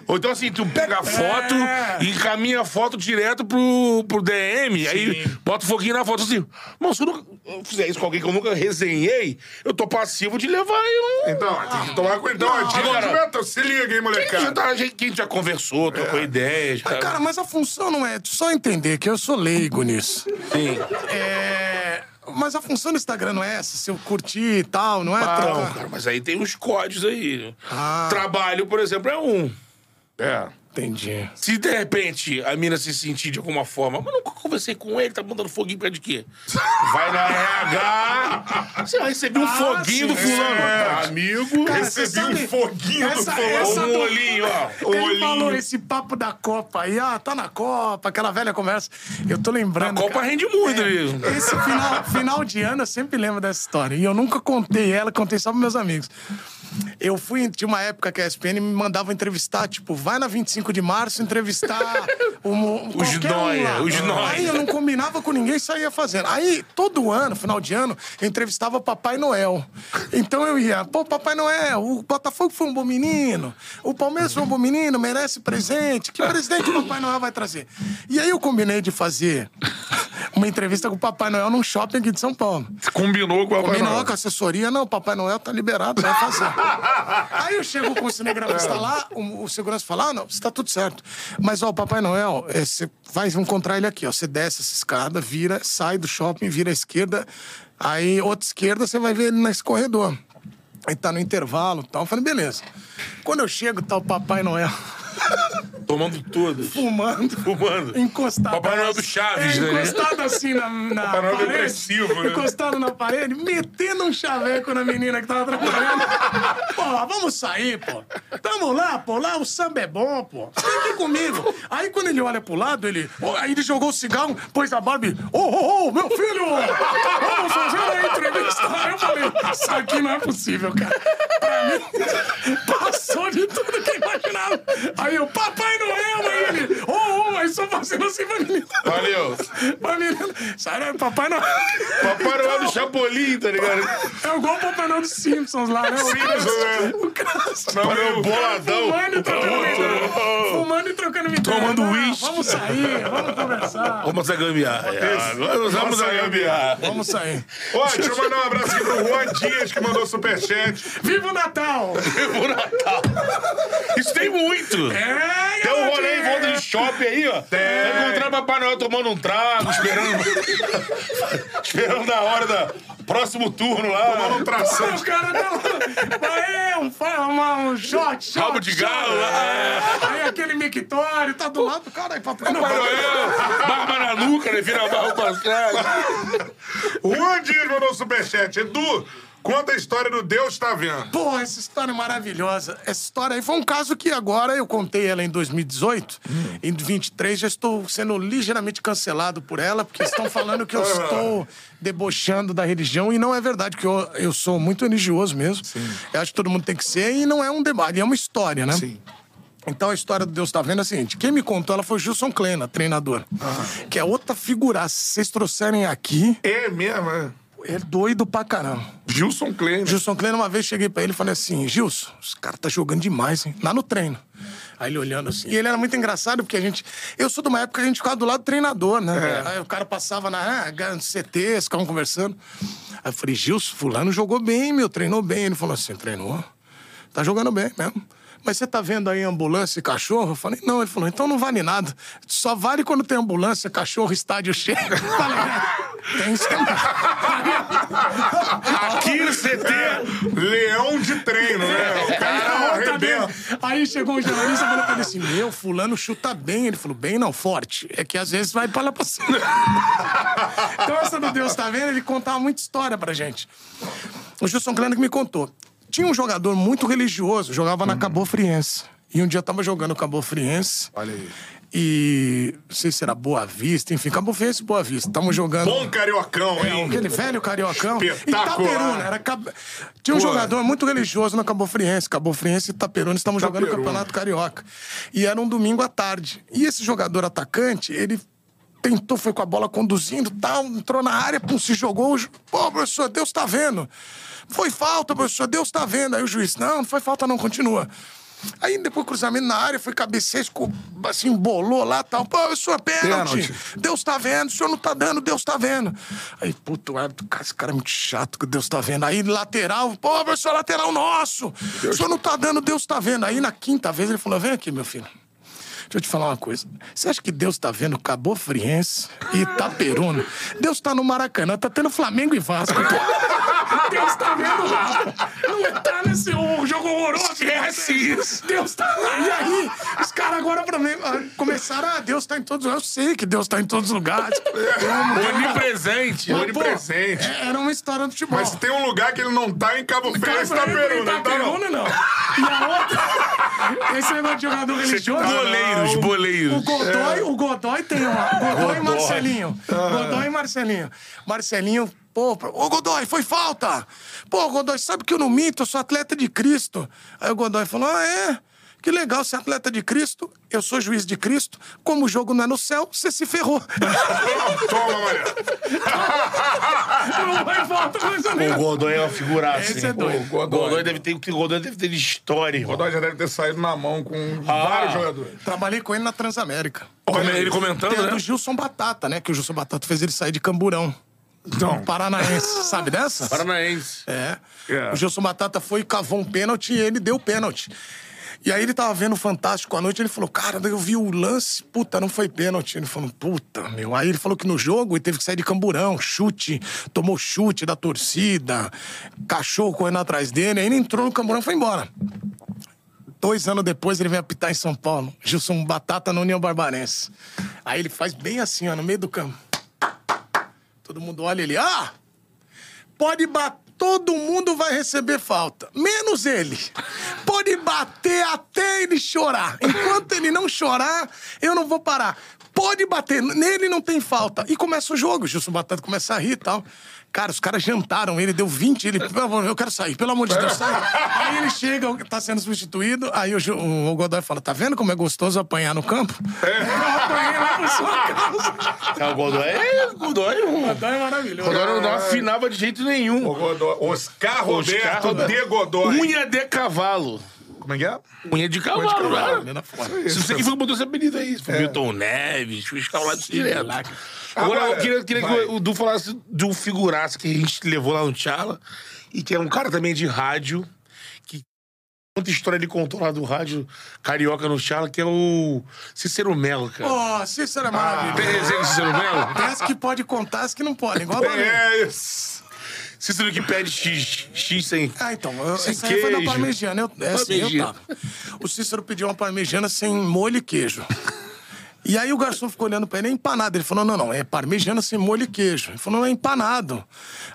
Ou então assim, tu pega a foto É. e encaminha a foto direto pro, pro DM. Aí bota o foguinho na foto assim. Mano, eu fizer isso com alguém que eu nunca resenhei, eu tô passivo de levar um. Então, tem que tomar cuidado. Então, a dica Agora-. Se liga, hein, Quem molecada. tá, quem já conversou, trocou ideias. Ah, Cara, mas a função não é só entender que eu sou leigo nisso. Sim. É. Mas a função do Instagram não é essa, se eu curtir e tal, não é Não, trocar. cara, mas aí tem os códigos aí. Ah. Trabalho, por exemplo, é um. É. Entendi. Se de repente a mina se sentir de alguma forma, mas nunca conversei com ele, tá mandando foguinho pra de quê? [laughs] Vai na RH, você vai receber um Ah, foguinho do sim, fulano. é. Amigo, Cara, Recebi sabe- um foguinho do essa- fulano. essa- um olhinho, ó. Ele olhinho. falou esse papo da Copa aí, ah, tá na Copa, aquela velha conversa. Eu tô lembrando. A Copa cara, rende muito é, mesmo. Esse final, final de ano eu sempre lembro dessa história. E eu nunca contei ela, contei só pros meus amigos. Eu fui, tinha uma época que a ESPN me mandava entrevistar, tipo, vai na 25 de março entrevistar [laughs] um, Os qualquer um os nóia. Aí eu não combinava com ninguém e saía fazendo. Aí, todo ano, final de ano, eu entrevistava Papai Noel. Então eu ia, pô, Papai Noel, o Botafogo foi um bom menino, o Palmeiras foi um bom menino, merece presente. Que presente o Papai Noel vai trazer? E aí eu combinei de fazer uma entrevista com o Papai Noel num shopping aqui de São Paulo. Combinou com a Papai Combinou Noel. com a assessoria, não, o Papai Noel tá liberado, vai fazer. [laughs] Aí eu chego com o cinegrafista lá, o, o segurança fala, ah, não, está tudo certo. Mas, ó, o Papai Noel, é, você vai encontrar ele aqui, ó. Você desce essa escada, vira, sai do shopping, vira à esquerda, aí outra esquerda, você vai ver ele nesse corredor. Aí tá no intervalo e tal. Eu falei, beleza. Quando eu chego, tá o Papai Noel [laughs] Tomando todas. fumando. Fumando. Encostado. Papai Noel do Chaves, é, né? Encostado assim na, na Papai Noel parede. depressivo, né? Encostado na parede, metendo um chaveco na menina que tava trabalhando. pô, vamos sair, pô. Tamo lá, pô. Lá o samba é bom, pô. Que ir comigo. Aí quando ele olha pro lado, ele. aí ele jogou o cigarro, pôs a barba e. Ô, ô, ô, meu filho! Vamos fazer uma entrevista. Aí eu falei, isso aqui não é possível, cara. Pra mim, [laughs] passou de tudo que imaginava. Aí eu, Papai Noel, aí ele. Ô, ô, aí só fazendo assim pra menina. Valeu. Pra menina. Sai daí, Papai Noel. Papai Noel do Chapolin, tá ligado? É igual o Papai Noel dos Simpsons lá, né? O Simpsons, né? O cara Não, meu boladão. fumando e trocando ideia. Fumando e trocando ideia. Tomando Não, uísque. Vamos sair, vamos conversar. Vamos a gambiarra. Nós vamos a gambiarra. Vamos sair. Ó, deixa eu mandar um abraço aqui pro Juan Dias, que mandou superchat. Viva o Natal! O Natal. Isso tem muito. É, Tem um rolê em volta de shopping aí, ó. Vai encontrar Papai Noel tomando um trago, esperando. [laughs] esperando a hora do próximo turno lá. Tomando um tração. O cara dá um, é, um, uma- um shot, shot. Rabo de galo lá. Aí aquele mictório tá do lado do cara. Aí, papai Papai Noel. Noel, barba na nuca, né? Vira a barba pra trás. Juan Dias mandou superchat. Edu, conta a história do Deus Tá Vendo. Pô, essa história é maravilhosa. Essa história aí foi um caso que agora eu contei ela em 2018. Em 23 já estou sendo ligeiramente cancelado por ela, porque estão falando que eu [laughs] estou debochando da religião e não é verdade, que eu, eu sou muito religioso mesmo. Eu acho que todo mundo tem que ser e não é um debate, é uma história, né? Sim. Então a história do Deus tá vendo é a seguinte: quem me contou ela foi o Gilson Klena, treinador. Que é outra figuraça. Se vocês trouxerem aqui, É mesmo, é. é doido pra caramba. Gilson Klein. Gilson Kleina, uma vez cheguei pra ele e falei assim: Gilson, os caras tá jogando demais, hein? Lá no treino. Aí ele olhando assim. E ele era muito engraçado, porque a gente. Eu sou de uma época que a gente ficava do lado do treinador, né? Aí o cara passava na ah, CT, ficavam conversando. Aí eu falei: Gilson, Fulano jogou bem, meu, treinou bem. Ele falou assim: treinou? Tá jogando bem mesmo. Mas você tá vendo aí ambulância e cachorro? Eu falei, não. Ele falou, então não vale nada. Só vale quando tem ambulância, cachorro, estádio cheio. [laughs] Falei, é, tem. [laughs] Aqui no CT. Leão de treino, né? O cara Tá arrebenta. Aí chegou um jornalista e falou pra ele assim: Meu, fulano chuta bem. Ele falou: Bem, não, forte. É que às vezes vai pra lá pra cima. [laughs] então, essa do Deus tá vendo, ele contava muita história pra gente. O Gilson Kleiner que me contou. Tinha um jogador muito religioso, jogava na Cabo Friense. E um dia tava jogando Cabo Friense. Olha aí. E não sei se era Boa Vista, enfim, Cabo Friense e Boa Vista. Tamo jogando. Bom cariocão, É, hein? aquele velho cariocão. Itaperuna. Era Cab... Tinha um Pô. jogador muito religioso no Cabo Friense. Cabo Friense e Itaperuna estavam jogando o. Campeonato Carioca. E era um domingo à tarde. E esse jogador atacante, ele tentou, foi com a bola conduzindo, tal, entrou na área, pum, se jogou. Pô, professor, Deus tá vendo. Foi falta, professor, Deus tá vendo. Aí o juiz, não, não foi falta não, continua. Aí depois cruzamento na área, foi cabeceio, assim, bolou lá tal. Pô, professor, pênalti. Pênalti. Deus tá vendo, o senhor não tá dando, Deus tá vendo. Aí, puto, árbitro, cara, esse cara é muito chato que Deus tá vendo. Aí, lateral, pô, professor, lateral nosso. O senhor não tá dando, Deus tá vendo. Aí, na quinta vez, ele falou: vem aqui, meu filho. Deixa eu te falar uma coisa. Você acha que Deus tá vendo Cabo Friense e Itaperuna? Deus tá no Maracanã, tá tendo Flamengo e Vasco. Deus tá vendo lá. Não tá nesse jogo horroroso. Esquece isso. Deus tá lá. E aí, os caras agora pra mim, ah, começaram, ah, Deus tá em todos os lugares. Eu sei que Deus tá em todos os lugares. Deus. [laughs] Onipresente. Onipresente. é- Era uma história do futebol. Mas tem um lugar que ele não tá em Cabo Friense, Cara, Itaperuna. Não. Itaperuna, não. E a outra, [laughs] esse negócio de jogador religioso. Boleiros, boleiros. O Godoy, o Godoy tem uma. Godoy, e Marcelinho. Godoy e Marcelinho. Marcelinho Pô, ô Godoy, foi falta! Pô, Godoy, sabe que eu não minto, eu sou atleta de Cristo. Aí o Godoy falou: ah, é? Que legal ser atleta de Cristo, eu sou juiz de Cristo. Como o jogo não é no céu, você se ferrou. [laughs] Toma, Maria. não vai falta coisa O. Godoy é uma figuraça. Esse hein? é doido. O Godoy deve ter, o que o Godoy deve ter de história, O irmão. Godoy já deve ter saído na mão com Ah. vários jogadores. Trabalhei com ele na Transamérica. Olha ele comentando, a né? do Gilson Batata, né? Que o Gilson Batata fez ele sair de Camburão. Então, Paranaense, sabe dessa? Paranaense. É. É. O Gilson Batata foi e cavou um pênalti e ele deu pênalti. E aí ele tava vendo o Fantástico à noite, ele falou, cara, eu vi o lance, puta, não foi pênalti. Ele falou, puta, meu. Aí ele falou que no jogo ele teve que sair de camburão, chute, tomou chute da torcida, cachorro correndo atrás dele, aí ele entrou no camburão e foi embora. Dois anos depois ele vem apitar em São Paulo. Gilson Batata na União Barbarense. Aí ele faz bem assim, ó, no meio do campo. Todo mundo olha ele, ah! Pode bater, todo mundo vai receber falta, menos ele. Pode bater até ele chorar. Enquanto ele não chorar, eu não vou parar. Pode bater, nele não tem falta. E começa o jogo, Gilson Batata começa a rir e tal. Cara, os caras jantaram ele, deu 20, ele, pelo amor, eu quero sair, pelo amor de Deus, sai. Aí ele chega, tá sendo substituído, aí o, o Godoy fala, tá vendo como é gostoso apanhar no campo? Eu apanhei lá por sua causa. É, o Godoy é o Godoy, irmão. Godoy é maravilhoso. O Godoy não, não afinava de jeito nenhum. o Godoy, Oscar Roberto Oscar de Godoy. Unha de cavalo. Como é que é? Unha de cavalo, Cavalo, né? né, foda. Se você que foi que botou esse apelido aí. Foi Milton Neves, foi escalado direto. lá. Agora, eu queria, queria que o Du falasse de um figuraço que a gente levou lá no Tchala e que é um cara também de rádio, que quanta história ele contou lá do rádio carioca no Tchala, que é o Cícero Melo, cara. Ó, Cícero é maravilhoso. Tem resenha com Cícero Melo? Tem as que pode contar, as que não podem. Igual a. É isso. Cícero que pede X, X sem... Ah, então, eu, Sem essa aí foi da parmegiana. Eu, essa aí eu Parmegiana. tava. O Cícero pediu uma parmegiana sem molho e queijo. E aí o garçom ficou olhando pra ele, é empanado. Ele falou, não, não, é parmegiana sem molho e queijo. Ele falou, não, é empanado.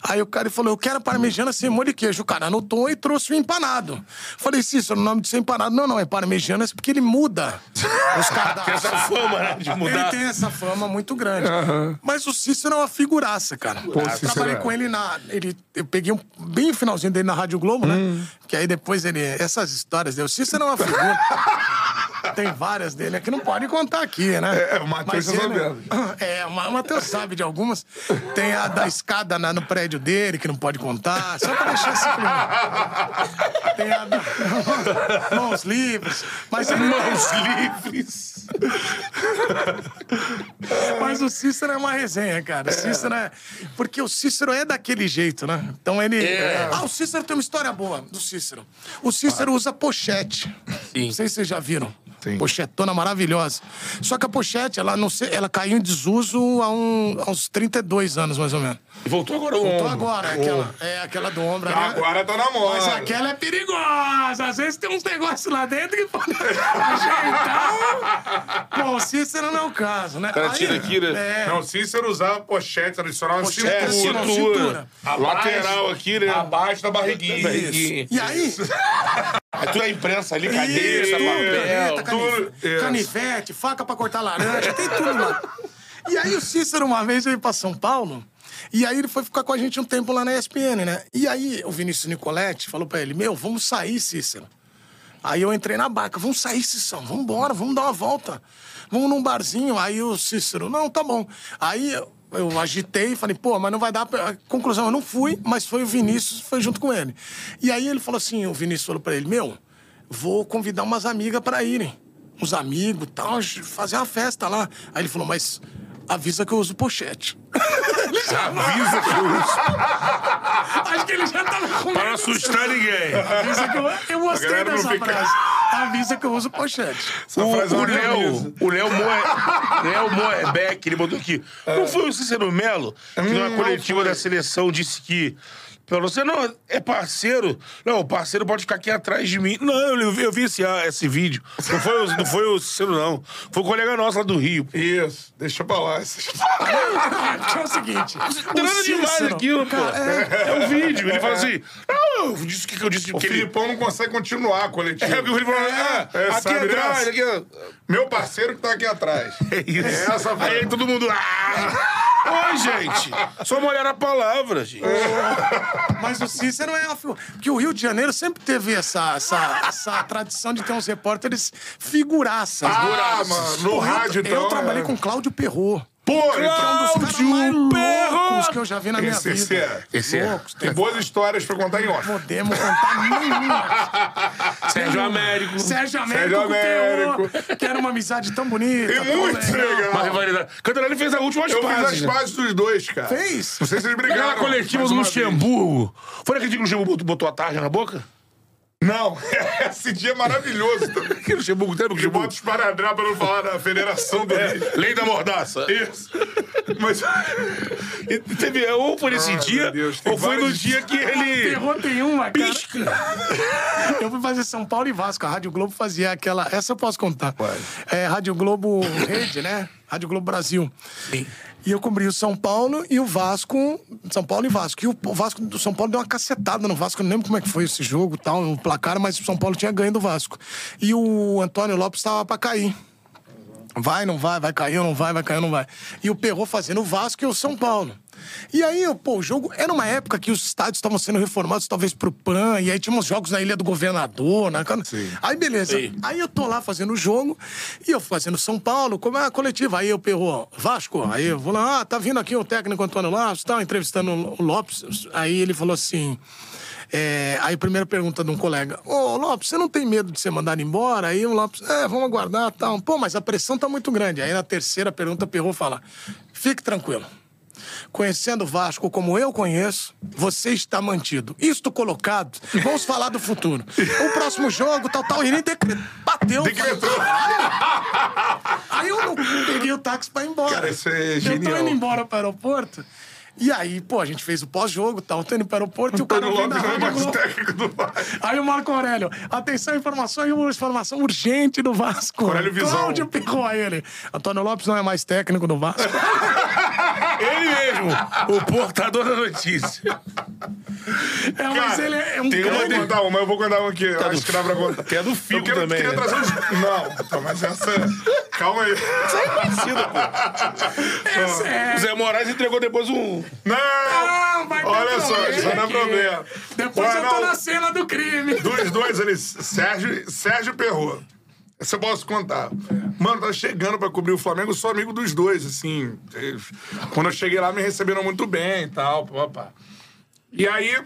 Aí o cara falou, eu quero parmegiana sem molho e queijo. O cara anotou e trouxe o empanado. Falei, Cícero, o nome de ser empanado. Não, não, é parmegiana porque ele muda os Tem cardápios. [laughs] essa fama, né, de Ele mudar. tem essa fama muito grande. Mas o Cícero é uma figuraça, cara. eu Cícero trabalhei é. com ele na. Ele, eu peguei um, bem o finalzinho dele na Rádio Globo, né? Que aí depois ele. Essas histórias dele. O Cícero é uma figura. [laughs] Tem várias dele é que não pode contar aqui, né? É, o Matheus ele- sabendo. É, o Ma- o Matheus sabe de algumas. Tem a da escada na- no prédio dele, que não pode contar. Só pra deixar clima. Tem a da. [laughs] Mãos livres. Mas ele- Mãos livres. Mas o Cícero é uma resenha, cara. O Cícero é. Porque o Cícero é daquele jeito, né? Então ele. É. Ah, o Cícero tem uma história boa do Cícero. O Cícero usa pochete. Sim. Não sei se vocês já viram. Sim. Pochetona maravilhosa. Só que a pochete, ela, não sei, ela caiu em desuso há, um, há uns 32 anos, mais ou menos. E voltou agora o Então ombro. agora, é aquela, é aquela do ombro. ali. Agora tá na moda. Mas aquela é perigosa. Às vezes tem uns negócios lá dentro que [laughs] podem ajeitar. Bom, o Cícero não é o caso, né? cara tira aqui, né? É, Não, Cícero usava pochete tradicional na Pochete É, cintura. cintura. cintura. Lateral aqui, né? Abaixo da barriguinha. Barriguinha. E aí, [laughs] Aí tudo é imprensa ali, cadeira, papel. tudo, isso. canivete, faca pra cortar laranja, tem tudo lá. E aí o Cícero uma vez veio pra São Paulo, e aí ele foi ficar com a gente um tempo lá na ESPN, né? E aí o Vinícius Nicoletti falou pra ele, meu, vamos sair, Cícero. Aí eu entrei na barca, vamos sair, Cícero, vamos embora, vamos dar uma volta. Vamos num barzinho. Aí o Cícero, não, tá bom. Aí eu- agitei e falei, pô, mas não vai dar. Pra... Conclusão, eu não fui, mas foi o Vinícius, foi junto com ele. E aí ele falou assim: o Vinícius falou pra ele, meu, vou convidar umas amigas pra irem. Uns amigos tal, fazer uma festa lá. Aí ele falou, mas avisa que eu uso pochete. ele já avisa que eu uso. Acho que ele já tava com Para assustar ninguém. Avisa que eu, eu não dessa fica- frase. Avisa que eu uso pochete. Essa O, frase é o Léo, o Léo Moe, Léo Moebeck, ele botou aqui. Não foi o Cícero Melo que numa Hum, coletiva da seleção disse que. Falou, você não é parceiro? Não, o parceiro pode ficar aqui atrás de mim. Não, eu, vi- eu vi esse, ah, esse vídeo. Não foi, o- não foi o Cícero, não. Foi o colega nosso lá do Rio. Isso, deixa pra lá. Pra [laughs] é o seguinte. [laughs] Não tem nada demais aquilo, pô. é- É o vídeo. Ele fala assim: Não, eu disse o que que eu disse. O que ele... Filipão não consegue continuar a coletiva. É, o que o falou, ah, É, aqui sabe atrás, aqui. Meu parceiro que tá aqui atrás. [laughs] É isso. Essa aí todo mundo. Ah! Oi, gente. Só molhar a palavra, gente. Mas o Cícero é uma figura. Porque o Rio de Janeiro sempre teve essa, essa, essa tradição de ter uns repórteres figuraças. Ah, mano, no Porra, eu- rádio, então. Eu trabalhei é. com Cláudio Perrot. Pô, É um dos então. mais loucos Perrot! que eu já vi na minha Esse, vida. esse é. Esse é. Loucos. Tem boas histórias pra contar em off. Podemos contar nenhuma. [laughs] Sérgio Américo. Sérgio Américo, Sérgio Américo. que era uma amizade tão bonita. E tão muito legal. legal. Uma rivalidade. Cantarelli fez a última Eu fiz as pazes. pazes dos dois, cara. Fez? Não sei se eles brigaram. Naquela coletiva do vez. Luxemburgo. Foi naquele dia que o Luxemburgo botou- botou a tarja na boca? Não, [laughs] esse dia é maravilhoso também. Que [laughs] Luxemburgo tem, Que Luxemburgo? bota os paradrá pra não falar da Federação do Rio. Lei da mordaça. Isso. Mas. E teve, ou foi nesse Ai, dia, Deus, ou foi no dia que ele. Terror tem uma, cara. Pisca! [laughs] Eu fui fazer São Paulo e Vasco. A Rádio Globo fazia aquela. Essa eu posso contar. É Rádio Globo Rede, né? Rádio Globo Brasil. Sim. E eu cobri o São Paulo e o Vasco. São Paulo e Vasco. E o Vasco do São Paulo deu uma cacetada no Vasco. Eu não lembro como é que foi esse jogo tal, o placar, mas o São Paulo tinha ganho do Vasco. E o Antônio Lopes estava pra cair. Vai, não vai, vai cair, não vai, vai cair, não vai. E o Perrot fazendo o Vasco e o São Paulo. E aí, pô, o jogo era uma época que os estádios estavam sendo reformados, talvez pro PAN, e aí tinha uns jogos na Ilha do Governador, né? Aí, beleza. Sim. Aí eu tô lá fazendo o jogo, e eu fazendo São Paulo, como é a coletiva. Aí eu perro Vasco, aí eu vou lá, ah, tá vindo aqui o técnico Antônio Lopes, tá entrevistando o Lopes. Aí ele falou assim. É, aí, primeira pergunta de um colega: Ô Lopes, você não tem medo de ser mandado embora? Aí o Lopes, é, vamos aguardar tal. Pô, mas a pressão tá muito grande. Aí na terceira pergunta, Perrot fala: fique tranquilo. Conhecendo o Vasco como eu conheço, você está mantido. Isto colocado, vamos falar do futuro. O próximo jogo, tal, tal, ele decre... bateu. Decretou. Aí eu não peguei o táxi pra ir embora. Cara, isso é Eu tô genial. indo embora pro aeroporto. E aí, pô, a gente fez o pós-jogo, tal, tô indo pro aeroporto e o cara vem na é Rádio mais Globo. técnico do Vasco. Aí o Marco Aurélio, atenção, informação, informação urgente do Vasco. Aurélio Visão. Cláudio Perrot, aí ele. Antônio Lopes não é mais técnico do Vasco. [laughs] Mesmo, o portador da notícia. É, mas Cara, ele é um tem uma, grande... eu vou contar uma, eu vou contar uma aqui. Eu acho que dá pra contar. Tem a do Eu Figo quero- também, queria né? trazer uns... Não, mas essa... Calma aí. Esse é... O Zé Moraes entregou depois um. Não! Não, vai Olha só, isso não é problema. Depois Ué, eu tô não, na cena do crime. Dos dois ali, Sérgio, Sérgio Perrot. Essa eu posso contar. Mano, tá chegando pra cobrir o Flamengo, eu sou amigo dos dois, assim. Quando eu cheguei lá, me receberam muito bem e tal, pá, pá. E aí.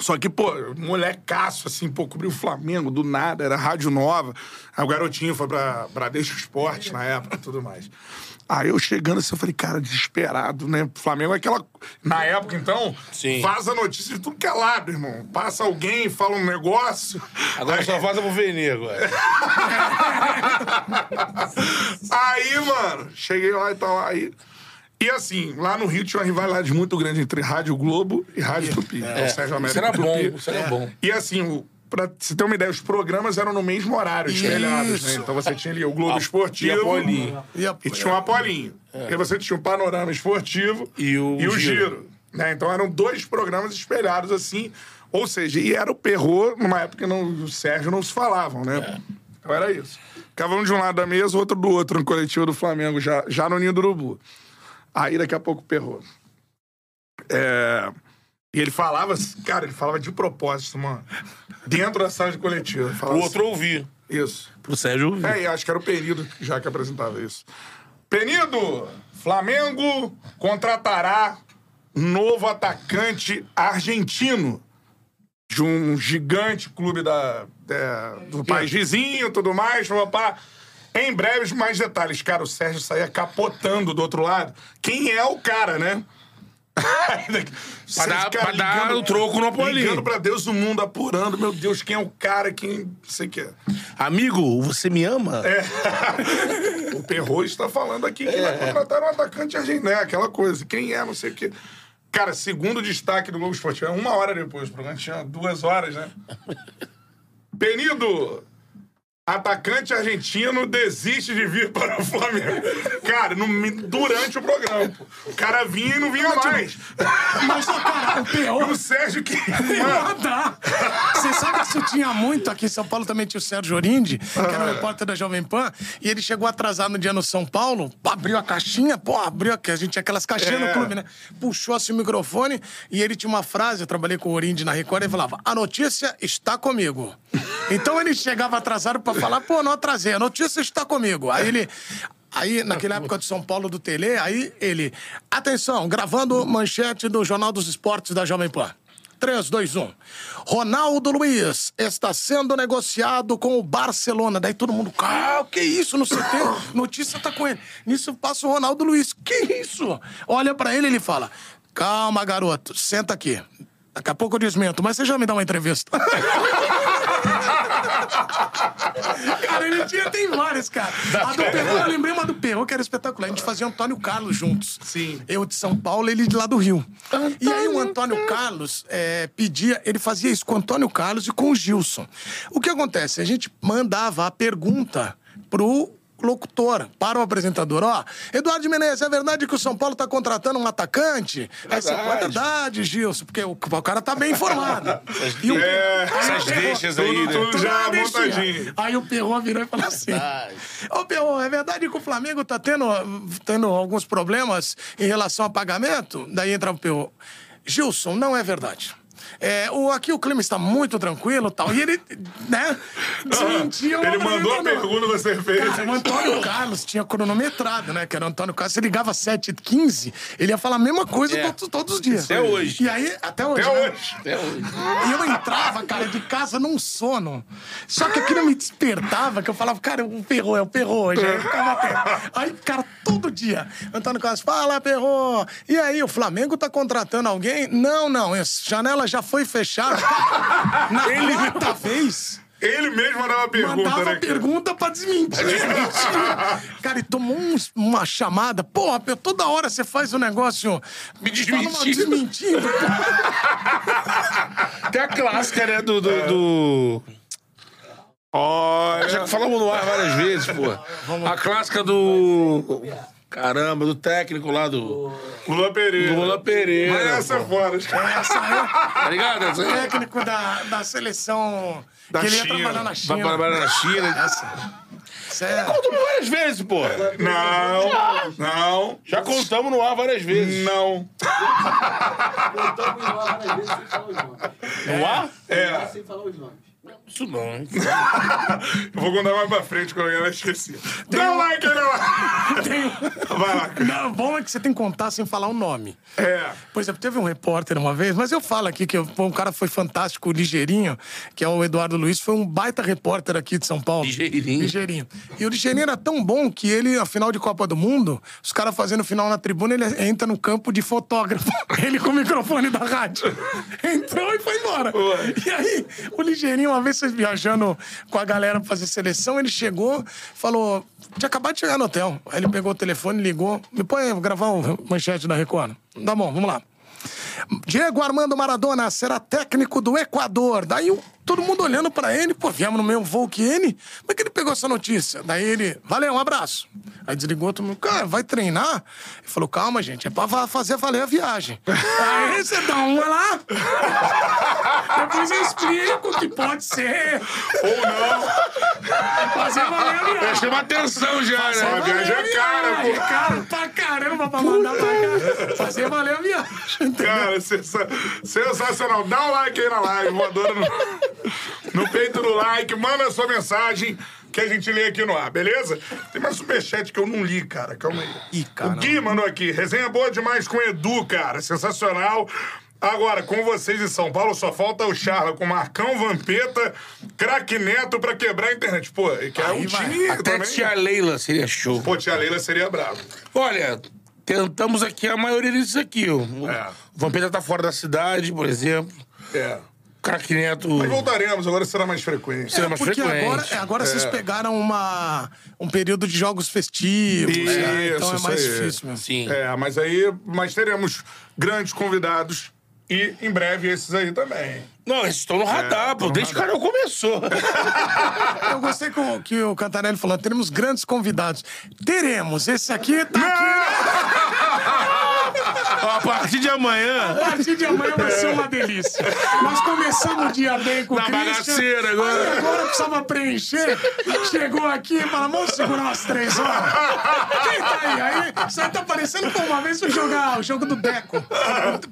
Só que, pô, molecaço, assim, pô, cobriu o Flamengo do nada, era Rádio Nova. Aí o garotinho foi pra Bradesco Esporte na época e tudo mais. Aí eu chegando assim, eu falei, cara, desesperado, né? Flamengo é aquela. Na época, então, Sim. vaza notícia de tudo que é lado, irmão. Passa alguém, fala um negócio. Agora só vaza pro Venê agora. [laughs] Aí, mano, cheguei lá e tal. Aí. E assim, lá no Rio tinha uma rivalidade muito grande entre Rádio Globo e Rádio Tupi. É, o Sérgio Isso Américo era bom, isso era bom. E assim, o- pra você ter uma ideia, os programas eram no mesmo horário, espelhados, né? Então você tinha ali o Globo A- Esportivo. e a Polinho. E a- E tinha um Apolinho. E aí você tinha o Panorama Esportivo E o Giro. Giro. né? Então eram dois programas espelhados assim. Ou seja, e era o Perrot, numa época que não, o Sérgio não se falavam, né? Então era isso. Ficava um de um lado da mesa, o outro do outro, no coletivo do Flamengo, já, já no Ninho do Urubu. Aí daqui a pouco o Perrot. É... E ele falava, cara, ele falava de propósito, mano. Dentro da sala de coletiva. O outro ouvir. assim, Isso. Pro Sérgio ouvir. É, e acho que era o Penido já que apresentava isso. Penido, Flamengo contratará novo atacante argentino de um gigante clube da, da- do país vizinho, tudo mais, papá. Em breves, mais detalhes. Cara, o Sérgio saía capotando do outro lado. Quem é o cara, né? [laughs] Pra dar- pra dar o troco no Apolinho. Ligando pra Deus o mundo, apurando. Meu Deus, quem é o cara? Quem... Não sei o que é. Amigo, você me ama? [laughs] O Perro está falando aqui que vai contratar um atacante argentino. né? Aquela coisa. Quem é, não sei o quê. Cara, segundo destaque do Globo Esportivo, é uma hora depois. O programa tinha duas horas, né? [laughs] Penido, atacante argentino desiste de vir para o Flamengo. Cara, no- durante o programa. O cara vinha e não vinha mais. Mas, cara, pior. E o Sérgio que. Ah, dá. Você sabe que isso tinha muito aqui em São Paulo, também tinha o Sérgio Orindi, que era o repórter da Jovem Pan, e ele chegou atrasado no dia no São Paulo, abriu a caixinha, pô, abriu aqui, a gente tinha aquelas caixinhas É. no clube, né? Puxou assim o microfone e ele tinha uma frase, eu trabalhei com o Orindi na Record, ele falava, a notícia está comigo. Então ele chegava atrasado pra falar, pô, não atrasei, a notícia está comigo. Aí ele... Aí, naquela época de São Paulo do Tele, aí ele. Atenção, gravando manchete do Jornal dos Esportes da Jovem Pan. 3, 2, 1. Ronaldo Luiz está sendo negociado com o Barcelona. Daí todo mundo, ah, que isso? No CT, notícia tá com ele. Nisso passa o Ronaldo Luiz. Que isso? Olha pra ele ele fala: Calma, garoto, senta aqui. Daqui a pouco eu desmento, mas você já me dá uma entrevista. [laughs] cara, ele tinha, tem várias, cara. A do Perro, eu lembrei uma do Perro, que era espetacular. A gente fazia Antônio Carlos juntos. Sim. Eu de São Paulo, ele de lá do Rio. E aí o Antônio Carlos é, pedia, ele fazia isso com o Antônio Carlos e com o Gilson. O que acontece? A gente mandava a pergunta pro locutor, para o apresentador, ó, Eduardo Menezes, é verdade que o São Paulo tá contratando um atacante? Aí você, "Pô, é verdade, Gilson, porque o, o cara tá bem informado. E o- É, aí Essas Perro- deixas aí, tudo, né? tudo já montadinho. Aí o Perrot virou e falou assim: Ô Perrot, é verdade que o Flamengo tá tendo, tendo alguns problemas em relação a pagamento? Daí entra o Perrot. Gilson, não é verdade. É, o, aqui o clima está muito tranquilo e tal. E ele, né, desmentiu. o Ele mandou a pergunta, você fez. Cara, o Antônio Carlos tinha cronometrado, né? Que era o Antônio Carlos. Se ligava às 7h15, ele ia falar a mesma coisa É. todos, todos os dias. Até hoje. E aí, até hoje. Até né? hoje. Até hoje. E eu entrava, cara, de casa num sono. Só que aquilo me despertava, que eu falava, cara, o perro é o perro hoje. Aí eu ficava. Aí, cara, todo dia. Antônio Carlos, fala, perro. E aí, o Flamengo tá contratando alguém? Não, não. essa Janela já foi fechada. [laughs] Na quarta vez. Ele mesmo mandava a pergunta, Mandava né? pergunta pra desmentir. [laughs] cara, e tomou uns- uma chamada. Porra, toda hora você faz um negócio. Me uma- desmentindo. Desmentindo. [laughs] Tem a clássica, né, do... do, do... Olha. Já falamos no ar várias vezes, pô. A clássica do... Caramba, do técnico lá do... Lula Pereira. Lula Pereira, Mas essa é pô. fora. Essa é [laughs] Tá ligado? Essa aí? técnico da, da seleção Da que ele ia China. trabalhar na Vai China. trabalhar na China. [laughs] Essa. Sério. Contamos várias vezes, pô. Não, não, Já contamos no ar várias vezes. não. Voltamos no ar várias vezes sem falar os nomes. No ar? É. Sem falar os nomes. Isso não, hein? [laughs] Eu vou contar mais pra frente quando eu esqueci. Dá um like like. [laughs] Tem... Vai lá. Não, bom é que você tem que contar sem falar o nome. É. Por exemplo, teve um repórter uma vez, mas eu falo aqui que pô, um cara foi fantástico, o Ligeirinho, que é o Eduardo Luiz, foi um baita repórter aqui de São Paulo. Ligeirinho. Ligeirinho. E o Ligeirinho era tão bom que ele, na final de Copa do Mundo, os caras fazendo final na tribuna, ele entra no campo de fotógrafo. [laughs] Ele com o microfone da rádio. Entrou e foi embora. E aí, o Ligeirinho, uma vez vocês viajando com a galera pra fazer seleção, ele chegou, falou: tinha acabado de chegar no hotel. Aí ele pegou o telefone, ligou, me põe vou gravar o manchete da Record. Tá bom, vamos lá. Diego Armando Maradona será técnico do Equador. Daí o- todo mundo olhando pra ele, pô, viemos no mesmo voo que ele. Como é que ele pegou essa notícia? Daí ele, valeu, um abraço. Aí desligou, todo mundo, cara, vai treinar? Ele falou, calma, gente, é pra fazer valer a viagem. [laughs] Aí você dá uma lá. [laughs] Depois eu explico que pode ser. Ou não. Fazer valer a viagem. Chama atenção já, A né? viagem é cara, Viagem, pô. Cara, pra caramba pra mandar pra cá. Fazer valer a viagem. entendeu? Cara, sensa- sensacional. Dá um like aí na live, voadora no, no peito do like, manda sua mensagem que a gente lê aqui no ar, beleza? Tem mais superchat que eu não li, cara. Calma aí. Ih, cara. O Gui mandou aqui. Resenha boa demais com o Edu, cara. Sensacional. Agora, com vocês em São Paulo, só falta o Charla com Marcão, Vampeta, craque Neto pra quebrar a internet. Pô, que é um vai. time Até também. tia Leila seria show. Pô, tia Leila seria bravo. Olha, tentamos aqui a maioria desses aqui. ó. O É. Vampeta tá fora da cidade, por exemplo. É. Craque Neto. Mas voltaremos, agora será mais frequente. Será mais Porque frequente. agora, agora vocês pegaram uma, um período de jogos festivos, né? então é Isso, mais isso difícil mesmo. Sim. É, mas aí mas teremos grandes convidados e em breve esses aí também. Não, eles estão no radar, pô. Desde que o canal começou. [laughs] Eu gostei que o, que o Cantarelli falou, teremos grandes convidados. Teremos, esse aqui tá aqui. [laughs] A partir de amanhã. A partir de amanhã vai ser uma delícia. Nós começamos o dia bem com o Na Christian. bagaceira agora. Agora precisava preencher. Chegou aqui e falou, vamos segurar umas três horas. Quem tá aí? Aí você tá parecendo pô, uma vez eu jogar o jogo do Deco.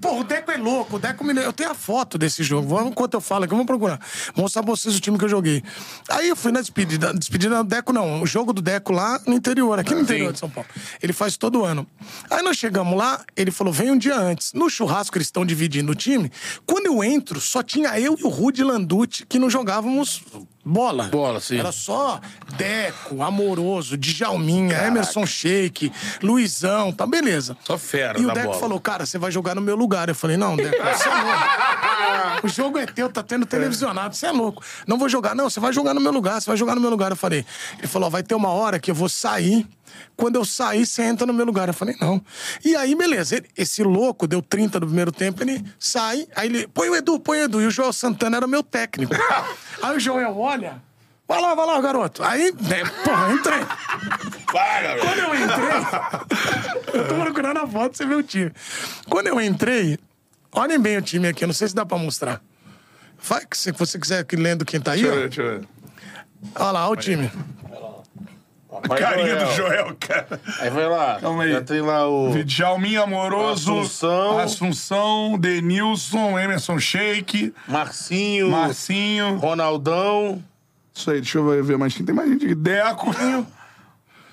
Pô, o Deco é louco. O Deco me... Eu tenho a foto desse jogo. Vamos, enquanto eu falo aqui, vamos procurar. Vou mostrar pra vocês o time que eu joguei. Aí eu fui na despedida. Despedida do Deco, não. O jogo do Deco lá no interior, aqui no interior de São Paulo. Ele faz todo ano. Aí nós chegamos lá, ele falou: vem um dia antes. No churrasco, eles estão dividindo o time. Quando eu entro, só tinha eu e o Rudy Landucci que não jogávamos bola. Bola, sim. Era só Deco, Amoroso, Djalminha, Emerson Sheik, Luizão, tá beleza. Só fera E o Deco bola. falou, cara, você vai jogar no meu lugar. Eu falei, não, Deco, você é louco. [laughs] O jogo é teu, tá tendo televisionado, você é louco. Não vou jogar, não, você vai jogar no meu lugar, você vai jogar no meu lugar. Eu falei, ele falou, vai ter uma hora que eu vou sair. Quando eu sair, você entra no meu lugar. Eu falei, não. E aí, beleza. ele- esse louco deu 30 no primeiro tempo, ele sai, aí ele, põe o Edu, põe o Edu. E o Joel Santana era meu técnico. [laughs] aí o Joel olha, vai lá, vai lá, garoto. Aí, né, porra, entrei. Para, Quando velho. eu entrei. eu tô procurando a foto pra você ver o time. Quando eu entrei, olhem bem o time aqui, eu não sei se dá pra mostrar. Vai, que se você quiser que lendo quem tá aí, Deixa eu ver, deixa eu ver. Olha lá, olha o time. Vai, Carinha do Joel. Joel, cara. Aí vai lá. Calma aí. Já tem lá o. Djalminha Amoroso, Assunção. Assunção, Denilson, Emerson Sheik, Marcinho. Marcinho. Ronaldão. Isso aí, deixa eu ver mais quem tem mais gente aqui. Deco.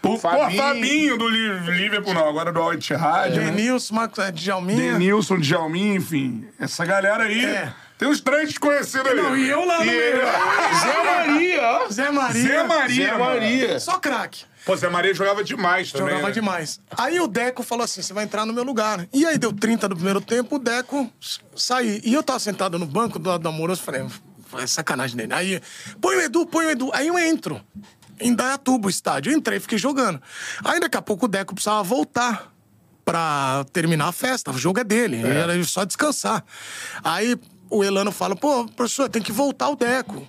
Pô, Fabinho. Fabinho. Fabinho do Li- Liverpool, não, agora do Al Ittihad. né? Denilson, Marcos é, Djalminha. Denilson, Djalmin, enfim. Essa galera aí. É. Tem uns três desconhecidos ali. Não, e eu lá no meio. Zé Maria, ó. Zé Maria. Zé Maria. Zé. Maria. Só craque. Pô, Zé Maria jogava demais também. Jogava né? demais. Aí o Deco falou assim: você vai entrar no meu lugar. E aí deu 30 do primeiro tempo, o Deco saiu. E eu tava sentado no banco do lado do Amoroso, falei, é sacanagem dele. Aí, põe o Edu, põe o Edu. Aí eu entro. Em Dayatuba, o estádio. Eu entrei, fiquei jogando. Aí daqui a pouco o Deco precisava voltar pra terminar a festa. O jogo é dele. Era só descansar. Aí o Elano fala, pô, professor, tem que voltar o Deco.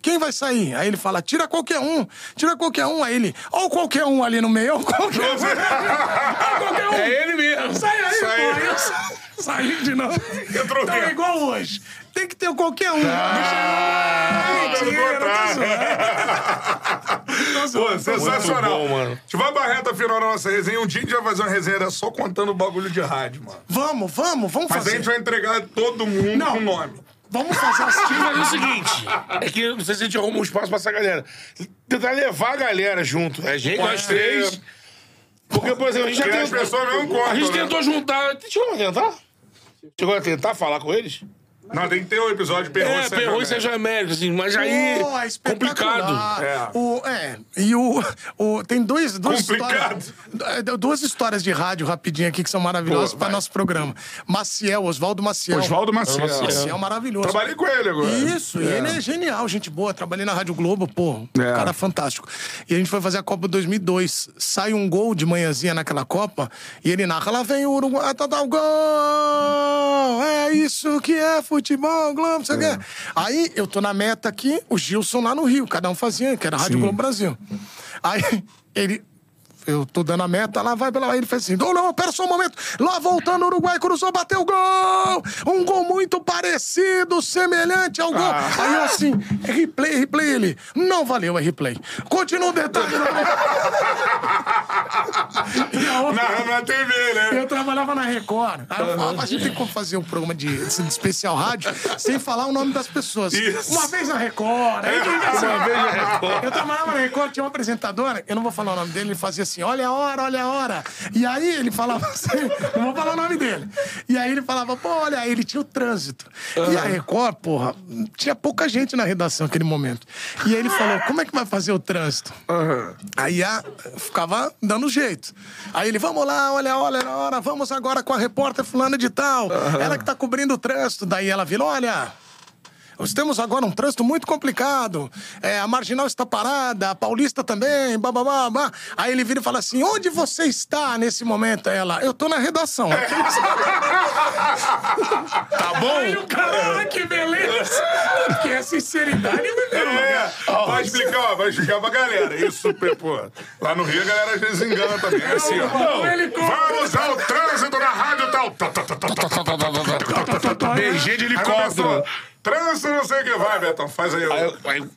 Quem vai sair? Aí ele fala, tira qualquer um, tira qualquer um. Aí ele, ó, qualquer um ali no meio, ó, qualquer um. [laughs] Ó, qualquer um. É ele mesmo. Sai aí, Sai. pô. Aí eu sa- saí de novo. Entrou Então é igual hoje. Tem que ter qualquer um. Ah, Deixa... Mentira, eu [laughs] Pô, sensacional. Bom, mano. A gente vai pra reta final da nossa resenha. Um dia a gente vai fazer uma resenha só contando o bagulho de rádio, mano. Vamos, vamos, vamos Mas a fazer. gente vai entregar todo mundo Não. com nome. Vamos fazer assim. Que fazer o seguinte: é que não sei se a gente arruma um espaço pra essa galera. Tentar levar a galera junto. É a gente, nós ser. três. Porque, por exemplo, a gente já tentou. A gente né? tentou juntar. Chegou a tentar? Chegou a tentar falar com eles? Não, tem que ter o episódio de Perrou É, e. Seja América, assim, mas aí. Pô, é complicado. É. O, é. E o, o. Tem dois, duas Complicado. histórias. é, Duas histórias de rádio rapidinho aqui que são maravilhosas para nosso programa. Maciel, Oswaldo Maciel. Oswaldo Maciel. Maciel maravilhoso. Trabalhei com ele agora. Isso, e ele é genial, gente boa. Trabalhei na Rádio Globo, pô, É. cara fantástico. E a gente foi fazer a Copa 2002. Sai um gol de manhãzinha naquela Copa e ele narra, lá vem o Uruguai, tá, tá, o gol! É isso que é futebol, Globo, não sei o quê. Aí eu tô na meta aqui, o Gilson lá no Rio, cada um fazia, que era Rádio Globo Brasil. Aí ele... Eu tô dando a meta, lá vai pela. Ele fez assim: não, não, pera só um momento. Lá voltando, o Uruguai cruzou, bateu o gol! Um gol muito parecido, semelhante ao gol. Aí eu assim, é replay, replay ele. Não valeu, é replay. Continua o detalhe. a outra, Na, na TV, né? eu trabalhava na Record. Aí eu falava, a gente tem como fazer um programa de, de especial rádio sem falar o nome das pessoas. Isso. Uma vez na Record. Aí, [laughs] uma vez na Record. Eu trabalhava na Record, tinha uma apresentadora, eu não vou falar o nome dele, ele fazia assim, olha a hora, olha a hora. E aí ele falava [laughs] assim, não vou falar o nome dele. E aí ele falava, pô, olha, aí ele tinha o trânsito. E a Record, porra, tinha pouca gente na redação naquele momento. E aí ele falou, como é que vai fazer o trânsito? Aí a, ficava dando jeito. Aí ele, vamos lá, olha, olha, olha, vamos agora com a repórter fulana de tal. Ela que tá cobrindo o trânsito. Daí ela vira, olha. Nós temos agora um trânsito muito complicado. É, a marginal está parada, a paulista também, bababá. Aí ele vira e fala assim: onde você está nesse momento? Ela, eu tô na redação. [laughs] tá bom? Aí o ah, que beleza! Que é sinceridade é é, oh, vai explicar, vai explicar pra galera. Isso, pô. Lá no Rio a galera às vezes engana também. É assim, ó. Vamos ao trânsito na rádio tal. BG de helicóptero. Trânsito não sei o que vai, Betão. Faz. Aí, aí,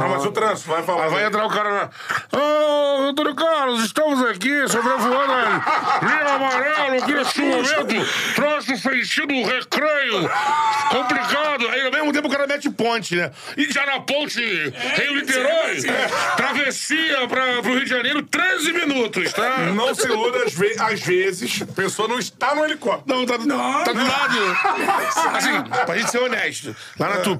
Não, mas o trânsito, vai falar. aí vai entrar o cara lá. Ô, Antônio Carlos, estamos aqui sobrevoando a linha amarela aqui neste momento. Troço sentido recreio. Complicado. Aí ao mesmo tempo o cara mete ponte, né? E já na ponte Rio-Niterói, travessia para pro Rio de Janeiro, 13 minutos, tá? Não se iluda, às, ve- às vezes, a pessoa não está no helicóptero. Não, tá, tá do lado. Assim, pra gente ser honesto, lá na Tupi,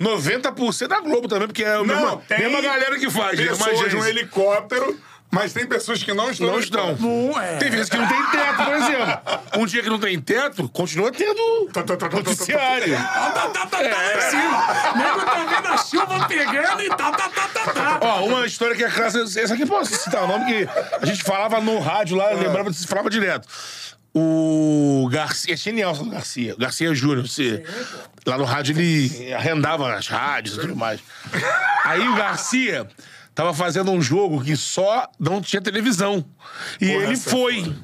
90% da Globo também, porque é a mesma, Não, tem mesma galera que faz. né? Pessoas no helicóptero, mas tem pessoas que não estão Não estão. Não é. Tem vezes que não tem teto, por exemplo. Um dia que não tem teto, continua tendo Tá, tá, tá, tá, tá, tá, noticiário. Tá, tá, tá, tá. Nego tá vendo a chuva pegando e tá, tá, tá, tá, tá. Ó, uma história que é clássica. Essa aqui posso citar o nome que a gente falava no rádio lá, lembrava, falava direto. O Garcia, é genial do Garcia, o Garcia Júnior, você, lá no rádio ele arrendava as rádios e tudo mais. Aí o Garcia tava fazendo um jogo que só não tinha televisão. E Porra, ele é foi.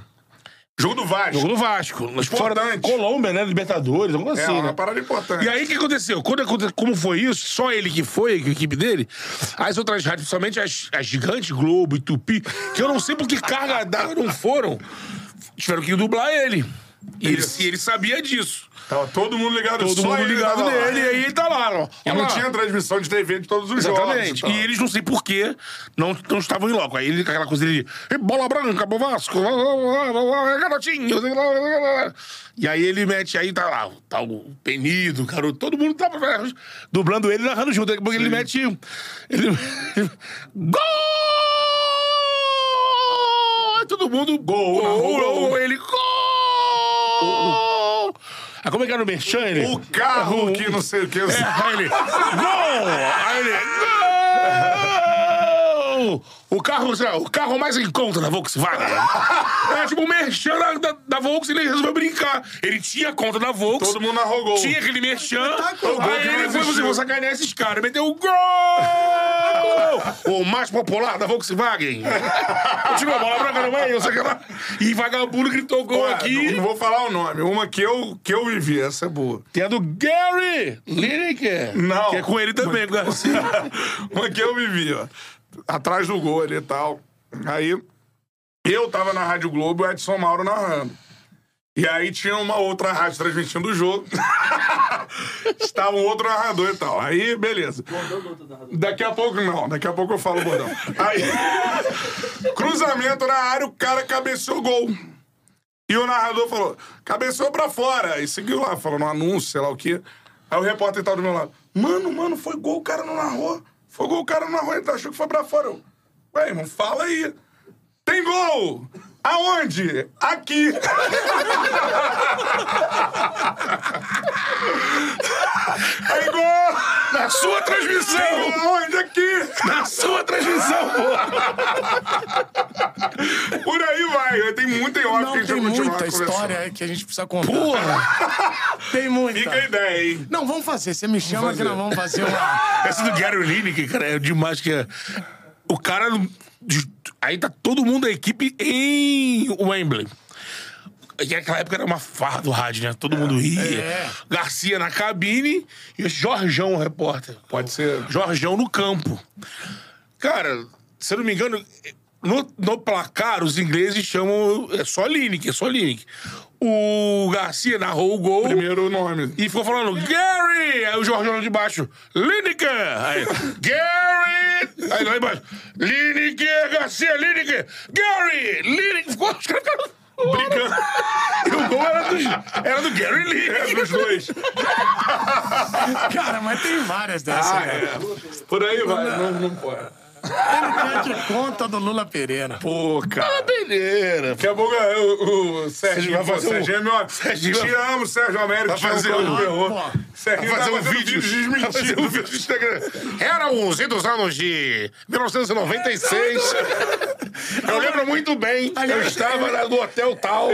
Jogo do Vasco. Jogo do Vasco. Mas fora da Importante. Colômbia, né? Libertadores, alguma É assim, uma né? parada importante. E aí, o que aconteceu? Quando, como foi isso, só ele que foi, a equipe dele, as outras rádios, principalmente as, as gigantes, Globo e Tupi, que eu não sei por que carga d'água não foram, tiveram que dublar ele. E ele, e ele sabia disso. Tava todo mundo ligado Todo só mundo ele ligado tava lá. nele, e aí ele tá lá, ó. E não lá. tinha transmissão de TV de todos os jogos. Exatamente. tal. E eles não sei porquê não, não estavam em loco. Aí ele com aquela coisa dele, "E bola branca, pro Vasco, garotinho. E aí ele mete, aí tá lá, tá o Penido, o garoto, todo mundo tava dublando ele e narrando junto. Daqui a pouco ele mete. Ele. [laughs] Gol! Todo mundo. Gol, Gol! gol. Ele. Gol! Aí como é que era o Merchan? Ele? O carro que não sei o que. É, aí ele. Gol! Aí ele. Gol! O carro, sei lá, o carro mais em conta da Volkswagen. [laughs] É tipo o merchan da, da, da Volkswagen, ele resolveu brincar. Ele tinha conta da Volkswagen. Todo mundo narrou gol. Tinha aquele merchan. O que Aí ele foi, você vou sacanear esses caras. Meteu o gol! [laughs] o mais popular da Volkswagen. [laughs] Continua a bola branca no meio, sei lá. E vagabundo gritou gol Ué, aqui. Não, não vou falar o nome. Uma que eu, que eu vivi, essa é boa. Tem a do Gary Lineker. Não. Que é com ele também, com o Garcia. Uma que eu vivi, ó. Atrás do gol ali e tal. Aí, eu tava na Rádio Globo e o Edson Mauro narrando. E aí tinha uma outra rádio transmitindo o jogo. [laughs] Estava um outro narrador e tal. Aí, beleza. Daqui a pouco não, daqui a pouco eu falo o bordão. Aí, cruzamento na área, o cara cabeceou gol. E o narrador falou, cabeceou pra fora. E seguiu lá, falou no anúncio, sei lá o quê. Aí o repórter tava do meu lado. Mano, mano, foi gol, o cara não narrou. Foi gol, o cara não narrou, ele achou que foi pra fora. Ué, irmão, fala aí. Tem gol! Aonde? Aqui! Aí gol! Na sua transmissão! Aonde? Aqui! Na sua transmissão, pô! Por aí vai. Tem muita que a gente tem muita história que a gente precisa contar. Porra! Tem muita. Fica a ideia, hein? Não, vamos fazer. Você me chama que nós vamos fazer uma... Essa do Gary Lineker, cara, é demais que é... O cara... Aí tá todo mundo da equipe em Wembley. E naquela época era uma farra do rádio, né? Todo mundo ia. É. Garcia na cabine e o Jorjão, o repórter. Pode ser. Jorjão no campo. Cara, se eu não me engano, no, no placar, os ingleses chamam. É só Lineker, é só Lineker. O Garcia narrou o gol. Primeiro nome. E ficou falando, Gary! Aí o Jorge lá de baixo, Lineker! Aí, Gary! Aí lá embaixo, Lineker, Garcia, Lineker! Gary! Lineker! Ficou os caras ficaram brincando. E o gol era do, era do Gary É Lineker. dos dois. Cara, mas tem várias dessas. Ah, né? é. Por aí vai. Não, não pode. Ele que conta do Lula Pereira. Pô, cara. Beleza. Daqui a pouco é, o, o Sérgio vai fazer um- Sérgio é meu... Serginho Te amo, Sérgio Américo. Vai fazer um- terror. Pô, Serginho Vai fazer tá um vídeo. um desmentindo. vídeo no Instagram. Era os idos anos de 1996. Eu lembro muito bem. Eu estava no hotel tal,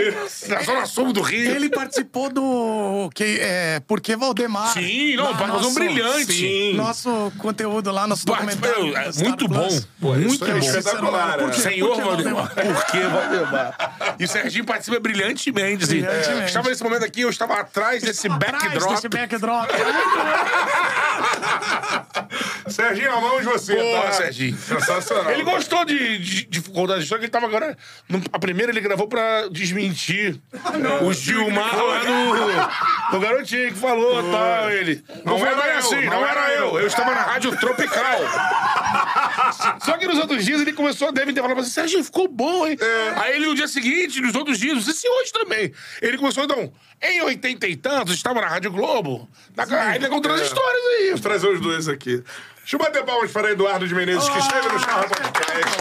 na zona sul do Rio. Ele participou do. Que, é, Porque Valdemar. Sim, não, nosso- brilhante. Sim. Nosso conteúdo lá, nosso documentário. É, do muito bom. Plus. muito é bom. espetacular, Por é. quê? Senhor Valdemar. Por que Valdemar? E o Serginho participa brilhantemente. Assim. Brilhantemente. Estava nesse momento aqui, eu estava atrás desse Atrás backdrop. desse backdrop. [laughs] Serginho, amamos você, Pô, tá? Serginho. Sensacional. Ele gostou de, de, de contar a história que ele tava agora. no- a primeira ele gravou pra desmentir o Gilmar lá no, garotinho que falou e tal. Ele. Não, Não foi era eu, assim, não não, era era eu. eu. Eu estava na Rádio Tropical. Só que nos outros dias ele começou, deve ter falado assim, Sérgio, ficou bom, hein? Aí ele no dia seguinte, nos outros dias, não sei se hoje também, ele começou, então, em oitenta e tantos, estava na Rádio Globo. Na, aí ele contou as histórias aí. Vamos trazer os dois aqui. Deixa eu bater palmas para Eduardo de Menezes, que esteve no Charla Podcast.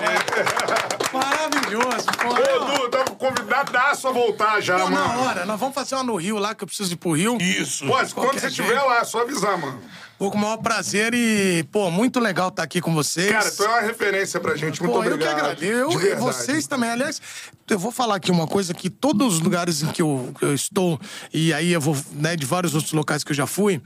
[laughs] Maravilhoso. Pô, Ô, Edu, tá convidadaço a voltar já, Pô, na mano. hora, nós vamos fazer uma no Rio lá, que eu preciso ir pro Rio. Isso. Pô, quando você estiver lá, é só avisar, mano. Pô, com o maior prazer e, pô, muito legal estar aqui com vocês. Cara, tu é uma referência pra gente. Muito Pô, obrigado. eu que agradeço. Eu, e vocês também. Aliás, eu vou falar aqui uma coisa que todos os lugares em que eu, que eu estou, e aí eu vou, né, de vários outros locais que eu já fui,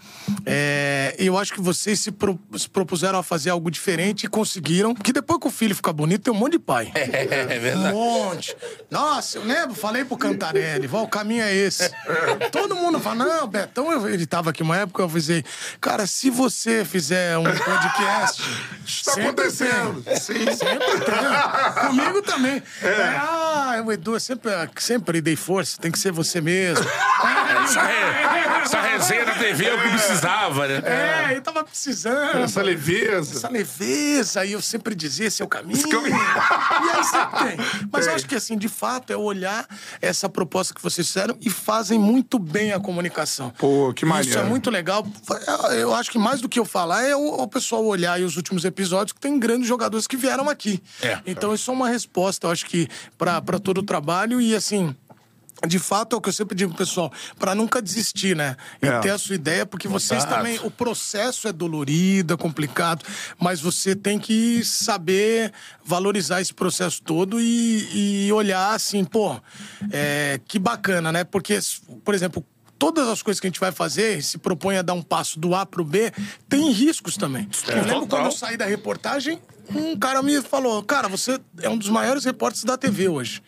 é, eu acho que vocês se, pro- se propuseram a fazer algo diferente e conseguiram. Que depois que o filho fica bonito, tem um monte de pai. [laughs] É Um verdade. monte. Nossa, eu lembro, falei pro Cantarelli, "Vó, o caminho é esse. [laughs] Todo mundo fala, não, Betão, eu- ele tava aqui uma época, eu avisei, cara, se você fizer um podcast. [laughs] Está acontecendo. tem. Sim. Sempre tem. Comigo também. É, ah, o Edu, sempre, sempre dei força, tem que ser você mesmo. [laughs] Essa, re- [laughs] essa resenha da TV é o que precisava, né? É, eu tava precisando. Essa leveza. essa leveza, e eu sempre dizia esse é o caminho. caminho. [laughs] E aí sempre tem. Mas eu acho que, assim, de fato, é olhar essa proposta que vocês fizeram e fazem muito bem a comunicação. Pô, que Isso maneiro. é muito legal. Eu acho que mais do que eu falar é o, o pessoal olhar aí os últimos episódios que tem grandes jogadores que vieram aqui. É. Então isso é uma resposta, eu acho que, pra todo o trabalho e, assim... De fato, é o que eu sempre digo, pessoal, para nunca desistir, né? E É. ter a sua ideia, porque vocês também. O processo é dolorido, é complicado, mas você tem que saber valorizar esse processo todo e, e olhar assim, pô, é, que bacana, né? Porque, por exemplo, todas as coisas que a gente vai fazer, se propõe a dar um passo do A pro B, tem riscos também. eu lembro total. quando eu saí da reportagem, um cara me falou: Cara, você é um dos maiores repórteres da TV hoje.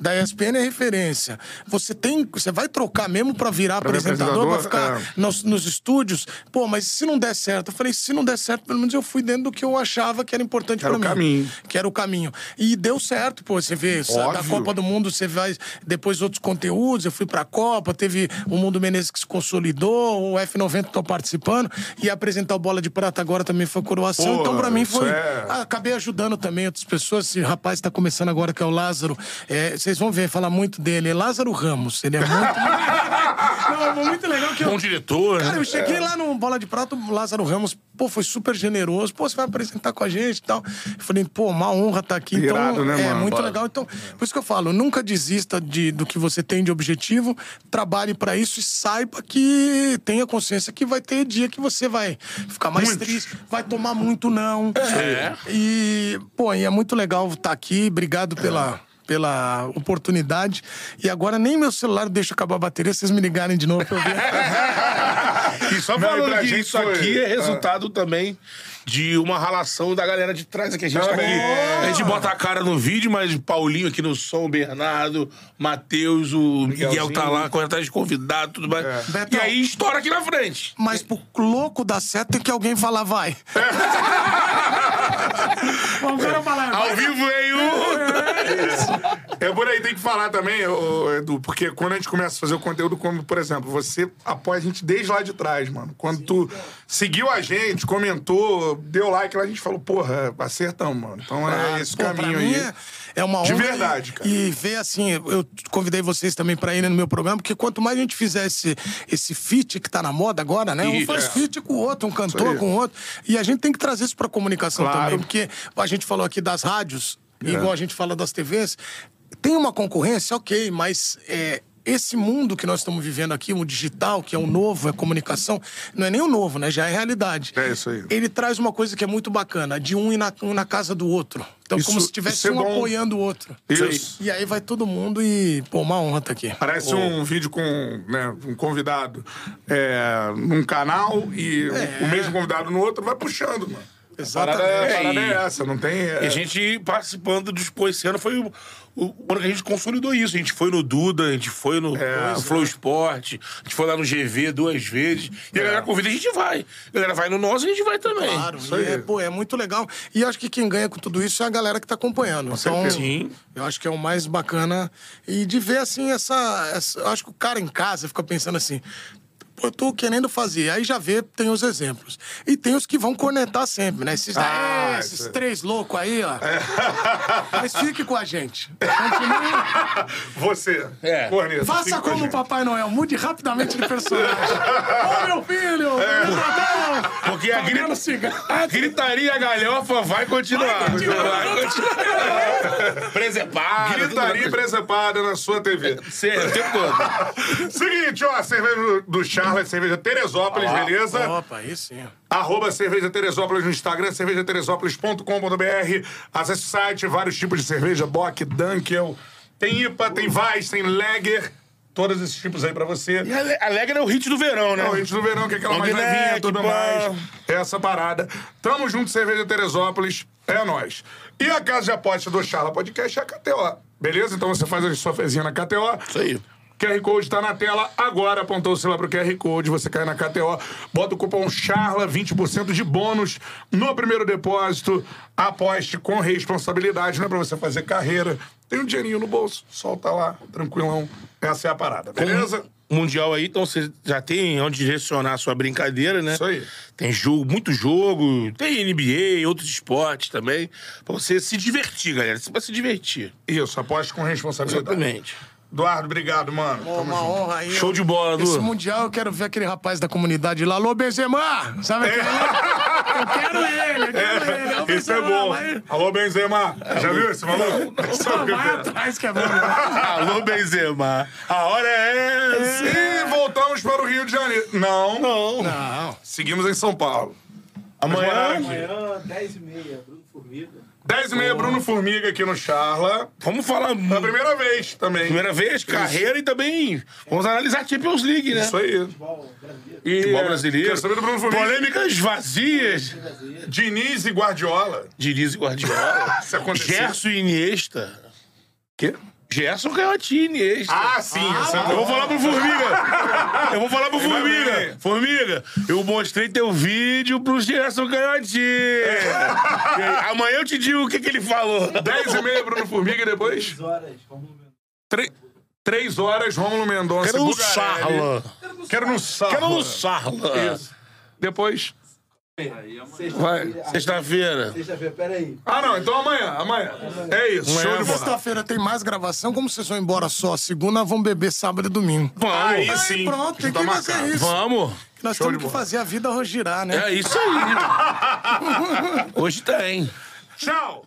Da ESPN é referência. Você tem. Você vai trocar mesmo pra virar Pra apresentador, pra apresentador, ficar é. nos, nos estúdios? Pô, mas se não der certo? Eu falei, se não der certo, pelo menos eu fui dentro do que eu achava que era importante o mim. caminho. Que era o caminho. E deu certo, pô. Você vê, sa- da Óbvio. Copa do Mundo, você vai. Depois outros conteúdos, eu fui pra Copa, teve o Mundo Menezes que se consolidou, o F90 tô participando, e apresentar o Bola de Prata agora também foi coroação. Pô, então, pra mim, foi. é- acabei ajudando também outras pessoas. Esse rapaz tá começando agora, que é o Lázaro. É, vocês vão ver, falar muito dele. É Lázaro Ramos. Ele é muito. [laughs] Não, foi muito legal que eu. Bom diretor, Cara, né? eu cheguei lá no Bola de Prata, o Lázaro Ramos, pô, foi super generoso. Pô, você vai apresentar com a gente e tal. Eu falei, pô, uma honra estar aqui. Então, Irado, né, é mano? muito Bora. legal. Então, por isso que eu falo, nunca desista de, do que você tem de objetivo, trabalhe pra isso e saiba que tenha consciência que vai ter dia que você vai ficar mais triste, vai tomar muito não. É. E, pô, e é muito legal estar aqui. Obrigado pela. Pela oportunidade. E agora nem meu celular deixa acabar a bateria, vocês me ligarem de novo pra eu ver. [laughs] E só Não, e falando pra que gente isso foi- aqui é resultado também de uma relação da galera de trás aqui. A gente tá aqui. A gente bota a cara no vídeo, mas Paulinho aqui no som, Bernardo, Matheus, o Miguel tá lá, corre atrás de convidado, tudo mais. E Betão. aí estoura aqui na frente. Mas pro louco dar certo tem que alguém falar, vai. [laughs] o cara falar, vai. Ao vivo veio. É por aí, tem que falar também, Edu, porque quando a gente começa a fazer o conteúdo, como, por exemplo, você apoia a gente desde lá de trás, mano. Quando tu seguiu a gente, comentou, deu like lá, a gente falou, porra, acertamos, mano. Então é esse Ah, Pô, pra caminho mim aí. é- É uma De honra. verdade, e, cara. E ver assim, eu convidei vocês também pra irem no meu programa, porque quanto mais a gente fizer esse, esse feat que tá na moda agora, né? Um faz é. feat com o outro, um cantor com o outro. E a gente tem que trazer isso pra comunicação Claro. também, porque a gente falou aqui das rádios, igual a gente fala das TVs, tem uma concorrência, ok, mas é, esse mundo que nós estamos vivendo aqui, o digital, que é o novo, é comunicação, não é nem o novo, né? Já é realidade. É isso aí. Ele traz uma coisa que é muito bacana, de um ir na, um na casa do outro. Então, Isso- como se tivesse é um bom. apoiando o outro. Isso. E aí vai todo mundo e, pô, uma honra estar aqui. Parece um vídeo com né, um convidado é, num canal e o mesmo convidado no outro, vai puxando, mano. A parada, é, a É, parada e- é essa, não tem. é- E a gente participando do Expo esse ano foi o, o ano que a gente consolidou isso. A gente foi no Duda, a gente foi no, no Flow Sport, a gente foi lá no GV duas vezes. E a galera convida, a gente vai. A galera vai no nosso, a gente vai também. Claro, Isso e aí. é, pô, é muito legal. E acho que quem ganha com tudo isso é a galera que tá acompanhando. então, certeza. Sim. eu acho que é o mais bacana. E de ver, assim, essa, essa- Eu acho que o cara em casa fica pensando assim. Pô, eu tô querendo fazer. Aí já vê, tem os exemplos. E tem os que vão cornetar sempre, né? Esses, Ah, é, esses isso- três loucos aí, ó. [laughs] Mas fique com a gente. Continue. [laughs] Você, É. corneta, Faça fica com como o. Papai Noel, mude rapidamente de personagem. [laughs] Ô, meu filho! É. meu Porque a, gri- vendo cigarro? a gritaria galhofa vai continuar. Vai continuar. Vai continuar. Presepada. Gritaria presepada na sua TV. Sério, o tempo todo. Seguinte, ó, cerveja do Charles, cerveja Teresópolis, beleza? Opa, aí sim. Arroba Cerveja Teresópolis no Instagram, cervejateresópolis.com.br. Acesse o site, vários tipos de cerveja, Bock, Dunkel. Tem IPA, tem Weiss, tem Lager. Todos esses tipos aí pra você. E a Ale- Alegra é o hit do verão, né? Não, a gente no verão, que é aquela Long mais levinha, tudo pá. mais. Essa parada. Tamo junto, Cerveja Teresópolis. É nóis. E a casa de aposta do Charla Podcast é a KTO. Beleza? Então você faz a sua fezinha na KTO. Isso aí. QR Code tá na tela agora, apontou o celular pro QR Code, você cai na KTO, bota o cupom CHARLA, 20% de bônus no primeiro depósito, aposte com responsabilidade, não é pra você fazer carreira, tem um dinheirinho no bolso, solta lá, tranquilão, essa é a parada, beleza? Mundial aí, então você já tem onde direcionar a sua brincadeira, né? Isso aí. Tem jogo, muito jogo, tem NBA, outros esportes também. Pra você se divertir, galera. Pra se divertir. Isso, aposte com responsabilidade. Exatamente. Eduardo, obrigado, mano. Pô, uma junto. honra aí. Show de bola, Esse Du. Mundial eu quero ver aquele rapaz da comunidade lá, Alô Benzema! Sabe aquele? Eu quero ele, eu quero ele. Ô, Isso é Benzema, bom. vai- Alô, Benzema. Já viu esse maluco? Sabe o que Vai é? atrás que é bom. né? [laughs] Alô, Benzema. A hora é essa. E voltamos para o Rio de Janeiro. Não, Não. Não. seguimos em São Paulo. Amanhã. Amanhã, 10h30, Bruno Formiga. 10 e meia, Bruno Formiga aqui no Charla. Vamos falar. Pela primeira vez também. Primeira vez, carreira e também vamos analisar a Champions League, né? Isso aí. Futebol brasileiro. E, Futebol brasileiro. Quero saber do Bruno Formiga. Polêmicas vazias. Diniz e Guardiola. Diniz e Guardiola. [laughs] Se acontecer. Gerson e Iniesta. Quê? Gerson Canhotinho, Iniesta. Ah, sim. é Eu vou falar pro Formiga. Eu vou falar pro. Formiga. Formiga, eu mostrei teu vídeo pro Gerson Canhotinho. [laughs] Aí, Amanhã eu te digo o que, que ele falou. 10 e meia, Bruno Formiga e depois 3 horas, vamos ver. 3 horas, Rômulo Mendonça. Quero no. Sarla. Quero no Sarla. Quero no Sarla. Isso. Depois. Sexta-feira. Vai. Sexta-feira. Sexta-feira, peraí. Ah, não. Então amanhã. Amanhã. É isso. Amanhã, Show de bola. Sexta-feira tem mais gravação. Como vocês vão embora só segunda, vão beber sábado e domingo. Vamos. Aí sim. Pronto, tem que fazer isso. Vamos. Nós Show temos que bola. fazer a vida girar, né? É isso aí. [laughs] Hoje tem. Tchau.